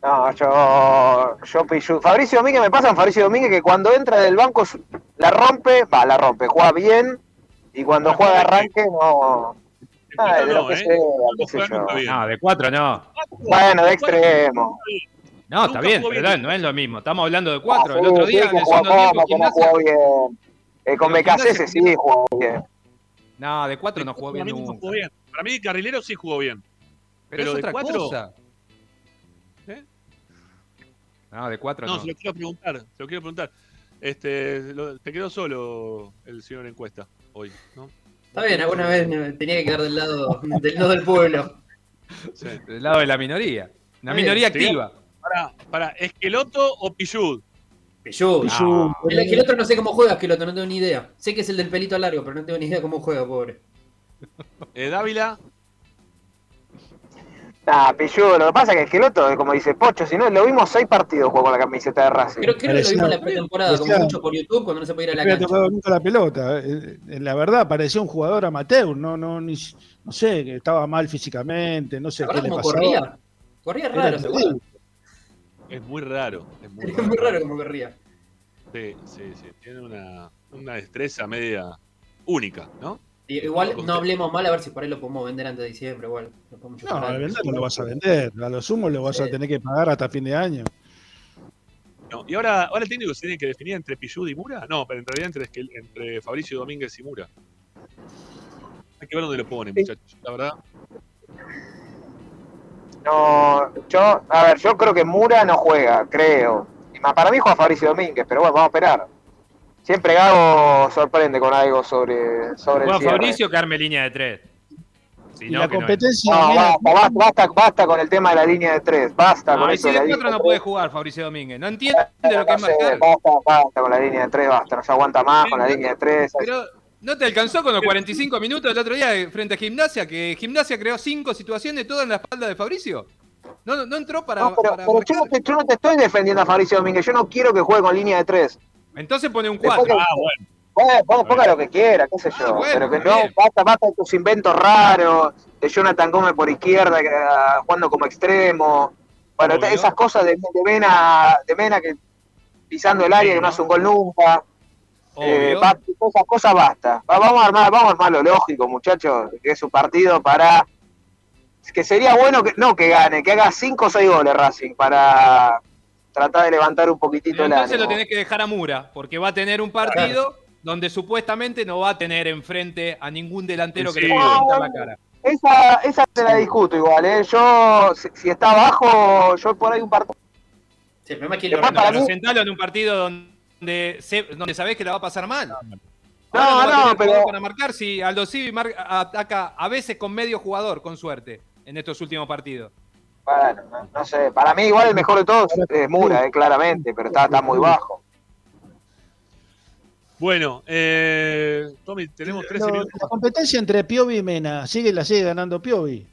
No, yo, yo Pichu. Fabricio Domínguez me pasa en Fabricio Domínguez que cuando entra del banco la rompe, va, la rompe, juega bien y cuando juega de arranque no. Ay, de lo no, que ¿eh? sea, No qué sé yo. No, de cuatro no. Bueno, de extremo. No, está bien, bien. no, no es lo mismo. Estamos hablando de cuatro. Ah, El sí, otro día que en el jugó segundo tiempo, no bien. Eh, con BKC sí jugó bien. No, de cuatro no jugó bien mí nunca nunca. jugó bien. Para mí Carrilero sí jugó bien. Pero, Pero es de otra cuatro- cosa. ¿Eh? No, de cuatro No, no. se lo quiero preguntar. Se lo quiero preguntar. Este, lo- te quedó solo el señor encuesta hoy, ¿no? Está bien, alguna vez me tenía que quedar del lado del, lado del pueblo. *laughs* Sí. Del lado de la minoría. Una minoría bien. activa. Para, para Esqueloto o Pillud. Pichu. Pichu. El, el otro no sé cómo juega, Esqueloto, no tengo ni idea. Sé que es el del pelito largo, pero no tengo ni idea cómo juega, pobre. Eh, Dávila. Nah, Pichu, lo que pasa es que Esqueloto, como dice Pocho, si no, lo vimos seis partidos jugó con la camiseta de Racing. Creo, creo que lo vimos en la pretemporada, como mucho por YouTube, cuando no se podía ir a No la había cancha. tocado nunca la pelota. eh. Eh, La verdad, parecía un jugador amateur. No, no, ni, no sé, que estaba mal físicamente, no sé ¿Te qué le pasaba. corría? Corría raro, ¿se acuerdan? terrible. Es muy raro. Es muy Es raro. muy raro cómo corría. Sí, sí, sí. Tiene una, una destreza media única, ¿no? Y Igual no hablemos mal, a ver si por ahí lo podemos vender antes de diciembre igual. Lo podemos No, a vender no lo vas a vender. A lo sumo lo vas a tener que pagar hasta fin de año. No, Y ahora, ahora el técnico se tiene que definir entre Pillud y Mura. No, pero en realidad entre, entre Fabricio Domínguez y Mura. Hay que ver dónde lo pone, muchachos. La verdad. No, yo, a ver, yo creo que Mura no juega, creo. Para mí juega Fabricio Domínguez, pero bueno, vamos a esperar. Siempre Gago sorprende con algo sobre, sobre el Juega cierre. Fabricio que arme línea de tres. Si Y no, la no competencia. No, basta, basta, basta, basta con el tema de la línea de tres. Basta. No, con y eso si de cuatro no de puede jugar Fabricio Domínguez. No entiende lo que No es marcar. basta, basta con la línea de tres, basta, no se aguanta más con la línea de tres. Pero no te alcanzó con los 45 minutos del otro día frente a Gimnasia, que Gimnasia creó cinco situaciones, todas en la espalda de Fabricio. No, no, no entró para. No, pero, para pero yo, no te, yo no te estoy defendiendo a Fabricio Domínguez, yo no quiero que juegue con línea de tres. Entonces pone un Después 4. que- Ah, bueno. Bueno, ponga, ponga lo que quiera, qué sé yo. Ah, bueno, pero que no, bien. basta, basta de tus inventos raros, de Jonathan Gómez por izquierda, que, ah, jugando como extremo. Bueno, Obvio. esas cosas de, de Mena, de Mena que pisando el área que no ¿no? hace un gol nunca. Eh, esas cosas basta. Va- Vamos a armar, vamos a armar lo lógico, muchachos, que es un partido para. Que sería bueno que no que gane, que haga 5 o 6 goles Racing para tratar de levantar un poquitito el Entonces ánimo. lo tenés que dejar a Mura, porque va a tener un partido donde supuestamente no va a tener enfrente a ningún delantero que le pueda pintar la cara. Esa, esa te la discuto igual, ¿eh? Yo, si, si está abajo, yo por ahí un partido. Sí, el problema es quién lo para mí- en un partido donde, se- donde sabés que la va a pasar mal. No, Ahora no, tener pero- para marcar si Aldo Civi mar- ataca a veces con medio jugador, con suerte, en estos últimos partidos. Bueno, no, no sé. Para mí, igual el mejor de todos es Mura, ¿eh? claramente, pero está, está muy bajo. Bueno, eh, Tommy, tenemos 13 lo- minutos. la competencia entre Piovi y Mena, sigue, la sigue ganando Piovi.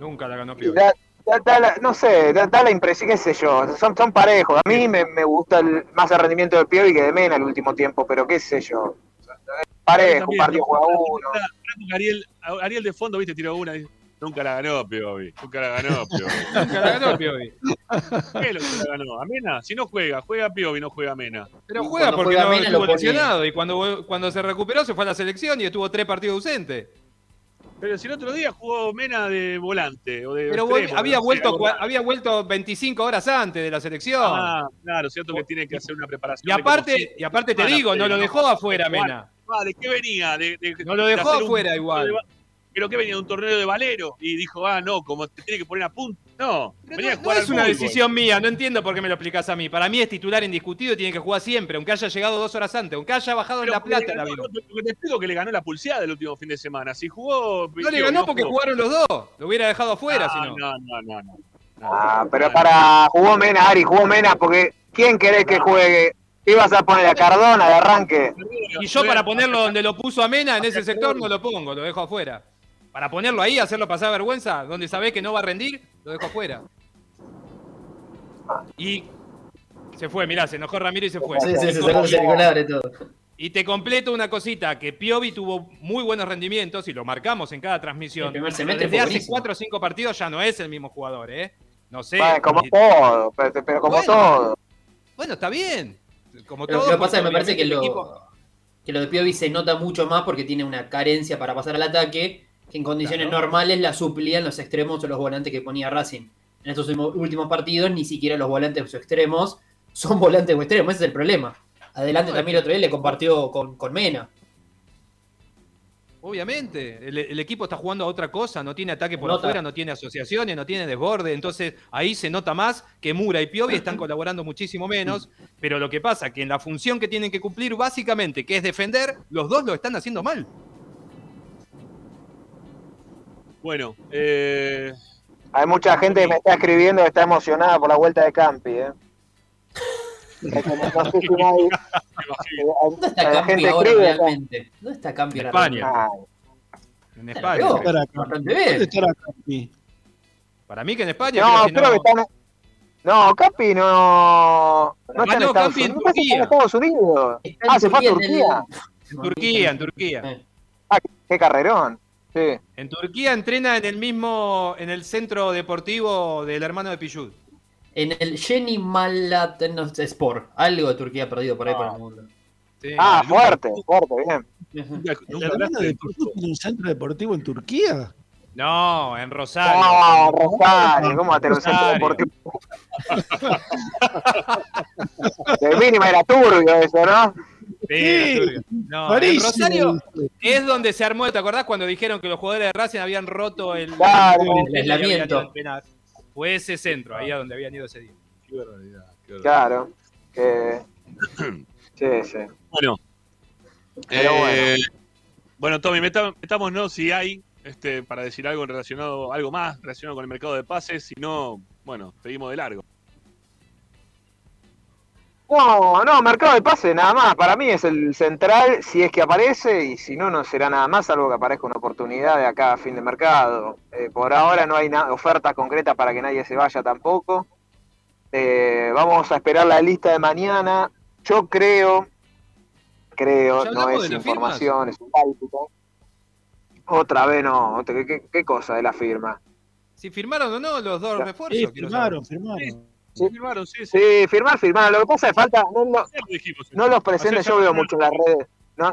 Nunca la ganó Piovi. Da- da- da la- no sé, da, da la impresión, qué sé yo, son, son parejos. A mí me, me gusta el- más el rendimiento de Piovi que de Mena el último tiempo, pero qué sé yo. Parejo, un También, partido juega uno. Ariel, Ariel de fondo, viste, tiró una. Nunca la ganó Piovi. Nunca la ganó Piovi. *laughs* Nunca la ganó Piovi. ¿Qué es lo que la ganó? ¿A Mena? Si no juega, juega Piovi, no juega Mena. Pero juega porque juega no Mena estuvo lesionado y cuando, cuando se recuperó se fue a la selección y estuvo tres partidos ausentes. Pero si el otro día jugó Mena de volante o de Pero extremo, había, no vuelto, raro. había vuelto 25 horas antes de la selección. Ah, claro, cierto que tiene que hacer una preparación. y aparte, y aparte te digo, no lo dejó afuera Mena. Ah, ¿de qué venía? De, de- No lo de dejó un afuera igual. de Pero que venía de un torneo de Valero y dijo, ah, no, como te tiene que poner a punto. No, venía a No es una fútbol. decisión mía, no entiendo por qué me lo explicás a mí. Para mí es titular indiscutido y tiene que jugar siempre, aunque haya llegado dos horas antes, aunque haya bajado en Pero La porque le Plata. la ganó- te explico que le ganó la pulseada el último fin de semana. Si jugó. No le ganó porque jugaron los dos. Lo hubiera dejado afuera, si no. No, no, no, no. Ah, pero para. Jugó Mena, Ari, jugó Mena, porque ¿quién querés que juegue? ¿Qué ibas a poner a Cardona de arranque? Y yo para ponerlo donde lo puso a Mena, en ese sector, no lo pongo, lo dejo afuera. Para ponerlo ahí, hacerlo pasar vergüenza, donde sabés que no va a rendir, lo dejo afuera. Y se fue, mirá, se enojó Ramiro y se fue. Sí, sí, se sacó auriculares y todo. Y te completo una cosita, que Piovi tuvo muy buenos rendimientos y lo marcamos en cada transmisión. El primer Pero semestre Desde hace cuatro o cinco partidos ya no es el mismo jugador, ¿eh? No sé. Bueno, como Y- todo, pero, pero como Bueno. todo. Bueno, está bien. Como Pero todo, lo que pasa es que me parece que el lo, equipo- que lo de Piovi se nota mucho más porque tiene una carencia para pasar al ataque que en condiciones Claro. normales la suplían los extremos o los volantes que ponía Racing. En estos últimos- partidos ni siquiera los volantes o extremos son volantes o extremos, ese es el problema. Adelante No, también el otro día le compartió con, con Mena. Obviamente, el, el equipo está jugando a otra cosa, no tiene ataque por Nota. afuera, no tiene asociaciones, no tiene desborde, entonces ahí se nota más que Mura y Piovi están *laughs* colaborando muchísimo menos, pero lo que pasa que en la función que tienen que cumplir básicamente, que es defender, los dos lo están haciendo mal. Bueno, eh, Hay mucha gente que me está escribiendo que está emocionada por la vuelta de Campi, ¿eh? No- no sé si nadie- ¿Dónde está la Campi gente ahora escribe acá. realmente? ¿Dónde está Campi En? España. Ah, En España. Para mí que en España No, creo que creo que están. No, Campi no. No está en Ganó Estados Campi en Unidos. No, está Turquía. en Estados Unidos. Está en Ah, se fue a Turquía. en Turquía, en Turquía. Ah, qué carrerón. Sí. En Turquía entrena en el mismo, en el centro deportivo del hermano de Piyud. En el Jenny Malaten Sport. Algo de Turquía perdido por ahí por el mundo. Sí, Ah, fuerte, fuerte, bien. nunca, ¿El hermano de tiene un centro deportivo en Turquía? No, en Rosario. No, Rosario, ¿cómo va a tener un centro deportivo? *laughs* De mínima era turbio eso, ¿no? Sí. No, en. Rosario es donde se armó, ¿te acordás cuando dijeron que los jugadores de Racing habían roto el, Claro. el El aislamiento. Fue ese centro, ahí a donde habían ido ese día. Qué barbaridad, qué barbaridad. Claro. Que... *clears throat* Sí, sí. Bueno, Pero eh, bueno, Tommy, metámonos si hay este, para decir algo relacionado, algo más relacionado con el mercado de pases, si no, bueno, seguimos de largo. No, no, mercado de pase nada más. Para mí es el central si es que aparece y si no, no será nada más, salvo que aparezca una oportunidad de acá a fin de mercado. Eh, por ahora no hay ofertas concretas para que nadie se vaya tampoco. Eh, vamos a esperar la lista de mañana. Yo creo, creo, ¿Ya no es información, es un cálculo. Otra vez no, ¿qué, qué- qué cosa de la firma? Si firmaron o no los dos refuerzos. Sí, firmaron, firmaron. Sí, firmaron, sí, sí. Sí, firmar, firmar. Lo que pasa es que falta, no, no- no los presenten, Ayer yo veo mucho en las redes. No,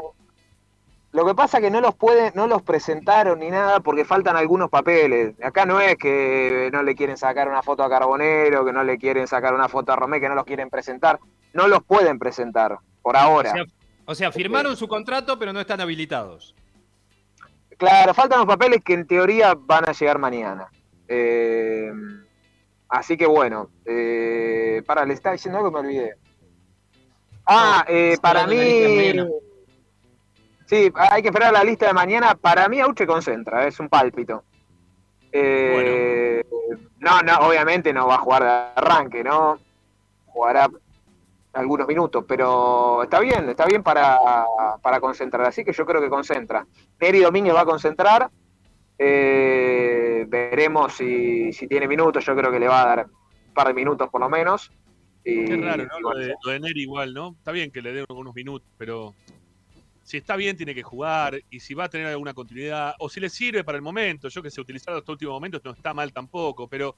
lo que pasa es que no los pueden, no los presentaron ni nada porque faltan algunos papeles. Acá no es que no le quieren sacar una foto a Carbonero, que no le quieren sacar una foto a Romé, que no los quieren presentar. No los pueden presentar, por ahora. O sea, o sea, firmaron su contrato, pero no están habilitados. Claro, faltan los papeles que en teoría van a llegar mañana. Eh, así que bueno, eh, para, le estaba diciendo algo que me olvidé. Ah, eh, para mí. Sí, hay que esperar la lista de mañana. Para mí, Auche concentra, es un pálpito. Eh, No, no, obviamente no va a jugar de arranque, ¿no? Jugará algunos minutos, pero está bien, está bien para, para concentrar. Así que yo creo que concentra. Neri Domínguez va a concentrar. Eh, veremos si, si tiene minutos. Yo creo que le va a dar un par de minutos por lo menos. Y, Qué raro, ¿no? Lo de, lo de Neri igual, ¿no? Está bien que le den unos minutos, pero si está bien tiene que jugar y si va a tener alguna continuidad o si le sirve para el momento. Yo que sé, utilizarlo hasta último momento no está mal tampoco, pero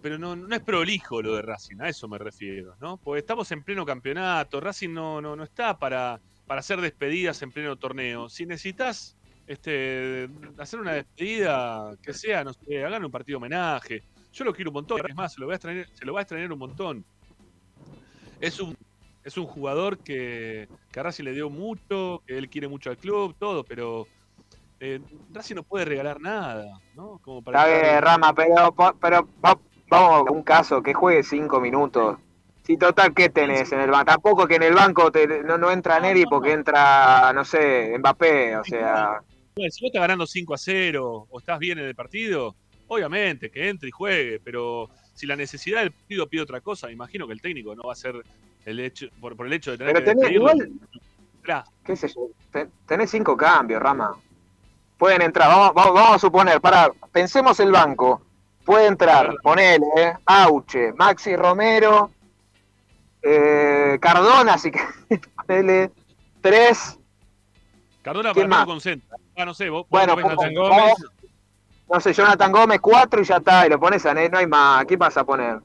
pero no, no es prolijo lo de Racing, a eso me refiero, ¿no? Porque estamos en pleno campeonato, Racing no, no, no está para, para hacer despedidas en pleno torneo. Si necesitas este, hacer una despedida que sea, no sé, hagan un partido homenaje. Yo lo quiero un montón, es más, se lo, voy a extrañar, se lo va a extrañar un montón. Es un, es un jugador que, que a Racing le dio mucho, que él quiere mucho al club, todo, pero eh, Racing no puede regalar nada, ¿no? Como para Está bien, Rama, pero, pero va- vamos a un caso, que juegue cinco minutos. Si total, ¿qué tenés en el banco? Tampoco que en el banco te- no, no entra Neri porque entra, no sé, Mbappé, o sea... Bueno, si vos estás ganando 5 a 0 o estás bien en el partido, obviamente que entre y juegue, pero si la necesidad del partido pide otra cosa, imagino que el técnico no va a ser el hecho, por, por el hecho de tener Pero que tenés, igual, qué sé yo, te- tenés cinco cambios, Rama. Pueden entrar, vamos, vamos, vamos a suponer, para, pensemos el banco. Puede entrar, ponele, eh, Auche, Maxi Romero, eh, Cardona, así *laughs* que ponele tres. Cardona ¿Quién para mí no concentra. Ah, no sé, vos, Bueno, no ves a vamos- Nathan Gómez. no sé, Jonathan Gómez, cuatro y ya está, y lo pones a Neri, no hay más. ¿Qué vas a poner?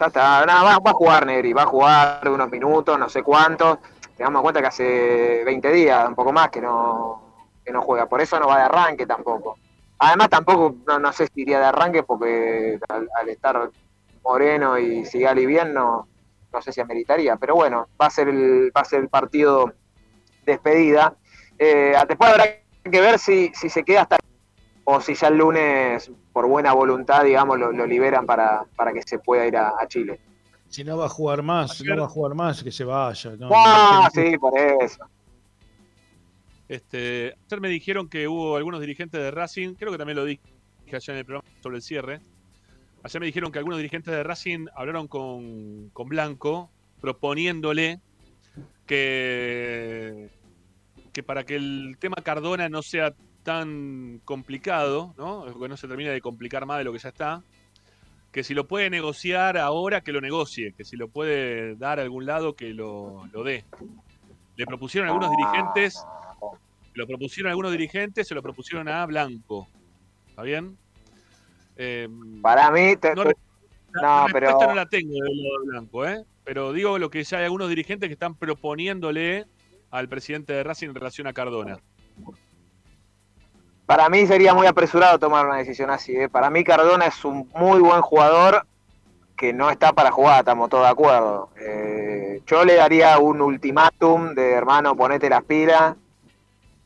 Ya está, nada, va, va a jugar Neri, va a jugar unos minutos, no sé cuántos. Tengamos en cuenta que hace 20 días, un poco más, que no, que no juega. Por eso no va de arranque tampoco. Además, tampoco, no, no sé si iría de arranque porque al, al estar Moreno y Sigali bien, no, no sé si ameritaría. Pero bueno, va a ser el, va a ser el partido despedida. Eh, después habrá que ver si, si se queda hasta o si ya el lunes, por buena voluntad, digamos, lo, lo liberan para, para que se pueda ir a, a Chile. Si no va a jugar más, si no va a jugar más, que se vaya. No, Ah, no sí, por eso. Este, ayer me dijeron que hubo algunos dirigentes de Racing, creo que también lo dije ayer en el programa sobre el cierre. Ayer me dijeron que algunos dirigentes de Racing hablaron con, con Blanco proponiéndole que, que para que el tema Cardona no sea tan complicado, ¿no? que no se termine de complicar más de lo que ya está, que si lo puede negociar ahora, que lo negocie, que si lo puede dar a algún lado, que lo, lo dé. Le propusieron algunos dirigentes lo propusieron algunos dirigentes, se lo propusieron a Blanco. ¿Está bien? Eh, Para mí, te- no, la, no, la pero- no la tengo de Blanco, ¿eh? Pero digo lo que ya hay algunos dirigentes que están proponiéndole al presidente de Racing en relación a Cardona. para mí sería muy apresurado tomar una decisión así. ¿eh? Para mí Cardona es un muy buen jugador que no está para jugar, estamos todos de acuerdo. Eh, yo le daría un ultimátum de hermano, ponete las pilas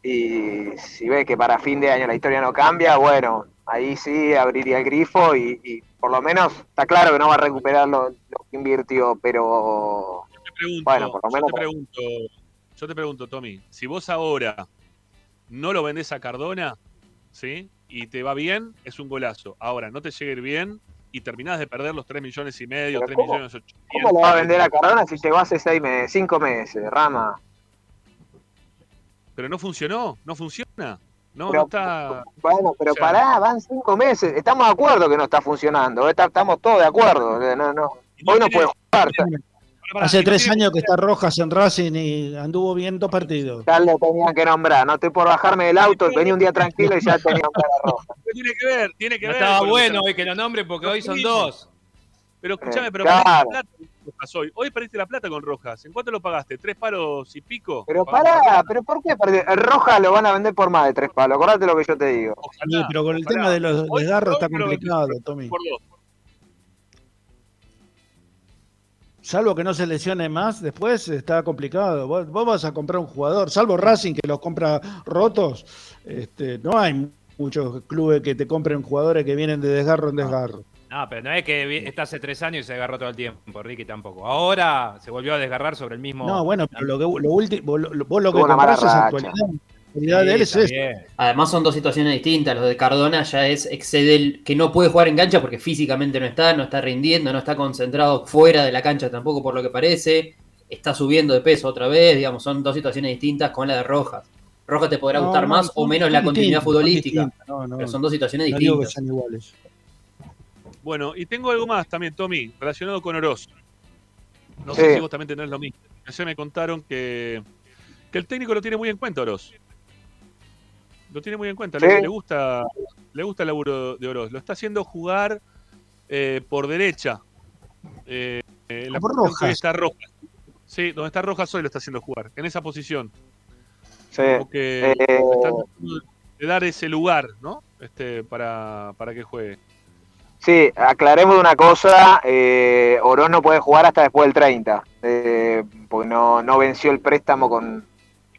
y si ve que para fin de año la historia no cambia, bueno, ahí sí abriría el grifo y, y por lo menos está claro que no va a recuperar lo, lo que invirtió, pero pregunto, bueno, por lo yo menos te pregunto, yo te pregunto, Tommy, si vos ahora no lo vendés a Cardona, ¿sí? Y te va bien, es un golazo. Ahora, no te llega a ir bien y terminás de perder los 3 millones y medio, Pero 3 ¿cómo? millones 800. ¿cómo lo va a vender a Cardona si llegó hace seis meses, cinco meses, Rama? Pero no funcionó, no funciona. No, Pero- no está. Bueno, pero O sea- pará, van cinco meses. Estamos de acuerdo que no está funcionando. ¿eh? Está- Estamos todos de acuerdo. eh, No, no. Hoy no puede jugar. Hace tres años que está Rojas en Racing y anduvo bien dos partidos. Ya lo tenían que nombrar. No estoy por bajarme del auto. Venía un día tranquilo y ya tenía que nombrar a Rojas. *laughs* ¿Qué tiene que ver? Tiene que No ver. estaba bueno que- hoy que lo nombre porque hoy son dos. Pero escúchame, pero Claro. perdiste la plata con Rojas hoy. Hoy perdiste la plata con Rojas. ¿En cuánto lo pagaste? ¿Tres palos y pico? Pero pará, ¿pero por qué? Porque el Rojas lo van a vender por más de tres palos. Acordate lo que yo te digo. Sí, pero con el ojalá. tema de los desgarros está complicado, Tommy. Por dos. Salvo que no se lesione más, después está complicado. Vos, vos vas a comprar un jugador, salvo Racing que los compra rotos, este, no hay muchos clubes que te compren jugadores que vienen de desgarro en desgarro. No, pero no es que está hace tres años y se agarró todo el tiempo, Ricky tampoco. Ahora se volvió a desgarrar sobre el mismo. No, bueno, pero lo, que, lo último, vos lo, vos lo que comprás es actualidad. Actualidad de él es. Además son dos situaciones distintas. Lo de Cardona ya es excede el que no puede jugar en cancha porque físicamente no está, no está rindiendo, no está concentrado fuera de la cancha tampoco por lo que parece. Está subiendo de peso otra vez, digamos, son dos situaciones distintas con la de Rojas. Rojas te podrá No, gustar no, más o menos la continuidad futbolística, distintos. No, no, pero son dos situaciones no digo que distintas. sean iguales. Bueno, y tengo algo más también, Tommy, relacionado con Oroz. No Sí. sé si vos también tenés lo mismo. ayer me contaron que, que el técnico lo tiene muy en cuenta, Oroz. Lo tiene muy en cuenta, le, gusta, le gusta el laburo de Oroz. Lo está haciendo jugar eh, por derecha. Eh, en la Por Rojas. está Rojas. Sí, donde está Rojas hoy lo está haciendo jugar, en esa posición. Sí. Como que Eh, de dar ese lugar, ¿no? Este, para, para que juegue. Sí, aclaremos una cosa, eh, Oroz no puede jugar hasta después del 30, eh, porque no, no venció el préstamo con,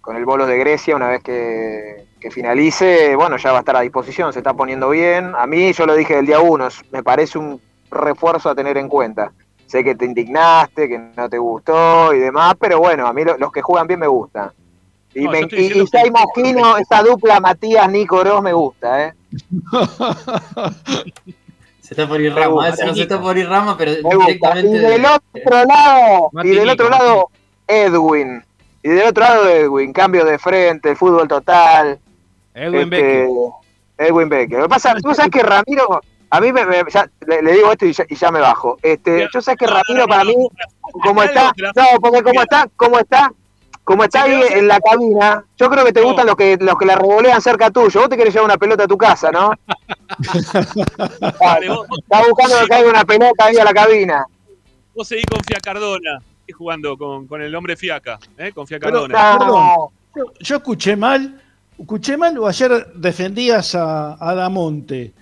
con el Bolos de Grecia, una vez que, que finalice, bueno, ya va a estar a disposición, se está poniendo bien. A mí, yo lo dije del día 1, me parece un refuerzo a tener en cuenta. Sé que te indignaste, que no te gustó y demás, pero bueno, a mí lo- los que juegan bien me gustan. Y, No, me- y- y ya que- imagino *laughs* esa dupla Matías-Nico Oroz me gusta, ¿eh? *laughs* Se está por ir rama, gusta. ese no se está por ir rama, pero Me gusta. Y directamente. del otro *laughs* lado, y del otro lado, Edwin. Y del otro lado, Edwin. Cambio de frente, fútbol total. Edwin Este, Becker. Edwin Becker. Lo que pasa, tú sabes que Ramiro, a mí me, me- ya- le, le digo esto y ya, y ya me bajo. Este, yo sé que Ramiro para mí, como está, no, porque como está, como está, como está ahí en la cabina, yo creo que te gustan los que los que la revolean cerca tuyo. Vos te querés llevar una pelota a tu casa, ¿no? *laughs* Estás buscando que caiga una pelota ahí a la cabina. vos seguís con Fiacardona jugando con, con el hombre Fiaca, ¿eh? con Pero- Fiacardona. No. Yo, yo escuché mal, escuché mal o ayer defendías a, a Damonte.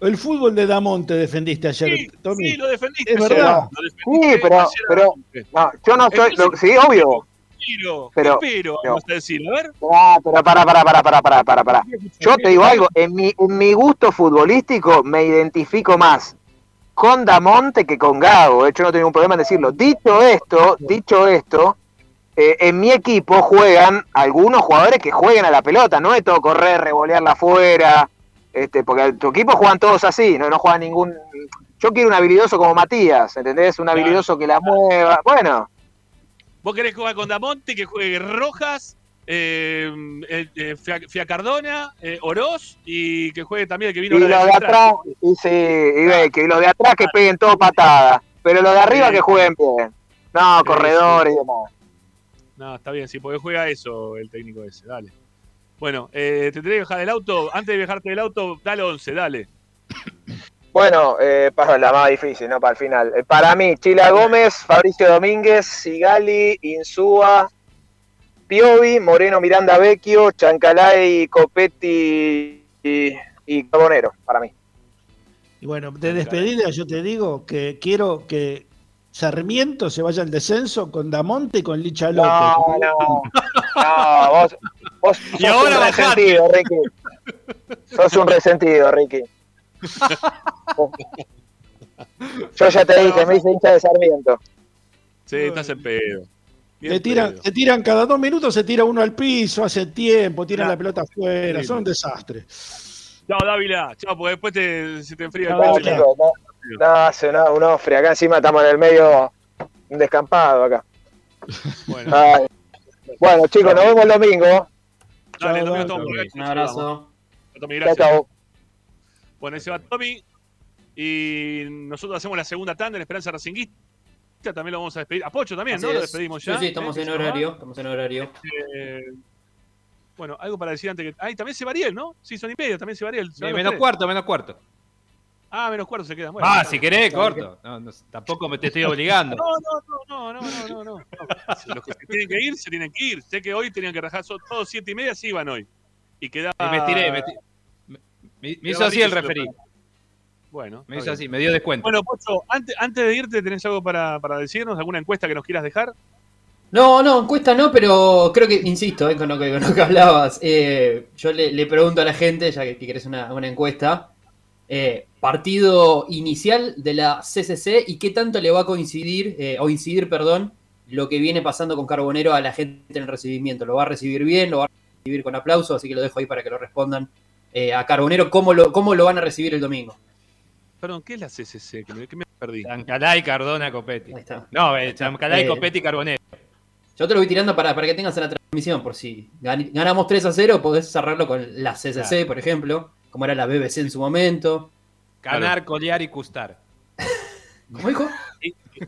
El fútbol de Damonte defendiste ayer, Sí, Tommy. sí, lo defendiste. Es ayer, verdad. lo defendiste Sí, pero, pero, no, yo no estoy, Entonces- sí, obvio. Pero, Pero- pero, pero- vamos a decir, a ver. Ah, pero para, para, para, para, para, para, para. Yo te digo algo, en mi, en mi gusto futbolístico me identifico más con Damonte que con Gago, de hecho no tengo ningún problema en decirlo. Dicho esto, dicho esto, eh, en mi equipo juegan algunos jugadores que jueguen a la pelota, no es todo correr, revolearla afuera, este, porque tu equipo juegan todos así, no, no juegan ningún... Yo quiero un habilidoso como Matías, ¿entendés? Un habilidoso que la mueva, bueno, Vos querés jugar con Damonte, que juegue Rojas, eh, eh, eh, Fia- Fiacardona, eh, Oroz y que juegue también el que y vino los ahora de central. atrás, y sí, y ve que los de atrás que peguen todo patadas, pero los de arriba que jueguen bien. No, Sí, corredores y demás. No, está bien, sí, porque juega eso el técnico ese, dale. Bueno, eh, te tenés que bajar del auto. Antes de viajarte del auto, dale 11, dale. Bueno, eh, para la más difícil, ¿no? Para el final. Para mí, Chila Gómez, Fabricio Domínguez, Sigali, Insúa, Piovi, Moreno Miranda Vecchio, Chancalay, Copetti y, y Carbonero, para mí. Y bueno, de despedida yo te digo que quiero que Sarmiento se vaya al descenso con Damonte y con Licha López. No, no, *laughs* no, vos, vos sos Y ahora un bajate. resentido, Ricky. Sos un resentido, Ricky. *laughs* Yo ya te dije, me hice hincha de Sarmiento. Sí, estás en pedo. Bien Le tiran, pedo. se tiran cada dos minutos, se tira uno al piso, hace tiempo, tiran Claro. la pelota afuera, Sí. son un desastre. Chao, Dávila. Chao, porque después te, se te enfría el Chao, No, pecho. No, no, hace una- un ofre. Acá encima estamos en el medio, un descampado acá. Bueno, Ay. Bueno, chicos, nos vemos el domingo. dale, Chao, domingo Dávila. estamos por acá. Un abrazo. Tommy, gracias. chao. Bueno, ahí se va Tommy. Y nosotros hacemos la segunda tanda en Esperanza Racinguista. También lo vamos a despedir. A Pocho también, Así ¿no? Lo es. despedimos Sí, ya. sí, estamos ¿eh? en va. horario. Estamos en horario. Eh, bueno, algo para decir antes que. Ah, y también se Ariel, ¿no? Sí, son y media, también se Ariel. Sí, menos cuarto, menos cuarto. Ah, menos cuarto se quedan. Bueno, Ah, si querés, corto. No, no, tampoco me te estoy obligando. *laughs* No, no, no, no, no, no, no, Los que se tienen que ir, se tienen que ir. Sé que hoy tenían que rajar son todos siete y media, sí iban hoy. Y quedaba. Y me tiré, me, ti- me- me- me hizo así el referí. Bueno. Me hizo bien. así, me dio descuento. Bueno, Pocho, antes, antes de irte, ¿tenés algo para, para decirnos? ¿Alguna encuesta que nos quieras dejar? No, no, encuesta no, pero creo que, insisto, eh, con, lo que, con lo que hablabas, eh, yo le, le pregunto a la gente, ya que, que querés una, una encuesta, eh, partido inicial de la CCC y qué tanto le va a coincidir, eh, o incidir, perdón, lo que viene pasando con Carbonero a la gente en el recibimiento. ¿Lo va a recibir bien? ¿Lo va a recibir con aplauso? Así que lo dejo ahí para que lo respondan eh, a Carbonero. ¿Cómo lo, ¿Cómo lo van a recibir el domingo? Perdón, ¿qué es la CCC? Que me, que me perdí. Chancalay, Cardona, Copetti. Ahí está. No, eh, Chancalay, Eh, Copetti, Carbonero. Yo te lo voy tirando para, para que tengas en la transmisión, por si gan- ganamos 3 a 0, podés cerrarlo con la CCC, Claro. por ejemplo, como era la BBC en su momento. Canar, colear y custar. ¿Cómo dijo?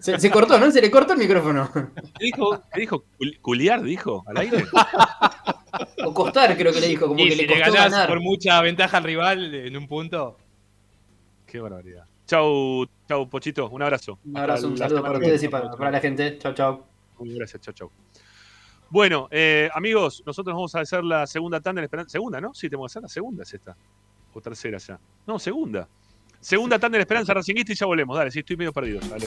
Se, se cortó, ¿no? Se le cortó el micrófono. ¿Qué dijo? ¿Qué dijo? Cul- ¿Culiar dijo? ¿Al aire? O costar, creo que le dijo, como Y que si le le costó ganás ganar. por mucha ventaja al rival en un punto. Qué barbaridad. Chau, chau, Pochito. Un abrazo. Un abrazo, un saludo para ustedes y para, para la gente. Chao, chao. Muy gracias, chau, chau. Bueno, eh, amigos, nosotros vamos a hacer la segunda tanda en Esperanza. Segunda, ¿no? Sí, tenemos que hacer la segunda, es esta. O tercera ya. No, segunda. Segunda tanda en Esperanza Racinguista y ya volvemos. Dale, sí, estoy medio perdido. Dale.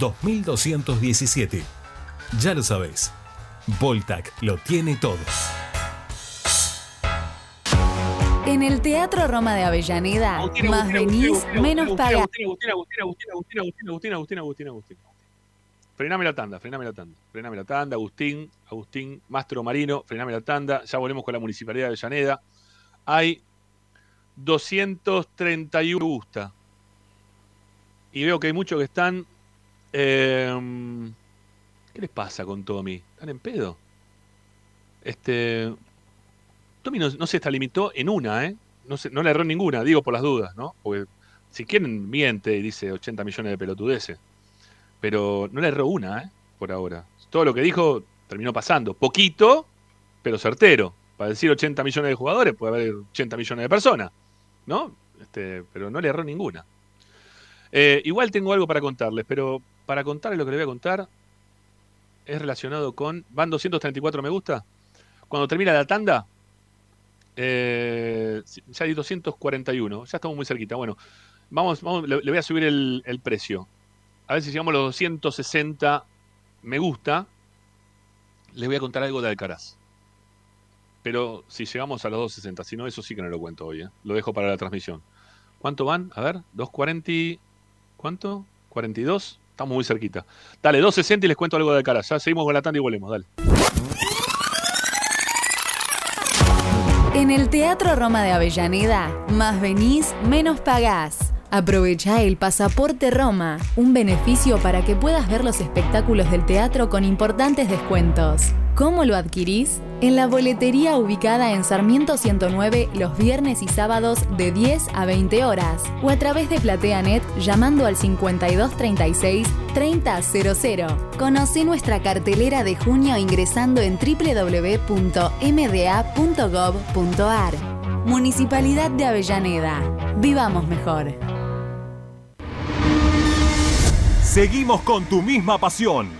2217. Ya lo sabés, Voltac lo tiene todo. En el Teatro Roma de Avellaneda, más venís, menos pagás. Agustín, Agustín, Agustín, Agustín, Agustín, Agustín, Agustín, Agustín, Agustín. Frename la tanda, frename la tanda, frename la tanda, Agustín, Agustín, Mastro Marino, frename la tanda, ya volvemos con la Municipalidad de Avellaneda. Hay 231 me gusta. Y veo que hay muchos que están... eh, ¿Qué les pasa con Tommy? ¿Están en pedo? Este... Tommy no, no se extralimitó en una, ¿eh? No, se- no le erró ninguna, digo por las dudas, ¿no? Porque si quieren miente y dice 80 millones de pelotudeces. Pero no le erró una, ¿eh? Por ahora. Todo lo que dijo terminó pasando. Poquito, pero certero. Para decir 80 millones de jugadores puede haber 80 millones de personas, ¿no? Este, pero no le erró ninguna. Eh, igual tengo algo para contarles, pero para contarles lo que les voy a contar es relacionado con... ¿Van 234 me gusta? Cuando termina la tanda, eh, ya hay 241, ya estamos muy cerquita. Bueno, vamos, le, le voy a subir el, precio. A ver si llegamos a los 260 me gusta. Les voy a contar algo de Alcaraz. Pero si llegamos a los 260, si no, eso sí que no lo cuento hoy. ¿eh? Lo dejo para la transmisión. ¿Cuánto van? A ver, 240. y- ¿Cuánto? ¿42? Estamos muy cerquita. Dale, 2.60 y les cuento algo de cara. Ya seguimos con la tanda y volvemos, dale. En el Teatro Roma de Avellaneda, más venís, menos pagás. Aprovecha el Pasaporte Roma, un beneficio para que puedas ver los espectáculos del teatro con importantes descuentos. ¿Cómo lo adquirís? En la boletería ubicada en Sarmiento 109 los viernes y sábados de 10 a 20 horas o a través de PlateaNet llamando al 5236 3000. Conoce nuestra cartelera de junio ingresando en www.mda.gov.ar. Municipalidad de Avellaneda. Vivamos mejor. Seguimos con tu misma pasión.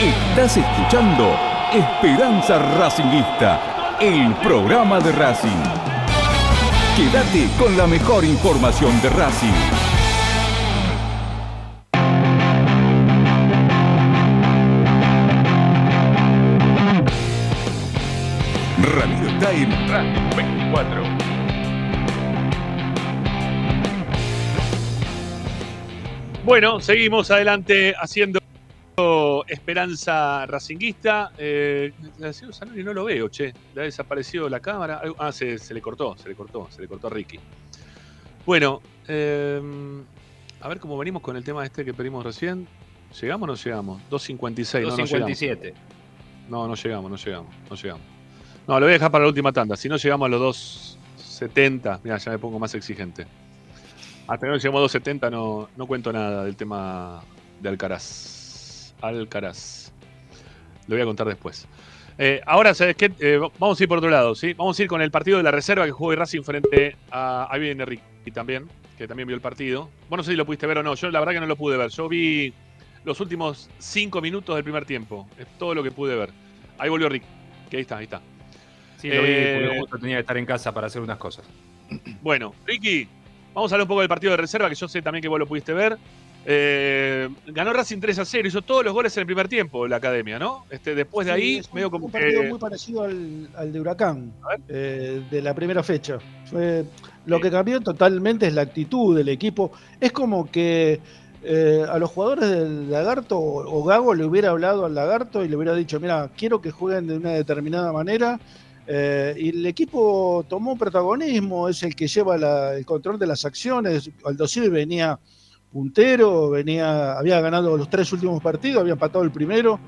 Estás escuchando Esperanza Racingista, el programa de Racing. Quédate con la mejor información de Racing. Radio en Radio 24. Bueno, seguimos adelante haciendo Esperanza Racinguista. Eh, no lo veo, che. Le ha desaparecido la cámara. Ah, se, se le cortó, se le cortó, se le cortó a Ricky. Bueno, eh, a ver cómo venimos con el tema este que pedimos recién. ¿Llegamos o no llegamos? 2.56. No, no 2.57. llegamos. No, no llegamos, no llegamos, no llegamos. No, lo voy a dejar para la última tanda. Si no llegamos a los 2.70, mira, ya me pongo más exigente. Hasta que no lleguemos a 2.70 no, no cuento nada del tema de Alcaraz. Alcaraz. Lo voy a contar después. Eh, ahora, ¿sabes qué? Eh, vamos a ir por otro lado, ¿sí? Vamos a ir con el partido de la reserva que jugó Racing frente a. Ahí viene Ricky también, que también vio el partido. Bueno, no sé si lo pudiste ver o no. Yo la verdad que no lo pude ver. Yo vi los últimos cinco minutos del primer tiempo. Es todo lo que pude ver. Ahí volvió Ricky. Que ahí está, ahí está. Sí, lo vi Eh, porque justo tenía que estar en casa para hacer unas cosas. Bueno, Ricky, vamos a hablar un poco del partido de reserva, que yo sé también que vos lo pudiste ver. Eh, ganó Racing 3 a 0, hizo todos los goles en el primer tiempo la academia, ¿no? Este, después de Sí, ahí, es un- medio como un partido que. muy parecido al, al de Huracán, eh, de la primera fecha. Fue, lo que cambió totalmente es la actitud del equipo. Es como que eh, a los jugadores del Lagarto o, o Gago le hubiera hablado al Lagarto y le hubiera dicho, mira, quiero que jueguen de una determinada manera. eh, y el equipo tomó protagonismo, es el que lleva la- el control de las acciones. Aldo Civi venía puntero, venía, había ganado los tres últimos partidos, había empatado el primero.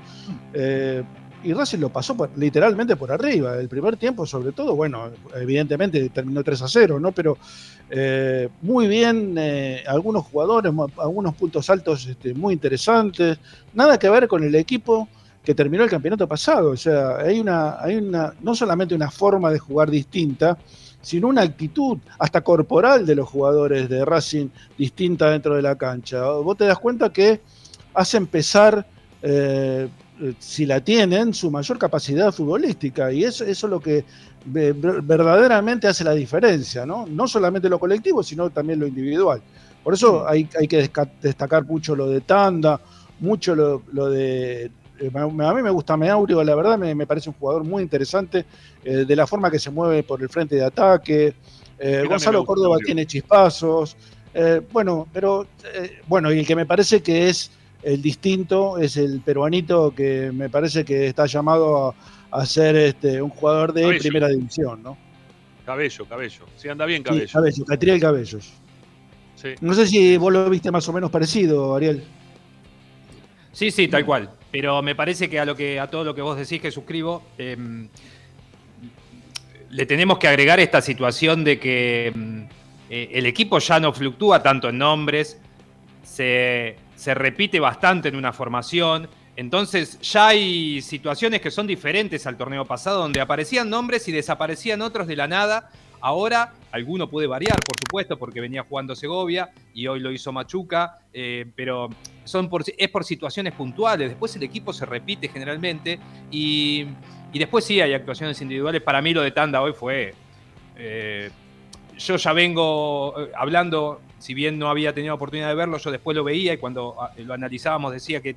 eh, y Racing lo pasó por- literalmente por arriba. El primer tiempo, sobre todo, bueno, evidentemente terminó 3 a 0, ¿no? Pero eh, muy bien, eh, algunos jugadores, algunos puntos altos este, muy interesantes. Nada que ver con el equipo que terminó el campeonato pasado. O sea, hay una, hay una, no solamente una forma de jugar distinta, sino una actitud hasta corporal de los jugadores de Racing distinta dentro de la cancha. Vos te das cuenta que hace empezar, eh, eh, si la tienen, su mayor capacidad futbolística. Y eso, eso es lo que ve- ver- verdaderamente hace la diferencia, ¿no? No solamente lo colectivo, sino también lo individual. Por eso hay, hay que destacar mucho lo de Tanda, mucho lo, lo de... eh, A mí me gusta Meaurio, la verdad me, me parece un jugador muy interesante eh, de la forma que se mueve por el frente de ataque. Eh, Gonzalo Córdoba tiene chispazos. Eh, bueno, pero bueno, y el que me parece que es el distinto es el peruanito que me parece que está llamado a, a ser este, un jugador de Cabello. primera división, ¿no? Cabello, cabello. Sí, anda bien Sí, cabello. Cabello, Catriel Cabellos. Sí. No sé si vos lo viste más o menos parecido, Ariel. Sí, sí, tal cual. Pero me parece que a lo que a todo lo que vos decís que suscribo, em, le tenemos que agregar esta situación de que em, eh, el equipo ya no fluctúa tanto en nombres, se, se repite bastante en una formación. Entonces ya hay situaciones que son diferentes al torneo pasado, donde aparecían nombres y desaparecían otros de la nada. Ahora alguno puede variar, por supuesto, porque venía jugando Segovia y hoy lo hizo Machuca, eh, pero son es por situaciones puntuales. Después el equipo se repite generalmente y, Y después sí hay actuaciones individuales. Para mí lo de Tanda hoy fue... eh, yo ya vengo eh, hablando, si bien no había tenido oportunidad de verlo, yo después lo veía y cuando ah, lo analizábamos decía que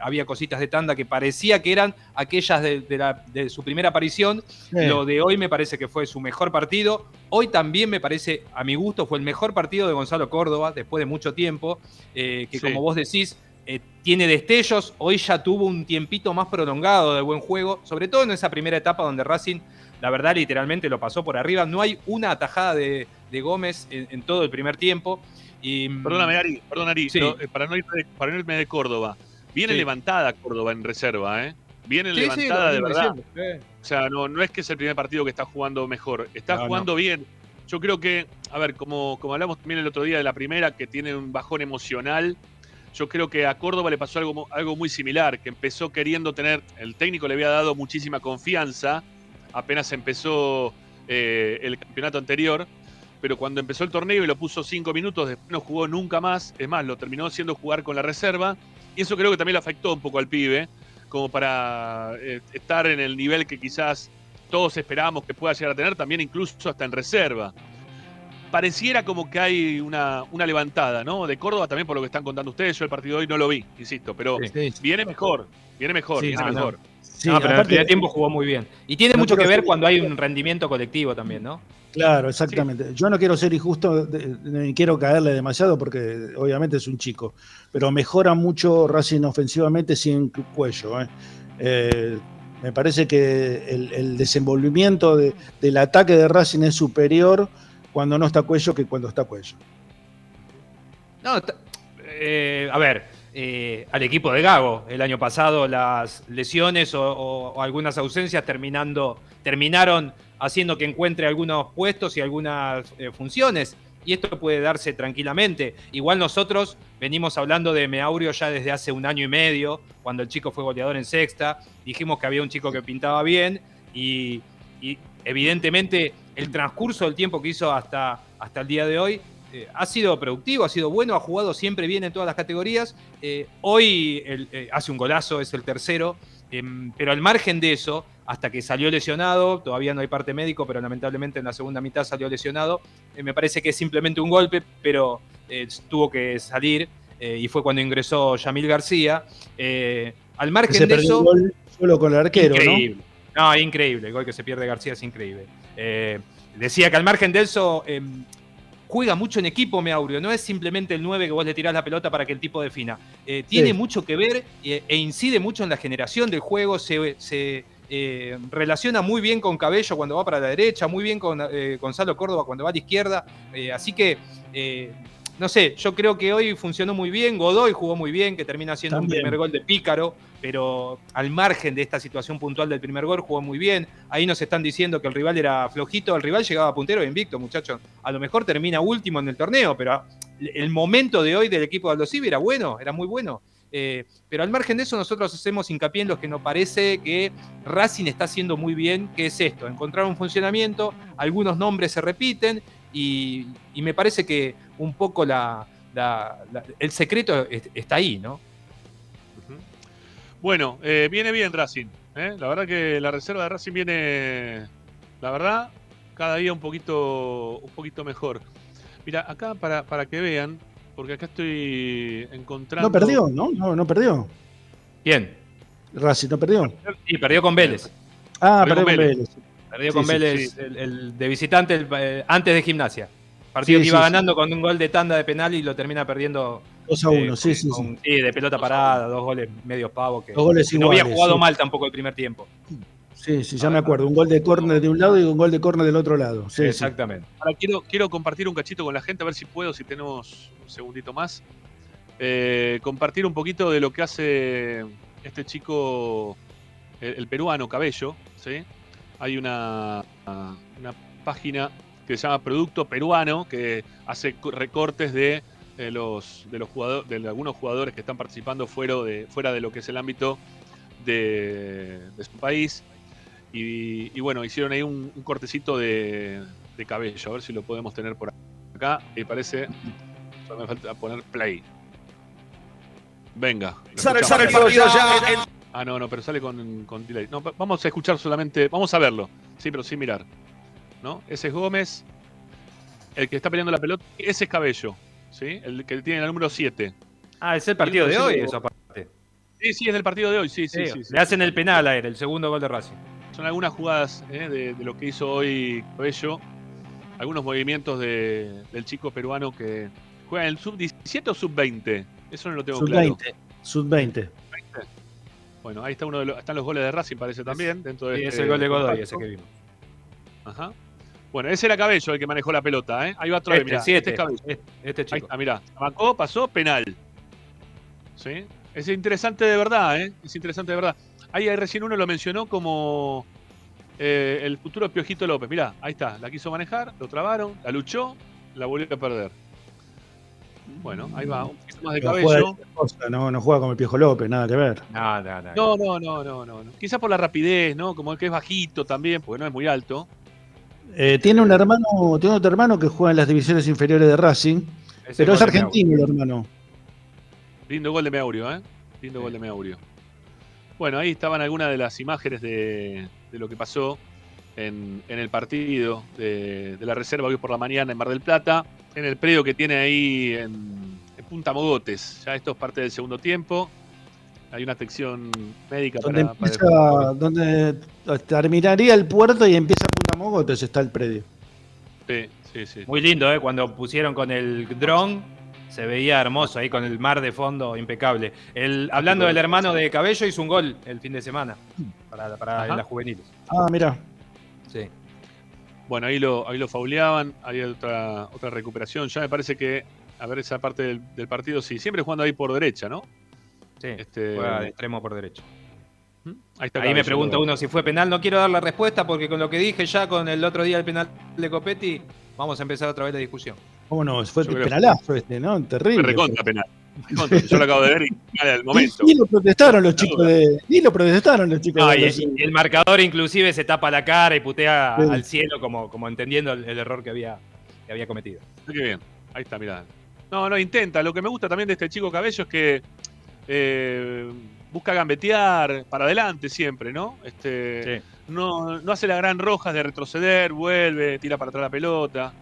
había cositas de Tanda que parecía que eran aquellas de, de la- de su primera aparición. Sí. Lo de hoy me parece que fue su mejor partido. Hoy también me parece, a mi gusto, fue el mejor partido de Gonzalo Córdoba después de mucho tiempo, eh, que Sí. como vos decís, eh, tiene destellos. Hoy ya tuvo un tiempito más prolongado de buen juego, sobre todo en esa primera etapa donde Racing, la verdad, literalmente lo pasó por arriba. No hay una atajada de, de Gómez en, en todo el primer tiempo. Y, mm, Perdóname, Ari, perdón, Ari, Sí. no, eh, para, no irme de, para no irme de Córdoba. Viene Sí. levantada Córdoba en reserva, ¿eh? Viene Sí, sí, lo levantada de verdad. eh. O sea, no, no es que es el primer partido que está jugando mejor, está No, no. jugando bien. Yo creo que, a ver, como, como hablamos también el otro día de la primera, que tiene un bajón emocional, yo creo que a Córdoba le pasó algo, algo muy similar, que empezó queriendo tener, el técnico le había dado muchísima confianza, apenas empezó eh, el campeonato anterior, pero cuando empezó el torneo y lo puso cinco minutos, después no jugó nunca más, es más, lo terminó haciendo jugar con la reserva, y eso creo que también le afectó un poco al pibe, como para eh, estar en el nivel que quizás todos esperábamos que pueda llegar a tener, también incluso hasta en reserva. Pareciera como que hay una, una levantada, ¿no? De Córdoba también por lo que están contando ustedes, yo el partido de hoy no lo vi, insisto, pero viene mejor, viene mejor, Sí, viene ah, no. mejor. Sí, no, pero en el primer tiempo jugó muy bien. Y tiene No mucho que ver cuando hay un rendimiento colectivo también, ¿no? Claro, exactamente. Yo no quiero ser injusto ni quiero caerle demasiado porque obviamente es un chico, pero mejora mucho Racing ofensivamente sin cuello. ¿eh? Eh, me parece que el, el desenvolvimiento de- del ataque de Racing es superior cuando no está cuello que cuando está cuello. No, eh, a ver, eh, al equipo de Gago, el año pasado las lesiones o, o- o algunas ausencias terminando, terminaron haciendo que encuentre algunos puestos y algunas eh, funciones. Y esto puede darse tranquilamente. Igual nosotros venimos hablando de Meaurio ya desde hace un año y medio, cuando el chico fue goleador en sexta. Dijimos que había un chico que pintaba bien y, evidentemente el transcurso del tiempo que hizo hasta, hasta el día de hoy eh, ha sido productivo, ha sido bueno, ha jugado siempre bien en todas las categorías. Eh, hoy hace un golazo, es el tercero, em, pero al margen de eso, hasta que salió lesionado, todavía no hay parte médico, pero lamentablemente en la segunda mitad salió lesionado, eh, me parece que es simplemente un golpe, pero eh, tuvo que salir eh, y fue cuando ingresó Yamil García. Al margen Se de eso... el gol solo con el arquero, Increíble. ¿no? increíble. El gol que se pierde García es increíble. Decía que al margen de eso, eh, juega mucho en equipo, Meaurio. No es simplemente el 9 que vos le tirás la pelota para que el tipo defina. Tiene Sí. mucho que ver e incide mucho en la generación del juego. Se, se, eh, relaciona muy bien con Cabello cuando va para la derecha, muy bien con eh, Gonzalo Córdoba cuando va a la izquierda. Eh, así que. no sé, yo creo que hoy funcionó muy bien, Godoy jugó muy bien, que termina siendo un También. primer gol de pícaro, pero al margen de esta situación puntual del primer gol jugó muy bien. Ahí nos están diciendo que el rival era flojito, el rival llegaba puntero e invicto, muchachos. A lo mejor termina último en el torneo, pero el momento de hoy del equipo de Aldo Civi era bueno, era muy bueno. Eh, pero al margen de eso, nosotros hacemos hincapié en lo que nos parece que Racing está haciendo muy bien, que es esto, encontrar un funcionamiento, algunos nombres se repiten y, me parece que un poco la, el secreto es- está ahí, ¿no? Bueno, eh, viene bien Racing. ¿eh? La verdad que la reserva de Racing viene, la verdad, cada día un poquito, un poquito mejor. Mira, acá para, para que vean, porque acá estoy encontrando. No perdió, ¿no? No, no perdió. Bien. Racing no perdió. Y perdió con Vélez. Ah, Perdió perdió con Vélez. Vélez. Perdió Sí, con sí, Vélez sí. El, el de visitante el- eh, antes de gimnasia. Partido Sí, que iba sí, ganando con un gol de tanda de penal y lo termina perdiendo. 2 a 1, eh, sí, sí, con- sí. sí, de pelota parada, dos goles medio pavo. Que, Dos goles que no había iguales, jugado sí. mal tampoco el primer tiempo. Sí, sí, ya me acuerdo. Un gol de córner de un lado y un gol de córner del otro lado. Sí, sí. Exactamente. Ahora quiero, quiero compartir un cachito con la gente, a ver si puedo, si tenemos un segundito más. Eh, compartir un poquito de lo que hace este chico, el, el peruano Cabello. ¿sí? Hay una, una página que se llama Producto Peruano, que hace co- recortes de, eh, los, de, los jugadores, de algunos jugadores que están participando fuera de, fuera de lo que es el ámbito de, de su país. Y, y bueno, hicieron ahí un, un cortecito de, de cabello, a ver si lo podemos tener por acá. Y parece. Solo me falta poner play. Venga. el partido ya en Ah, no, no, pero sale con, con delay. No, va- vamos a escuchar solamente. Vamos a verlo. Sí, pero sin mirar. ¿No? Ese es Gómez. El que está peleando la pelota. Ese es Cabello. ¿Sí? El que tiene el número 7. Ah, es el partido de hoy, eso aparte. Sí, sí, es del partido de hoy. Sí, sí, Sí, sí. sí. Le hacen el penal a él, el segundo gol de Racing. Son algunas jugadas ¿eh? de, de lo que hizo hoy Cabello. Algunos movimientos de- del chico peruano que juega en el sub-17 o sub-20. Eso no lo tengo claro. Sub-20. Sub-20. Bueno, ahí está uno de los, están los goles de Racing, parece también. Dentro de Sí, este es el gol de Godoy, ese que vimos. Ajá. Bueno, ese era Cabello el que manejó la pelota, ¿eh? Ahí va otra vez, Este, mirá. siete. Este es Cabello. Este, este Ahí chico. está, mirá. Marcó, pasó, penal. ¿Sí? Es interesante de verdad, ¿eh? Es interesante de verdad. Ahí, ahí recién uno lo mencionó como eh, el futuro Piojito López. Mirá, ahí está. La quiso manejar, lo trabaron, la luchó, la volvió a perder. Bueno, ahí va. Un poquito más de No juega, cabello. no, no juega como el Piojo López, nada que ver. No, no, no. No, no, no, no. Quizás por la rapidez, ¿no? Como que es bajito también, porque no es muy alto. Eh, tiene un hermano, tiene otro hermano que juega en las divisiones inferiores de Racing, Ese pero es argentino el hermano. Lindo gol de Meurio, ¿eh? Lindo gol de Meurio. Bueno, ahí estaban algunas de las imágenes de, de lo que pasó en, en el partido de, de la reserva hoy por la mañana en Mar del Plata, en el predio que tiene ahí en, en Punta Mogotes. Ya esto es parte del segundo tiempo. Hay una sección médica Donde para, para- empieza, donde terminaría el puerto y empieza Punta Mogotes está el predio. Sí, sí, sí. Muy lindo, ¿eh? Cuando pusieron con el dron, se veía hermoso ahí con el mar de fondo impecable. El, hablando del hermano de Cabello, hizo un gol el fin de semana para, para las juveniles. Ah, mira. Sí. Bueno, ahí lo, ahí lo fauleaban, hay otra, otra recuperación. Ya me parece que, a ver, esa parte del, del partido, sí, siempre jugando ahí por derecha, ¿no? Sí, Este, juega de extremo por derecha. Ahí, está Ahí me pregunta uno si fue penal. No quiero dar la respuesta porque con lo que dije ya con el otro día el penal de Copetti, vamos a empezar otra vez la discusión. ¿Cómo no? Fue penalazo este, ¿no? Fue Terrible. recontra penal. Yo lo acabo de ver y al momento. Ni, lo protestaron los chicos de. Ni lo protestaron los chicos No, de y, el marcador inclusive se tapa la cara y putea Sí. al cielo como, como entendiendo el, el error que había, que había cometido. Qué bien. Ahí está, mirá. No, no, intenta. Lo que me gusta también de este chico Cabello es que eh, busca gambetear para adelante siempre, ¿no? Este, no, no hace la gran roja de retroceder, vuelve, tira para atrás la pelota.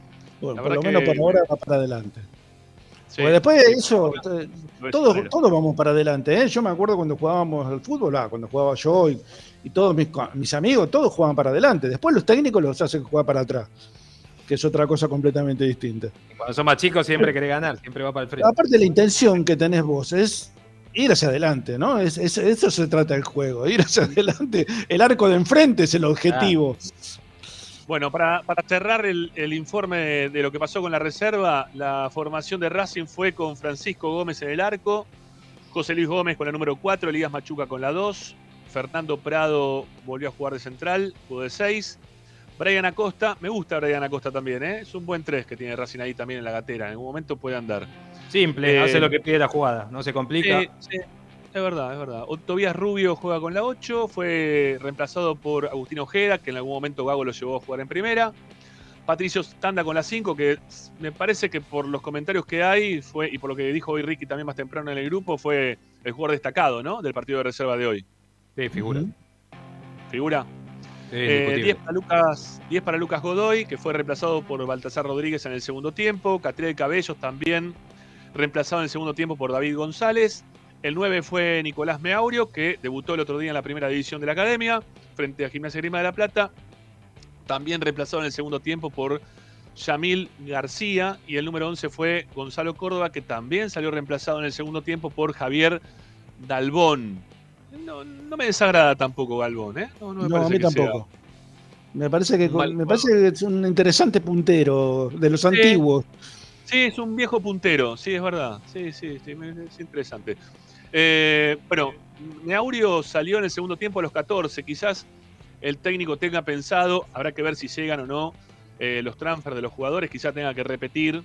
Bueno, por lo menos que- por ahora va para adelante. Sí. Porque después de eso, eh, es, todos, todos vamos para adelante. ¿eh? Yo me acuerdo cuando jugábamos al fútbol, ah, cuando jugaba yo y, y todos mis, mis amigos, todos jugaban para adelante. Después los técnicos los hacen jugar para atrás, que es otra cosa completamente distinta. Y cuando son más chicos siempre quiere ganar, siempre va para el frente. Aparte, la intención que tenés vos es ir hacia adelante, ¿no? Es, es- eso se trata el juego, ir hacia adelante. El arco de enfrente es el objetivo. Bueno, para, para cerrar el, el informe de, lo que pasó con la reserva, la formación de Racing fue con Francisco Gómez en el arco, José Luis Gómez con la número 4, Elías Machuca con la 2, Fernando Prado volvió a jugar de central, jugó de 6, Brian Acosta, me gusta Brian Acosta también, ¿eh? es un buen 3 que tiene Racing ahí también en la gatera, en algún momento puede andar. Simple, Eh, hace lo que pide la jugada, no se complica. Sí, sí, es verdad, es verdad. Tobías Rubio juega con la 8, fue reemplazado por Agustín Ojeda, que en algún momento Gago lo llevó a jugar en primera. Patricio Standa con la 5, que me parece que por los comentarios que hay fue y por lo que dijo hoy Ricky también más temprano en el grupo, fue el jugador destacado, ¿no? Del partido de reserva de hoy. Sí, figura. ¿Figura? Sí, Eh, indiscutible. 10 para, Lucas, 10 para Lucas Godoy, que fue reemplazado por Baltasar Rodríguez en el segundo tiempo. Catriel Cabellos también reemplazado en el segundo tiempo por David González. El 9 fue Nicolás Meaurio, que debutó el otro día en la primera división de la academia, frente a Gimnasia Grima de la Plata. También reemplazado en el segundo tiempo por Yamil García. Y el número 11 fue Gonzalo Córdoba, que también salió reemplazado en el segundo tiempo por Javier Dalbón. No, no me desagrada tampoco Galbón, ¿eh? No, no me No, a mí sea- tampoco. Me parece que Mal me parece que es un interesante puntero de los antiguos. Sí, es un viejo puntero, sí, es verdad. Sí, sí, sí, es interesante. Eh, bueno, Neaurio salió en el segundo tiempo a los 14. Quizás el técnico tenga pensado, habrá que ver si llegan o no eh, los transfers de los jugadores, quizás tenga que repetir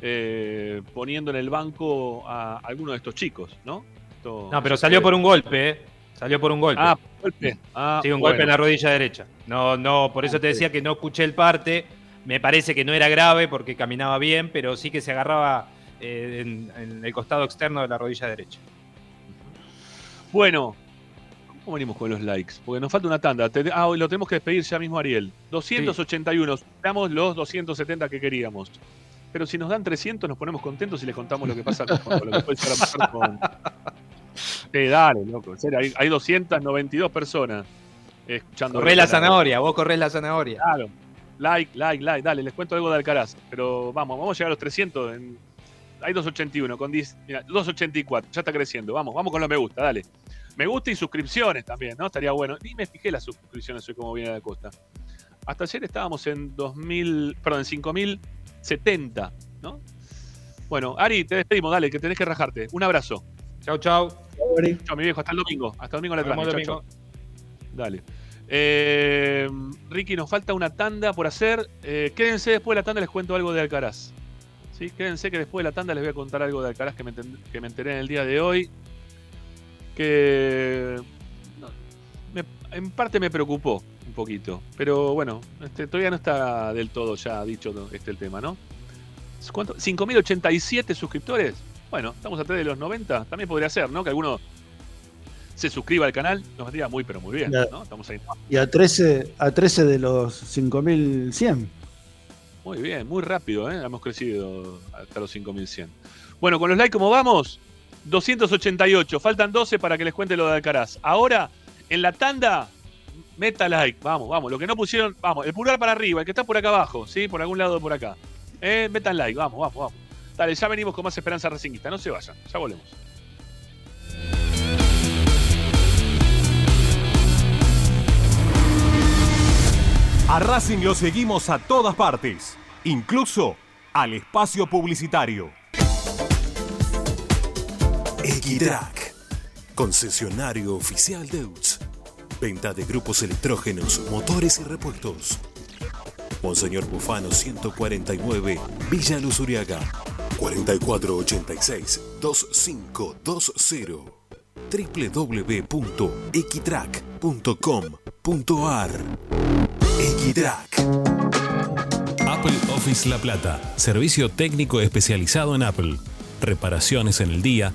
eh, poniendo en el banco a alguno de estos chicos, ¿no? Esto- No, pero salió por un golpe, ¿eh? Salió por un golpe. Ah, golpe. Ah, sí, un bueno. golpe en la rodilla derecha. No, no, por eso te decía que no escuché el parte. Me parece que no era grave porque caminaba bien, pero sí que se agarraba eh, en, en el costado externo de la rodilla derecha. Bueno, ¿Cómo venimos con los likes? Porque nos falta una tanda. Ah, lo tenemos que despedir ya mismo, Ariel. 281. Damos los 270 que queríamos. Pero si nos dan 300, nos ponemos contentos y les contamos lo que pasa con, con lo que puede llegar a pasar con. Eh, dale, loco. Hay, hay 292 personas escuchando. Corrés la zanahoria, vos corres la zanahoria. Claro. Like, like, like. Dale, les cuento algo de Alcaraz. Pero vamos, vamos a llegar a los 300. En... Hay 281 con 10. Mira, 284. Ya está creciendo. Vamos, vamos con lo me gusta, dale. Me gusta y suscripciones también, ¿no? Estaría bueno. Ni me fijé las suscripciones hoy como viene de la costa. Hasta ayer estábamos en 2000, perdón, en 5070, ¿no? Bueno, Ari, te despedimos, dale, que tenés que rajarte. Un abrazo. Chau, chau. Chau, mi viejo, hasta el domingo. Hasta el domingo traje. el Chau, chau. Dale. Eh, Ricky, nos falta una tanda por hacer. Eh, quédense después de la tanda, les cuento algo de Alcaraz. ¿Sí? Quédense que después de la tanda les voy a contar algo de Alcaraz que me, enten- que me enteré en el día de hoy. Que no, me- en parte me preocupó un poquito. Pero bueno, este, todavía no está del todo ya dicho este el tema, ¿no? ¿Cuánto? ¿5.087 suscriptores? Bueno, estamos a 3 de los 90. También podría ser, ¿no? Que alguno se suscriba al canal. Nos vendría muy, pero muy bien. ¿no? Estamos ahí. Y a 13, a 13 de los 5100. Muy bien, muy rápido, ¿eh? Hemos crecido hasta los 5100. Bueno, con los likes, ¿cómo vamos? 288. Faltan 12 para que les cuente lo de Alcaraz. Ahora, en la tanda, meta like. Vamos, vamos. Lo que no pusieron, vamos. El pulgar para arriba, el que está por acá abajo, ¿sí? Por algún lado por acá. Eh, metan like, vamos, vamos, vamos. Dale, ya venimos con más esperanza racinguista. No se vayan, ya volvemos. A Racing lo seguimos a todas partes, incluso al espacio publicitario. Equitrack, concesionario oficial de UTS. Venta de grupos electrógenos, motores y repuestos. Monseñor Bufano 149, Villa Luz Uriaga. 4486-2520. www.equitrack.com.ar Equitrack. Apple Office La Plata, servicio técnico especializado en Apple. Reparaciones en el día,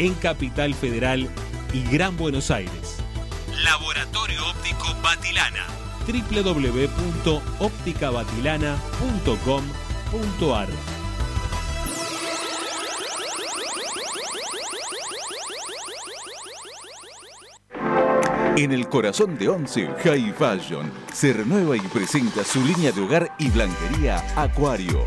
en Capital Federal y Gran Buenos Aires. Laboratorio Óptico Batilana. www.opticabatilana.com.ar En el corazón de Once, High Fashion se renueva y presenta su línea de hogar y blanquería Acuario.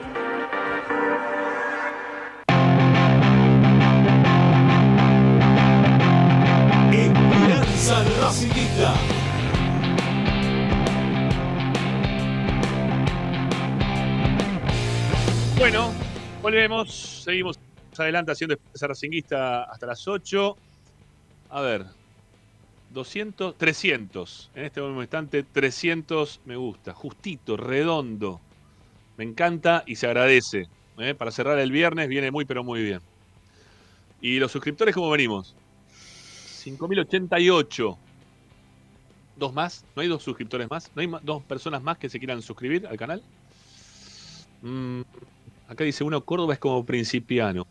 volvemos, seguimos adelante haciendo Esperanza Racinguista hasta las 8. A ver, 200, 300. En este mismo instante, 300 me gusta. Justito, redondo. Me encanta y se agradece. ¿eh? Para cerrar el viernes viene muy, pero muy bien. ¿Y los suscriptores cómo venimos? 5.088. ¿Dos más? ¿No hay dos suscriptores más? ¿No hay dos personas más que se quieran suscribir al canal? Mm, acá dice uno, Córdoba es como principiano.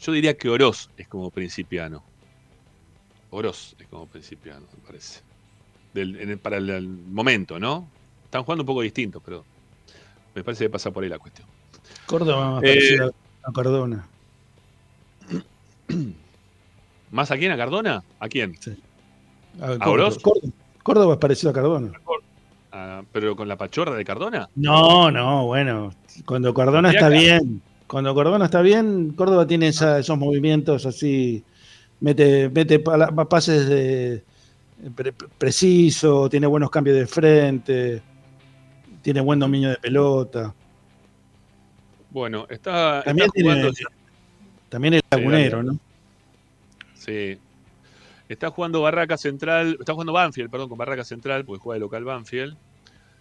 Yo diría que Oroz es como principiano. Oroz es como principiano, me parece. Del- en el- para el, el momento, ¿no? Están jugando un poco distintos, pero me parece que pasa por ahí la cuestión. Córdoba más Eh, parecido a Cardona. ¿Más a quién? ¿A Cardona? ¿A quién? A ¿A Córdoba. Oroz? Córdoba, Córdoba es parecido a Cardona. Ah, ¿Pero con la pachorra de Cardona? No, no, bueno. Cuando Cardona está bien, cuando Cardona está bien, Córdoba tiene esa- esos movimientos así, mete, mete pases de pre- preciso, tiene buenos cambios de frente, tiene buen dominio de pelota. Bueno, está, está También, tiene- también es lagunero. ¿no? Sí. Está jugando Barraca Central, está jugando Banfield, perdón, con Barraca Central, porque juega de local Banfield.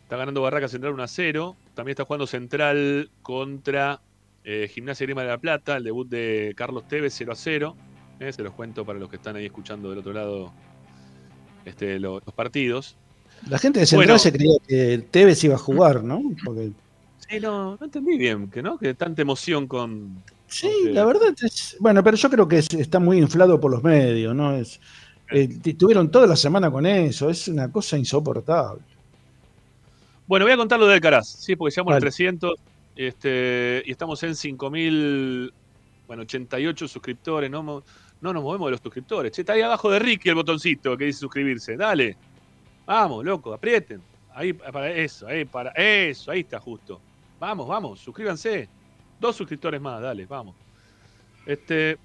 Está ganando Barraca Central 1 a 0. También está jugando Central contra eh, Gimnasia Grima de la Plata, el debut de Carlos Tevez 0 a 0. Eh, se los cuento para los que están ahí escuchando del otro lado este, lo- los partidos. La gente de Central Bueno. se creía que Tevez iba a jugar, ¿no? Porque Sí, no, no entendí bien, que no, que tanta emoción con. Sí, la verdad es. Bueno, pero yo creo que es- está muy inflado por los medios, ¿no? Es, eh, tuvieron toda la semana con eso, es una cosa insoportable. Bueno, voy a contar lo de Alcaraz, sí, porque llegamos a Dale. 300 este, y estamos en 5.000, bueno, 88 suscriptores. No, no nos movemos de los suscriptores. Che, está ahí abajo de Ricky el botoncito que dice suscribirse. Dale. Vamos, loco, aprieten. Ahí, para eso, ahí, para eso, ahí está justo. Vamos, vamos, suscríbanse. Dos suscriptores más, dale, vamos. Este,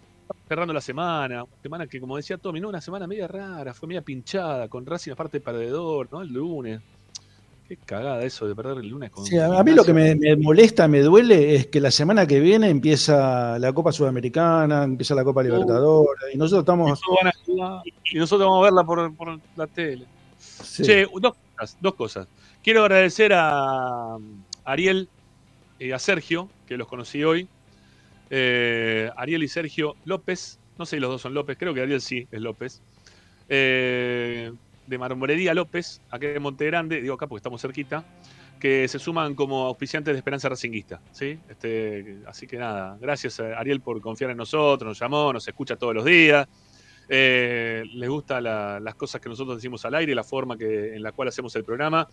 cerrando la semana, una semana que, como decía Tommy, no, una semana media rara, fue media pinchada, con Racing aparte perdedor, ¿no? El lunes. Qué cagada eso de perder el lunes con Sí, a, mí lo que me, me molesta, me duele, es que la semana que viene empieza la Copa Sudamericana, empieza la Copa Libertadores, y nosotros estamos. Jugar, y nosotros vamos a verla por, por la tele. Sí. Che, dos cosas, dos cosas. Quiero agradecer a Ariel y a Sergio, que los conocí hoy. Eh, Ariel y Sergio López, no sé si los dos son López, creo que Ariel sí es López. Eh, de Marmorería López, acá en Monte Grande, digo acá porque estamos cerquita, que se suman como auspiciantes de Esperanza Racinguista. ¿sí? Este, así que nada, gracias a Ariel por confiar en nosotros, nos llamó, nos escucha todos los días. Eh, les gustan las cosas que nosotros decimos al aire, la forma que, en la cual hacemos el programa.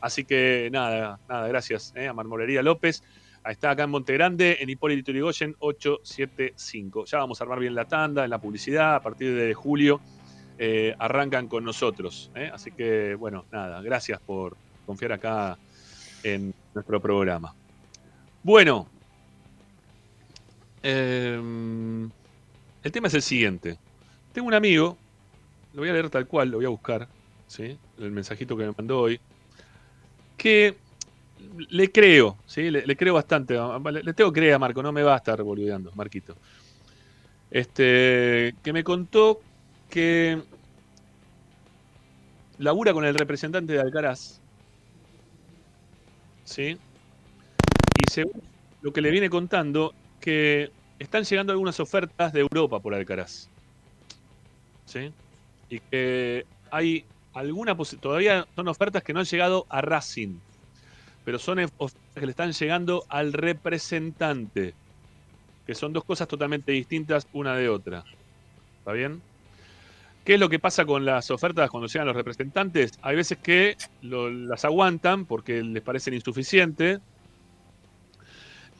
Así que nada, nada, gracias eh, a Marmorería López. Está acá en Monte Grande, en Hipólito Yrigoyen 875. Ya vamos a armar bien la tanda, en la publicidad. A partir de julio eh, arrancan con nosotros. eh. Así que, bueno, nada, gracias por confiar acá en nuestro programa. Bueno, eh, el tema es el siguiente. Tengo un amigo, lo voy a leer tal cual, lo voy a buscar, ¿sí? el mensajito que me mandó hoy, que le creo, ¿sí? le, creo bastante, le, le tengo que creer a Marco, no me va a estar boludeando, Marquito. Este, que me contó que labura con el representante de Alcaraz, ¿sí? Y según lo que le viene contando, que están llegando algunas ofertas de Europa por Alcaraz. ¿Sí? Y que hay alguna todavía son ofertas que no han llegado a Racing, pero son ofertas que le están llegando al representante, que son dos cosas totalmente distintas una de otra. ¿Está bien? ¿Qué es lo que pasa con las ofertas cuando llegan los representantes? Hay veces que lo- las aguantan porque les parecen insuficientes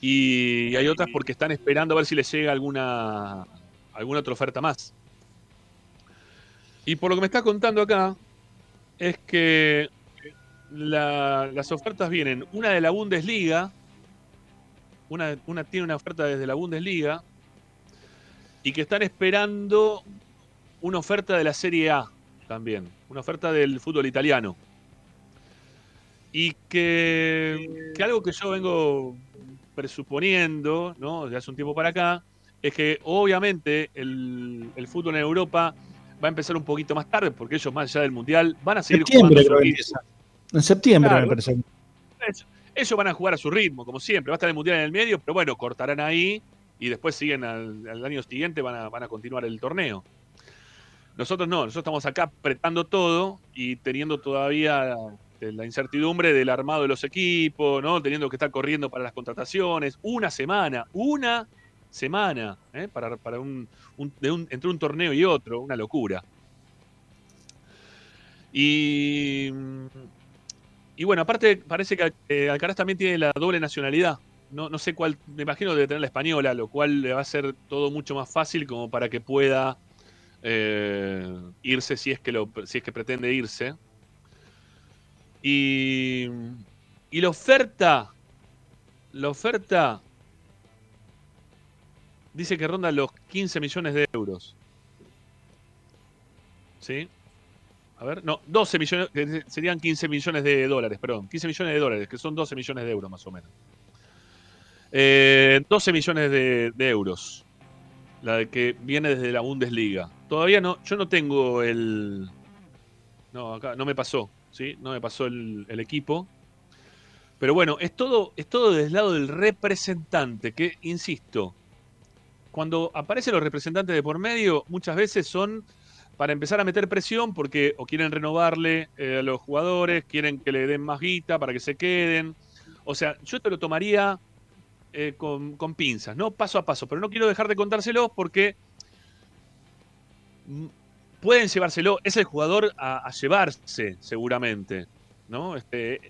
y hay otras porque están esperando a ver si les llega alguna, alguna otra oferta más. Y por lo que me está contando acá, es que la- las ofertas vienen, una de la Bundesliga, una, una tiene una oferta desde la Bundesliga, y que están esperando una oferta de la Serie A también, una oferta del fútbol italiano. Y que, que algo que yo vengo presuponiendo, ¿no? De hace un tiempo para acá, es que obviamente el, el fútbol en Europa va a empezar un poquito más tarde, porque ellos más allá del Mundial van a seguir jugando su. En septiembre Claro. me parece. Ellos- Ellos van a jugar a su ritmo, como siempre. Va a estar el Mundial en el medio, pero bueno, cortarán ahí y después siguen al, al año siguiente, van a, van a continuar el torneo. Nosotros no, nosotros estamos acá apretando todo y teniendo todavía eh, la incertidumbre del armado de los equipos, ¿no? Teniendo que estar corriendo para las contrataciones. Una semana, una semana, ¿eh? Para, para un, un- de un- entre un torneo y otro, una locura. Y, y bueno, aparte parece que eh, Alcaraz también tiene la doble nacionalidad. No, no sé cuál, me imagino debe tener la española, lo cual le va a hacer todo mucho más fácil como para que pueda eh, irse si es que si es que pretende irse. Y, y la oferta, la oferta dice que ronda los 15 millones de euros. ¿Sí? A ver, no, 12 millones, que serían 15 millones de dólares, perdón, 15 millones de dólares, que son 12 millones de euros más o menos. Eh, 12 millones de, euros, la de que viene desde la Bundesliga. Todavía no, yo no tengo el... No, acá no me pasó, ¿sí? No me pasó el, el equipo. Pero bueno, es todo, es todo desde el lado del representante, que, insisto, cuando aparecen los representantes de por medio, muchas veces son para empezar a meter presión porque o quieren renovarle eh, a los jugadores, quieren que le den más guita para que se queden. O sea, yo te lo tomaría eh, con, con pinzas, ¿no? Paso a paso, pero no quiero dejar de contárselos porque pueden llevárselo, es el jugador a, llevarse seguramente, ¿no? Este,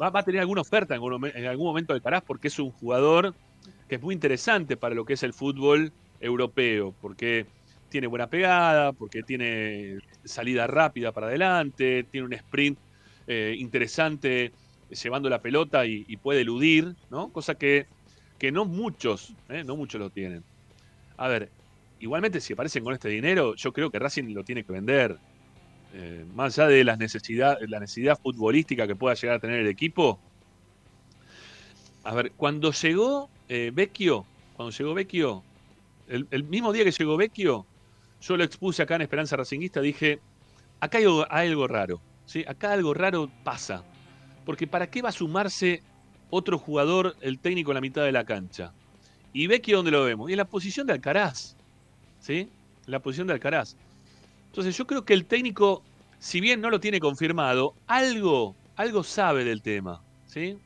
va, va a tener alguna oferta en en algún momento de Caraz porque es un jugador que es muy interesante para lo que es el fútbol europeo, porque tiene buena pegada, porque tiene salida rápida para adelante, tiene un sprint eh, interesante llevando la pelota y, puede eludir, ¿no? Cosa que, que no muchos, ¿eh? no muchos lo tienen. A ver, igualmente si aparecen con este dinero, yo creo que Racing lo tiene que vender. Eh, más allá de las necesidad, la necesidad futbolística que pueda llegar a tener el equipo. A ver, cuando llegó eh, Vecchio, cuando llegó Vecchio, el, el mismo día que llegó Vecchio, yo lo expuse acá en Esperanza Racinguista, dije, acá hay algo, raro, ¿sí? acá algo raro pasa. Porque ¿para qué va a sumarse otro jugador, el técnico en la mitad de la cancha? Y Vecchio, ¿dónde lo vemos? Y en la posición de Alcaraz, ¿sí? La posición de Alcaraz. Entonces yo creo que el técnico, si bien no lo tiene confirmado, algo, algo sabe del tema, ¿sí?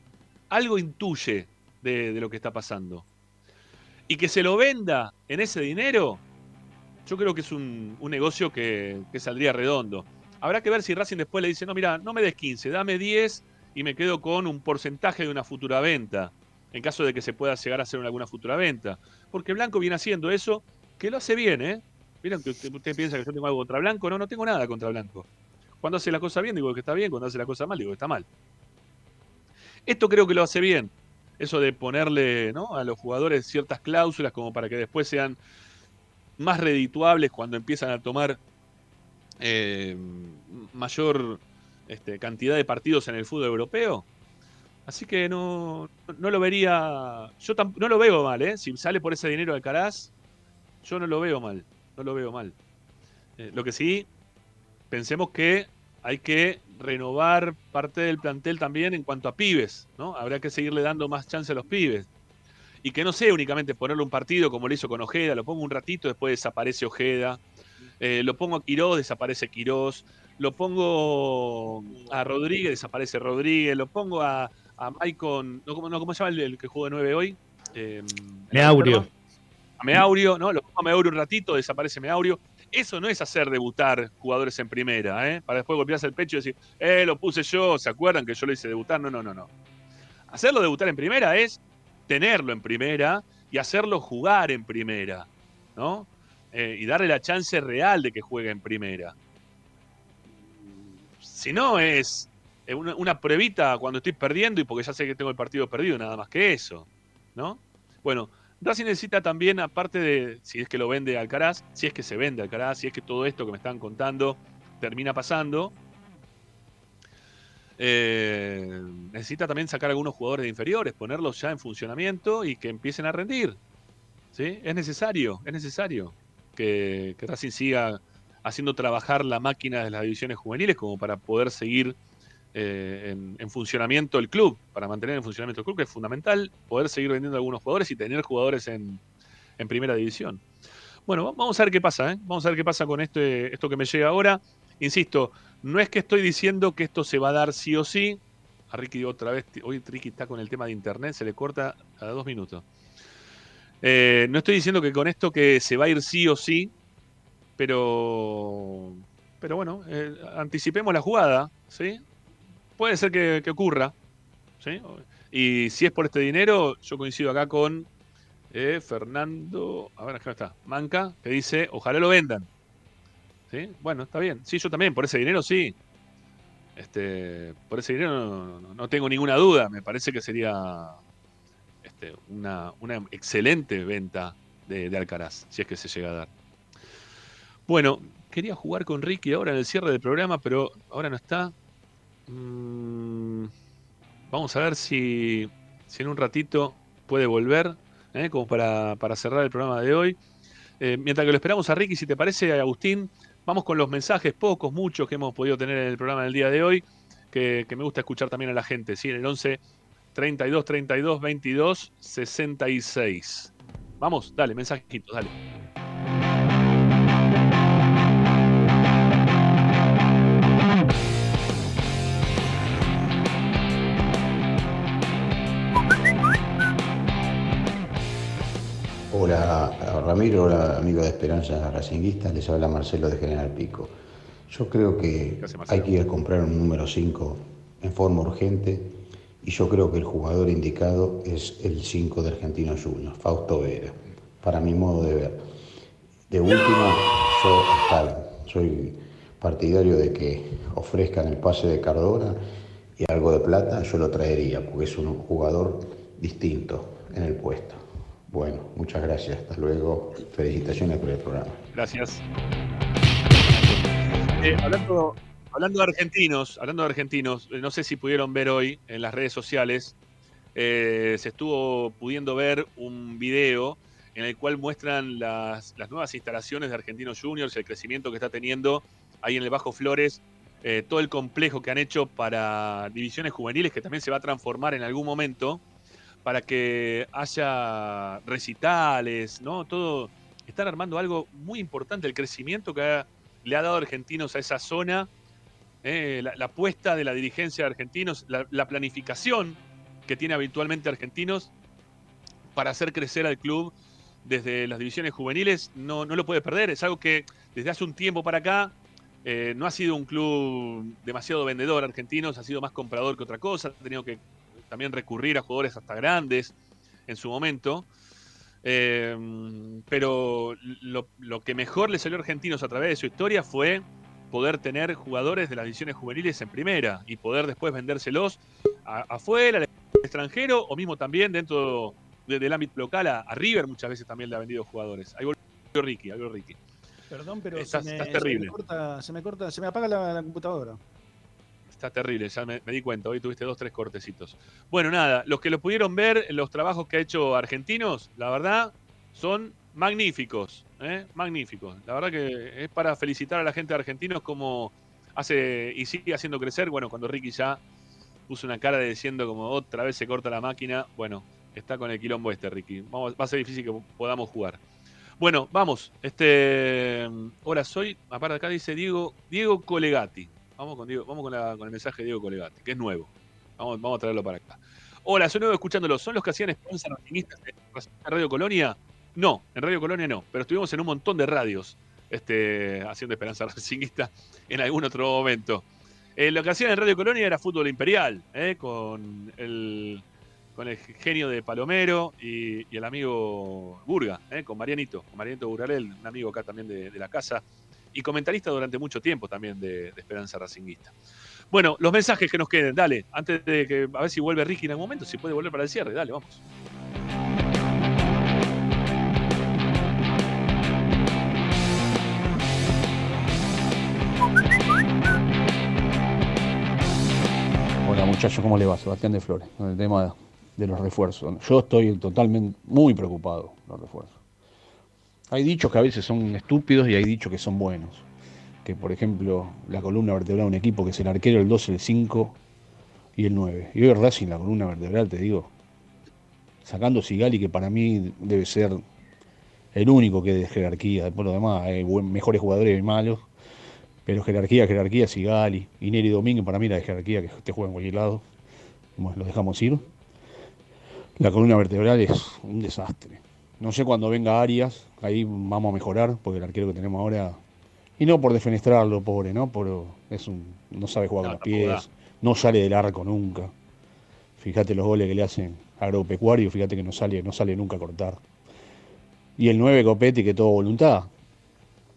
Algo intuye de lo que está pasando. Y que se lo venda en ese dinero, yo creo que es un, un negocio que, que saldría redondo. Habrá que ver si Racing después le dice, no, mira, no me des 15, dame 10 y me quedo con un porcentaje de una futura venta, en caso de que se pueda llegar a hacer alguna futura venta. Porque Blanco viene haciendo eso, que lo hace bien, ¿eh? Miren que usted, usted piensa que yo tengo algo contra Blanco, no, no tengo nada contra Blanco. Cuando hace la cosa bien, digo que está bien, cuando hace la cosa mal, digo que está mal. Esto creo que lo hace bien. Eso de ponerle ¿no? a los jugadores ciertas cláusulas como para que después sean más redituables cuando empiezan a tomar eh, mayor este, cantidad de partidos en el fútbol europeo. Así que no, no lo vería. Yo no lo veo mal, ¿eh? Si sale por ese dinero Alcaraz, yo no lo veo mal. No lo veo mal. Eh, lo que sí, pensemos que hay que renovar parte del plantel también en cuanto a pibes, ¿no? Habrá que seguirle dando más chance a los pibes. Y que no sea únicamente ponerle un partido como lo hizo con Ojeda, lo pongo un ratito, después desaparece Ojeda. Eh, lo pongo a Quirós, desaparece Quirós. Lo pongo a Rodríguez, desaparece Rodríguez. Lo pongo a, a Maicon, no, ¿cómo, no, ¿cómo se llama el, el que jugó de 9 hoy? Eh, Neaurio. a Meaurio, ¿no? Lo pongo a Meaurio un ratito, desaparece Meaurio. Eso no es hacer debutar jugadores en primera, ¿eh? Para después golpearse el pecho y decir, eh, lo puse yo, ¿se acuerdan que yo lo hice debutar? No, no, no, no. Hacerlo debutar en primera es tenerlo en primera y hacerlo jugar en primera, ¿no? Eh, y darle la chance real de que juegue en primera. Si no, es una, una pruebita cuando estoy perdiendo y porque ya sé que tengo el partido perdido, nada más que eso, ¿no? Bueno, Racing necesita también, aparte de si es que lo vende Alcaraz, si es que se vende Alcaraz, si es que todo esto que me están contando termina pasando, eh, necesita también sacar algunos jugadores de inferiores, ponerlos ya en funcionamiento y que empiecen a rendir. ¿sí? Es necesario, es necesario que, Racing siga haciendo trabajar la máquina de las divisiones juveniles como para poder seguir eh, en, funcionamiento el club, para mantener en funcionamiento el club, que es fundamental poder seguir vendiendo algunos jugadores y tener jugadores en, primera división. Bueno, vamos a ver qué pasa, ¿eh? vamos a ver qué pasa con este, esto que me llega ahora. Insisto, no es que estoy diciendo que esto se va a dar sí o sí. A Ricky otra vez, hoy Ricky está con el tema de internet, se le corta a dos minutos. Eh, no estoy diciendo que con esto que se va a ir sí o sí, pero, pero bueno, anticipemos la jugada, ¿sí? puede ser que, ocurra. ¿sí? Y si es por este dinero, yo coincido acá con eh, Fernando, a ver, acá está, Manca, que dice, ojalá lo vendan. ¿Sí? Bueno, está bien. Sí, yo también, por ese dinero sí. Este, por ese dinero no, tengo ninguna duda. Me parece que sería este, una, excelente venta de, Alcaraz, si es que se llega a dar. Bueno, quería jugar con Ricky ahora en el cierre del programa, pero ahora no está. Mm, vamos a ver si, en un ratito puede volver, ¿eh? como para, cerrar el programa de hoy. Eh, mientras que lo esperamos a Ricky, si te parece, Agustín, vamos con los mensajes, pocos, muchos que hemos podido tener en el programa del día de hoy, que, me gusta escuchar también a la gente, ¿sí? en el 11 32 32 22 66. Vamos, dale, mensajitos, dale. Hola Ramiro, hola amigo de Esperanza Racinguista, les habla Marcelo de General Pico. Yo creo que hay que ir a comprar un número 5 en forma urgente y yo creo que el jugador indicado es el 5 de Argentino Juniors, Fausto Vera, para mi modo de ver. De última, yo soy partidario de que ofrezcan el pase de Cardona y algo de plata, yo lo traería, porque es un jugador distinto en el puesto. Bueno, muchas gracias. Hasta luego. Felicitaciones por el programa. Gracias. Eh, hablando, hablando de argentinos, hablando de argentinos, eh, no sé si pudieron ver hoy en las redes sociales, eh, se estuvo pudiendo ver un video en el cual muestran las, nuevas instalaciones de Argentinos Juniors, el crecimiento que está teniendo ahí en el Bajo Flores, todo el complejo que han hecho para divisiones juveniles, que también se va a transformar en algún momento para que haya recitales, ¿no? Todo. Están armando algo muy importante, el crecimiento que le ha dado Argentinos a esa zona, eh, la, apuesta de la dirigencia de Argentinos, la, planificación que tiene habitualmente Argentinos para hacer crecer al club desde las divisiones juveniles, no, no lo puede perder. Es algo que desde hace un tiempo para acá eh, no ha sido un club demasiado vendedor Argentinos, ha sido más comprador que otra cosa, ha tenido que también recurrir a jugadores hasta grandes en su momento. Eh, pero lo, que mejor le salió a Argentinos a través de su historia fue poder tener jugadores de las divisiones juveniles en primera y poder después vendérselos afuera, al extranjero o mismo también dentro del ámbito local. A, River muchas veces también le ha vendido jugadores. Ahí volvió Ricky, ahí volvió Ricky. Perdón, pero se, me, corta, se, me, corta, se me apaga la computadora. Está terrible, ya me, di cuenta. Hoy tuviste dos, tres cortecitos. Bueno, nada, los que lo pudieron ver, los trabajos que ha hecho Argentinos, la verdad, son magníficos. ¿eh? Magníficos. La verdad que es para felicitar a la gente de Argentinos como hace y sigue haciendo crecer. Bueno, cuando Ricky ya puso una cara de diciendo como otra vez se corta la máquina, bueno, está con el quilombo este, Ricky. Va a ser difícil que podamos jugar. Bueno, vamos. Este, ahora soy, aparte acá dice Diego, Diego Colegati. Vamos con, vamos con, el mensaje de Diego Colegate, que es nuevo. Vamos, vamos a traerlo para acá. Hola, soy nuevo escuchándolo. ¿Son los que hacían Esperanza Racinguistas en Radio Colonia? No, en Radio Colonia no, pero estuvimos en un montón de radios este, haciendo Esperanza Racingista en algún otro momento. Eh, lo que hacían en Radio Colonia era fútbol imperial, eh, con, el, con el genio de Palomero y, el amigo Burga, eh, con Marianito, con Marianito Burgarel, un amigo acá también de, la casa, y comentarista durante mucho tiempo también de, Esperanza Racinguista. Bueno, los mensajes que nos queden, dale, antes de que a ver si vuelve Ricky en algún momento, si puede volver para el cierre, dale, vamos. Hola muchachos, ¿cómo le va? Sebastián de Flores, con el tema de los refuerzos. Yo estoy totalmente muy preocupado los refuerzos. Hay dichos que a veces son estúpidos y hay dichos que son buenos. Que por ejemplo, la columna vertebral de un equipo que es el arquero, el 2, el 5 y el 9. Y hoy Racing, la columna vertebral, te digo, sacando Sigali, que para mí debe ser el único que de jerarquía. Después lo demás, hay mejores jugadores y malos. Pero jerarquía, jerarquía, Sigali, y Neri para mí la de jerarquía que te juega en cualquier lado. lo dejamos ir. La columna vertebral es un desastre. No sé cuándo venga Arias, ahí vamos a mejorar, porque el arquero que tenemos ahora. Y no por defenestrarlo, pobre, ¿no? Por, es un, no sabe jugar con los pies, no sale del arco nunca. Fíjate los goles que le hacen a agropecuario, fíjate que no sale, no sale nunca a cortar. Y el 9 Copetti, que todo voluntad.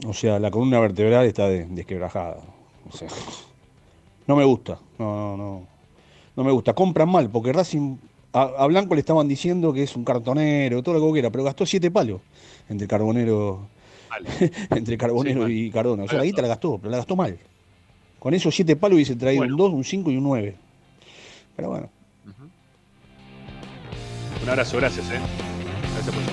O sea, la columna vertebral está desquebrajada. O sea, *laughs* no me gusta. No, no, no. me gusta. Compran mal, porque Racing. A, Blanco le estaban diciendo que es un cartonero, todo lo que quiera, pero gastó siete palos entre Carbonero. *laughs* entre Carbonero y Cardona. O sea, la guita la gastó, pero la gastó mal. Con esos siete palos hubiese traído un 2, un 5 y un 9. Pero bueno. Un abrazo, gracias, eh. Gracias por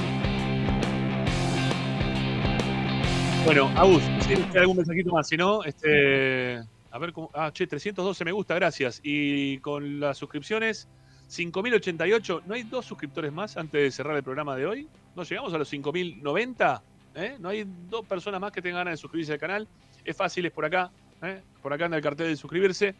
Bueno, Agus, si hay algún mensajito más, si no, este. A ver cómo. Ah, che, 312 me gusta, gracias. Y con las suscripciones, 5088. ¿No hay dos suscriptores más antes de cerrar el programa de hoy? ¿No llegamos a los 5090? ¿Eh? ¿No hay dos personas más que tengan ganas de suscribirse al canal? Es fácil, es por acá. ¿eh? Por acá anda el cartel de suscribirse.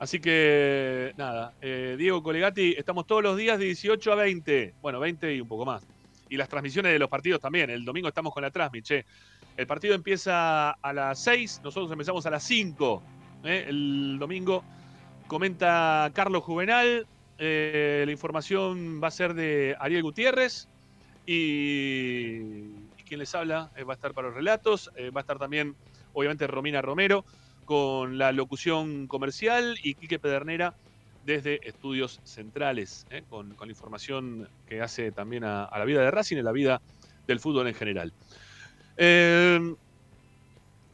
Así que, nada. Eh, Diego Colegati, estamos todos los días de 18 a 20. Bueno, 20 y un poco más. Y las transmisiones de los partidos también. El domingo estamos con la transmit, che. El partido empieza a las 6, nosotros empezamos a las 5. ¿eh? El domingo comenta Carlos Juvenal. Eh, la información va a ser de Ariel Gutiérrez. Y, quien les habla eh, va a estar para los relatos. va a estar también, obviamente, Romina Romero con la locución comercial y Quique Pedernera desde Estudios Centrales, con, la información que hace también a, a la vida de Racing y a la vida del fútbol en general.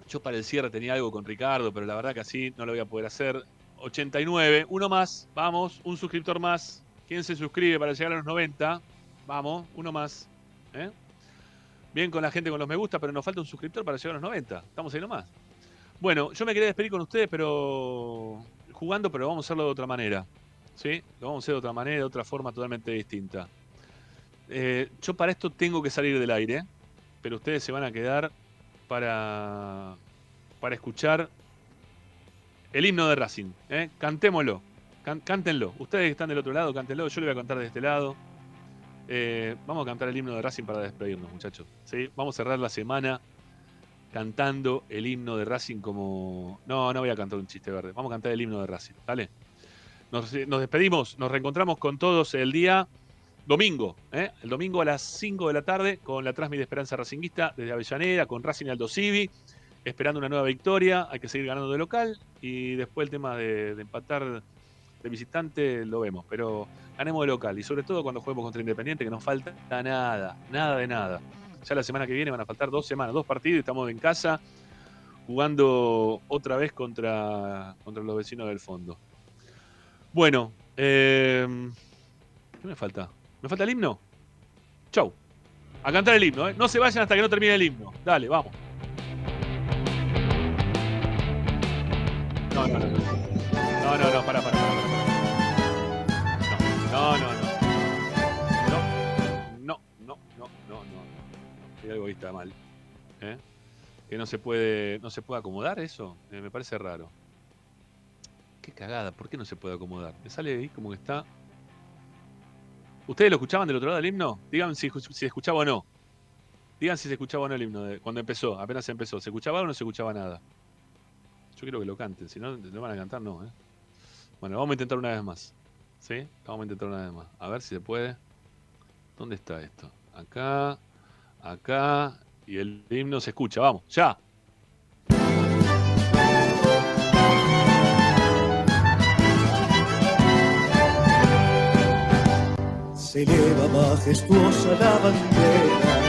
Yo para el cierre tenía algo con Ricardo, pero la verdad que así no lo voy a poder hacer. 89, uno más, vamos, un suscriptor más. ¿Quién se suscribe para llegar a los 90? Vamos, uno más. ¿eh? Bien con la gente con los me gusta, pero nos falta un suscriptor para llegar a los 90. Estamos ahí nomás. Bueno, yo me quería despedir con ustedes, pero jugando, pero vamos a hacerlo de otra manera. ¿Sí? Lo vamos a hacer de otra manera, de otra forma totalmente distinta. Eh, yo para esto tengo que salir del aire pero ustedes se van a quedar para, para escuchar el himno de Racing. ¿eh? Cantémoslo, cántenlo. Ustedes que están del otro lado, cántenlo. Yo le voy a contar de este lado. Eh, vamos a cantar el himno de Racing para despedirnos, muchachos. ¿sí? Vamos a cerrar la semana cantando el himno de Racing como... No, no voy a cantar un chiste verde. Vamos a cantar el himno de Racing, ¿vale? Nos, nos despedimos, nos reencontramos con todos el día domingo, ¿eh? el domingo a las 5 de la tarde con la transmisión de Esperanza Racinguista desde Avellaneda, con Racing Aldo Civi, esperando una nueva victoria, hay que seguir ganando de local y después el tema de, empatar de visitante lo vemos, pero ganemos de local y sobre todo cuando juguemos contra Independiente que nos falta nada, nada de nada. Ya la semana que viene van a faltar dos semanas, dos partidos, estamos en casa jugando otra vez contra, contra los vecinos del fondo. Bueno, eh, ¿qué me falta? ¿Me falta el himno? Chau. A cantar el himno, ¿eh? No se vayan hasta que no termine el himno. Dale, vamos. No, no, no. Para, para, para. No, no, no. No, no, no, no, no, no. Hay algo ahí está mal. ¿Eh? Que no se puede, no se puede acomodar eso. Eh, me parece raro. Qué cagada, ¿por qué no se puede acomodar? Me sale ahí como que está ¿Ustedes lo escuchaban del otro lado del himno? Díganme si, si escuchaba o no. Digan si se escuchaba o no el himno de, cuando empezó, apenas empezó. ¿Se escuchaba o no se escuchaba nada? Yo quiero que lo canten, si no, no van a cantar, no. ¿eh? Bueno, vamos a intentar una vez más. ¿Sí? Vamos a intentar una vez más. A ver si se puede. ¿Dónde está esto? Acá, acá. Y el himno se escucha. Vamos, ya. Se eleva majestuosa la bandera,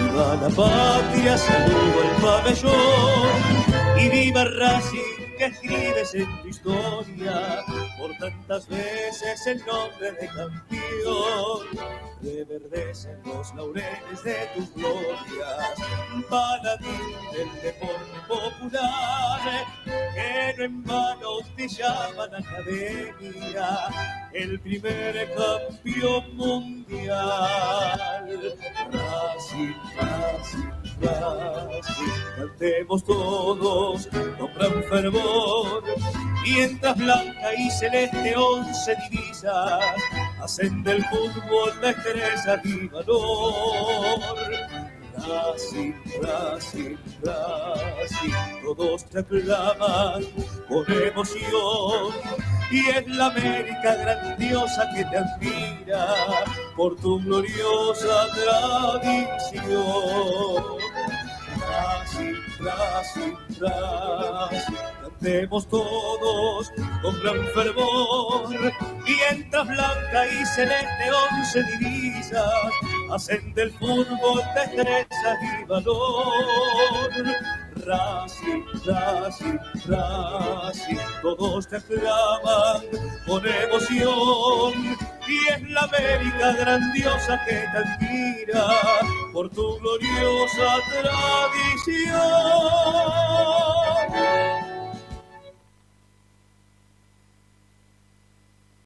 viva la patria, saludo el pabellón, y viva Racing que escribes en tu historia por tantas veces el nombre de campeón. Reverdecen los laureles de tus glorias, paladín del deporte popular, que no en vano te llaman academia, el primer campeón mundial. Racing, Racing, Cantemos todos con gran fervor, mientras blanca y celeste once divisas hacen del fútbol la estrella y valor. Racing, Racing, Racing, todos te aclaman con emoción. Y es la América grandiosa que te admira por tu gloriosa tradición. Racing, Racing, Racing, cantemos todos con gran fervor, mientras blanca y celeste once divisas hacen del fútbol destreza y valor. Racing, Racing, Racing, todos te aclaman con emoción y es la América grandiosa que te admira por tu gloriosa tradición.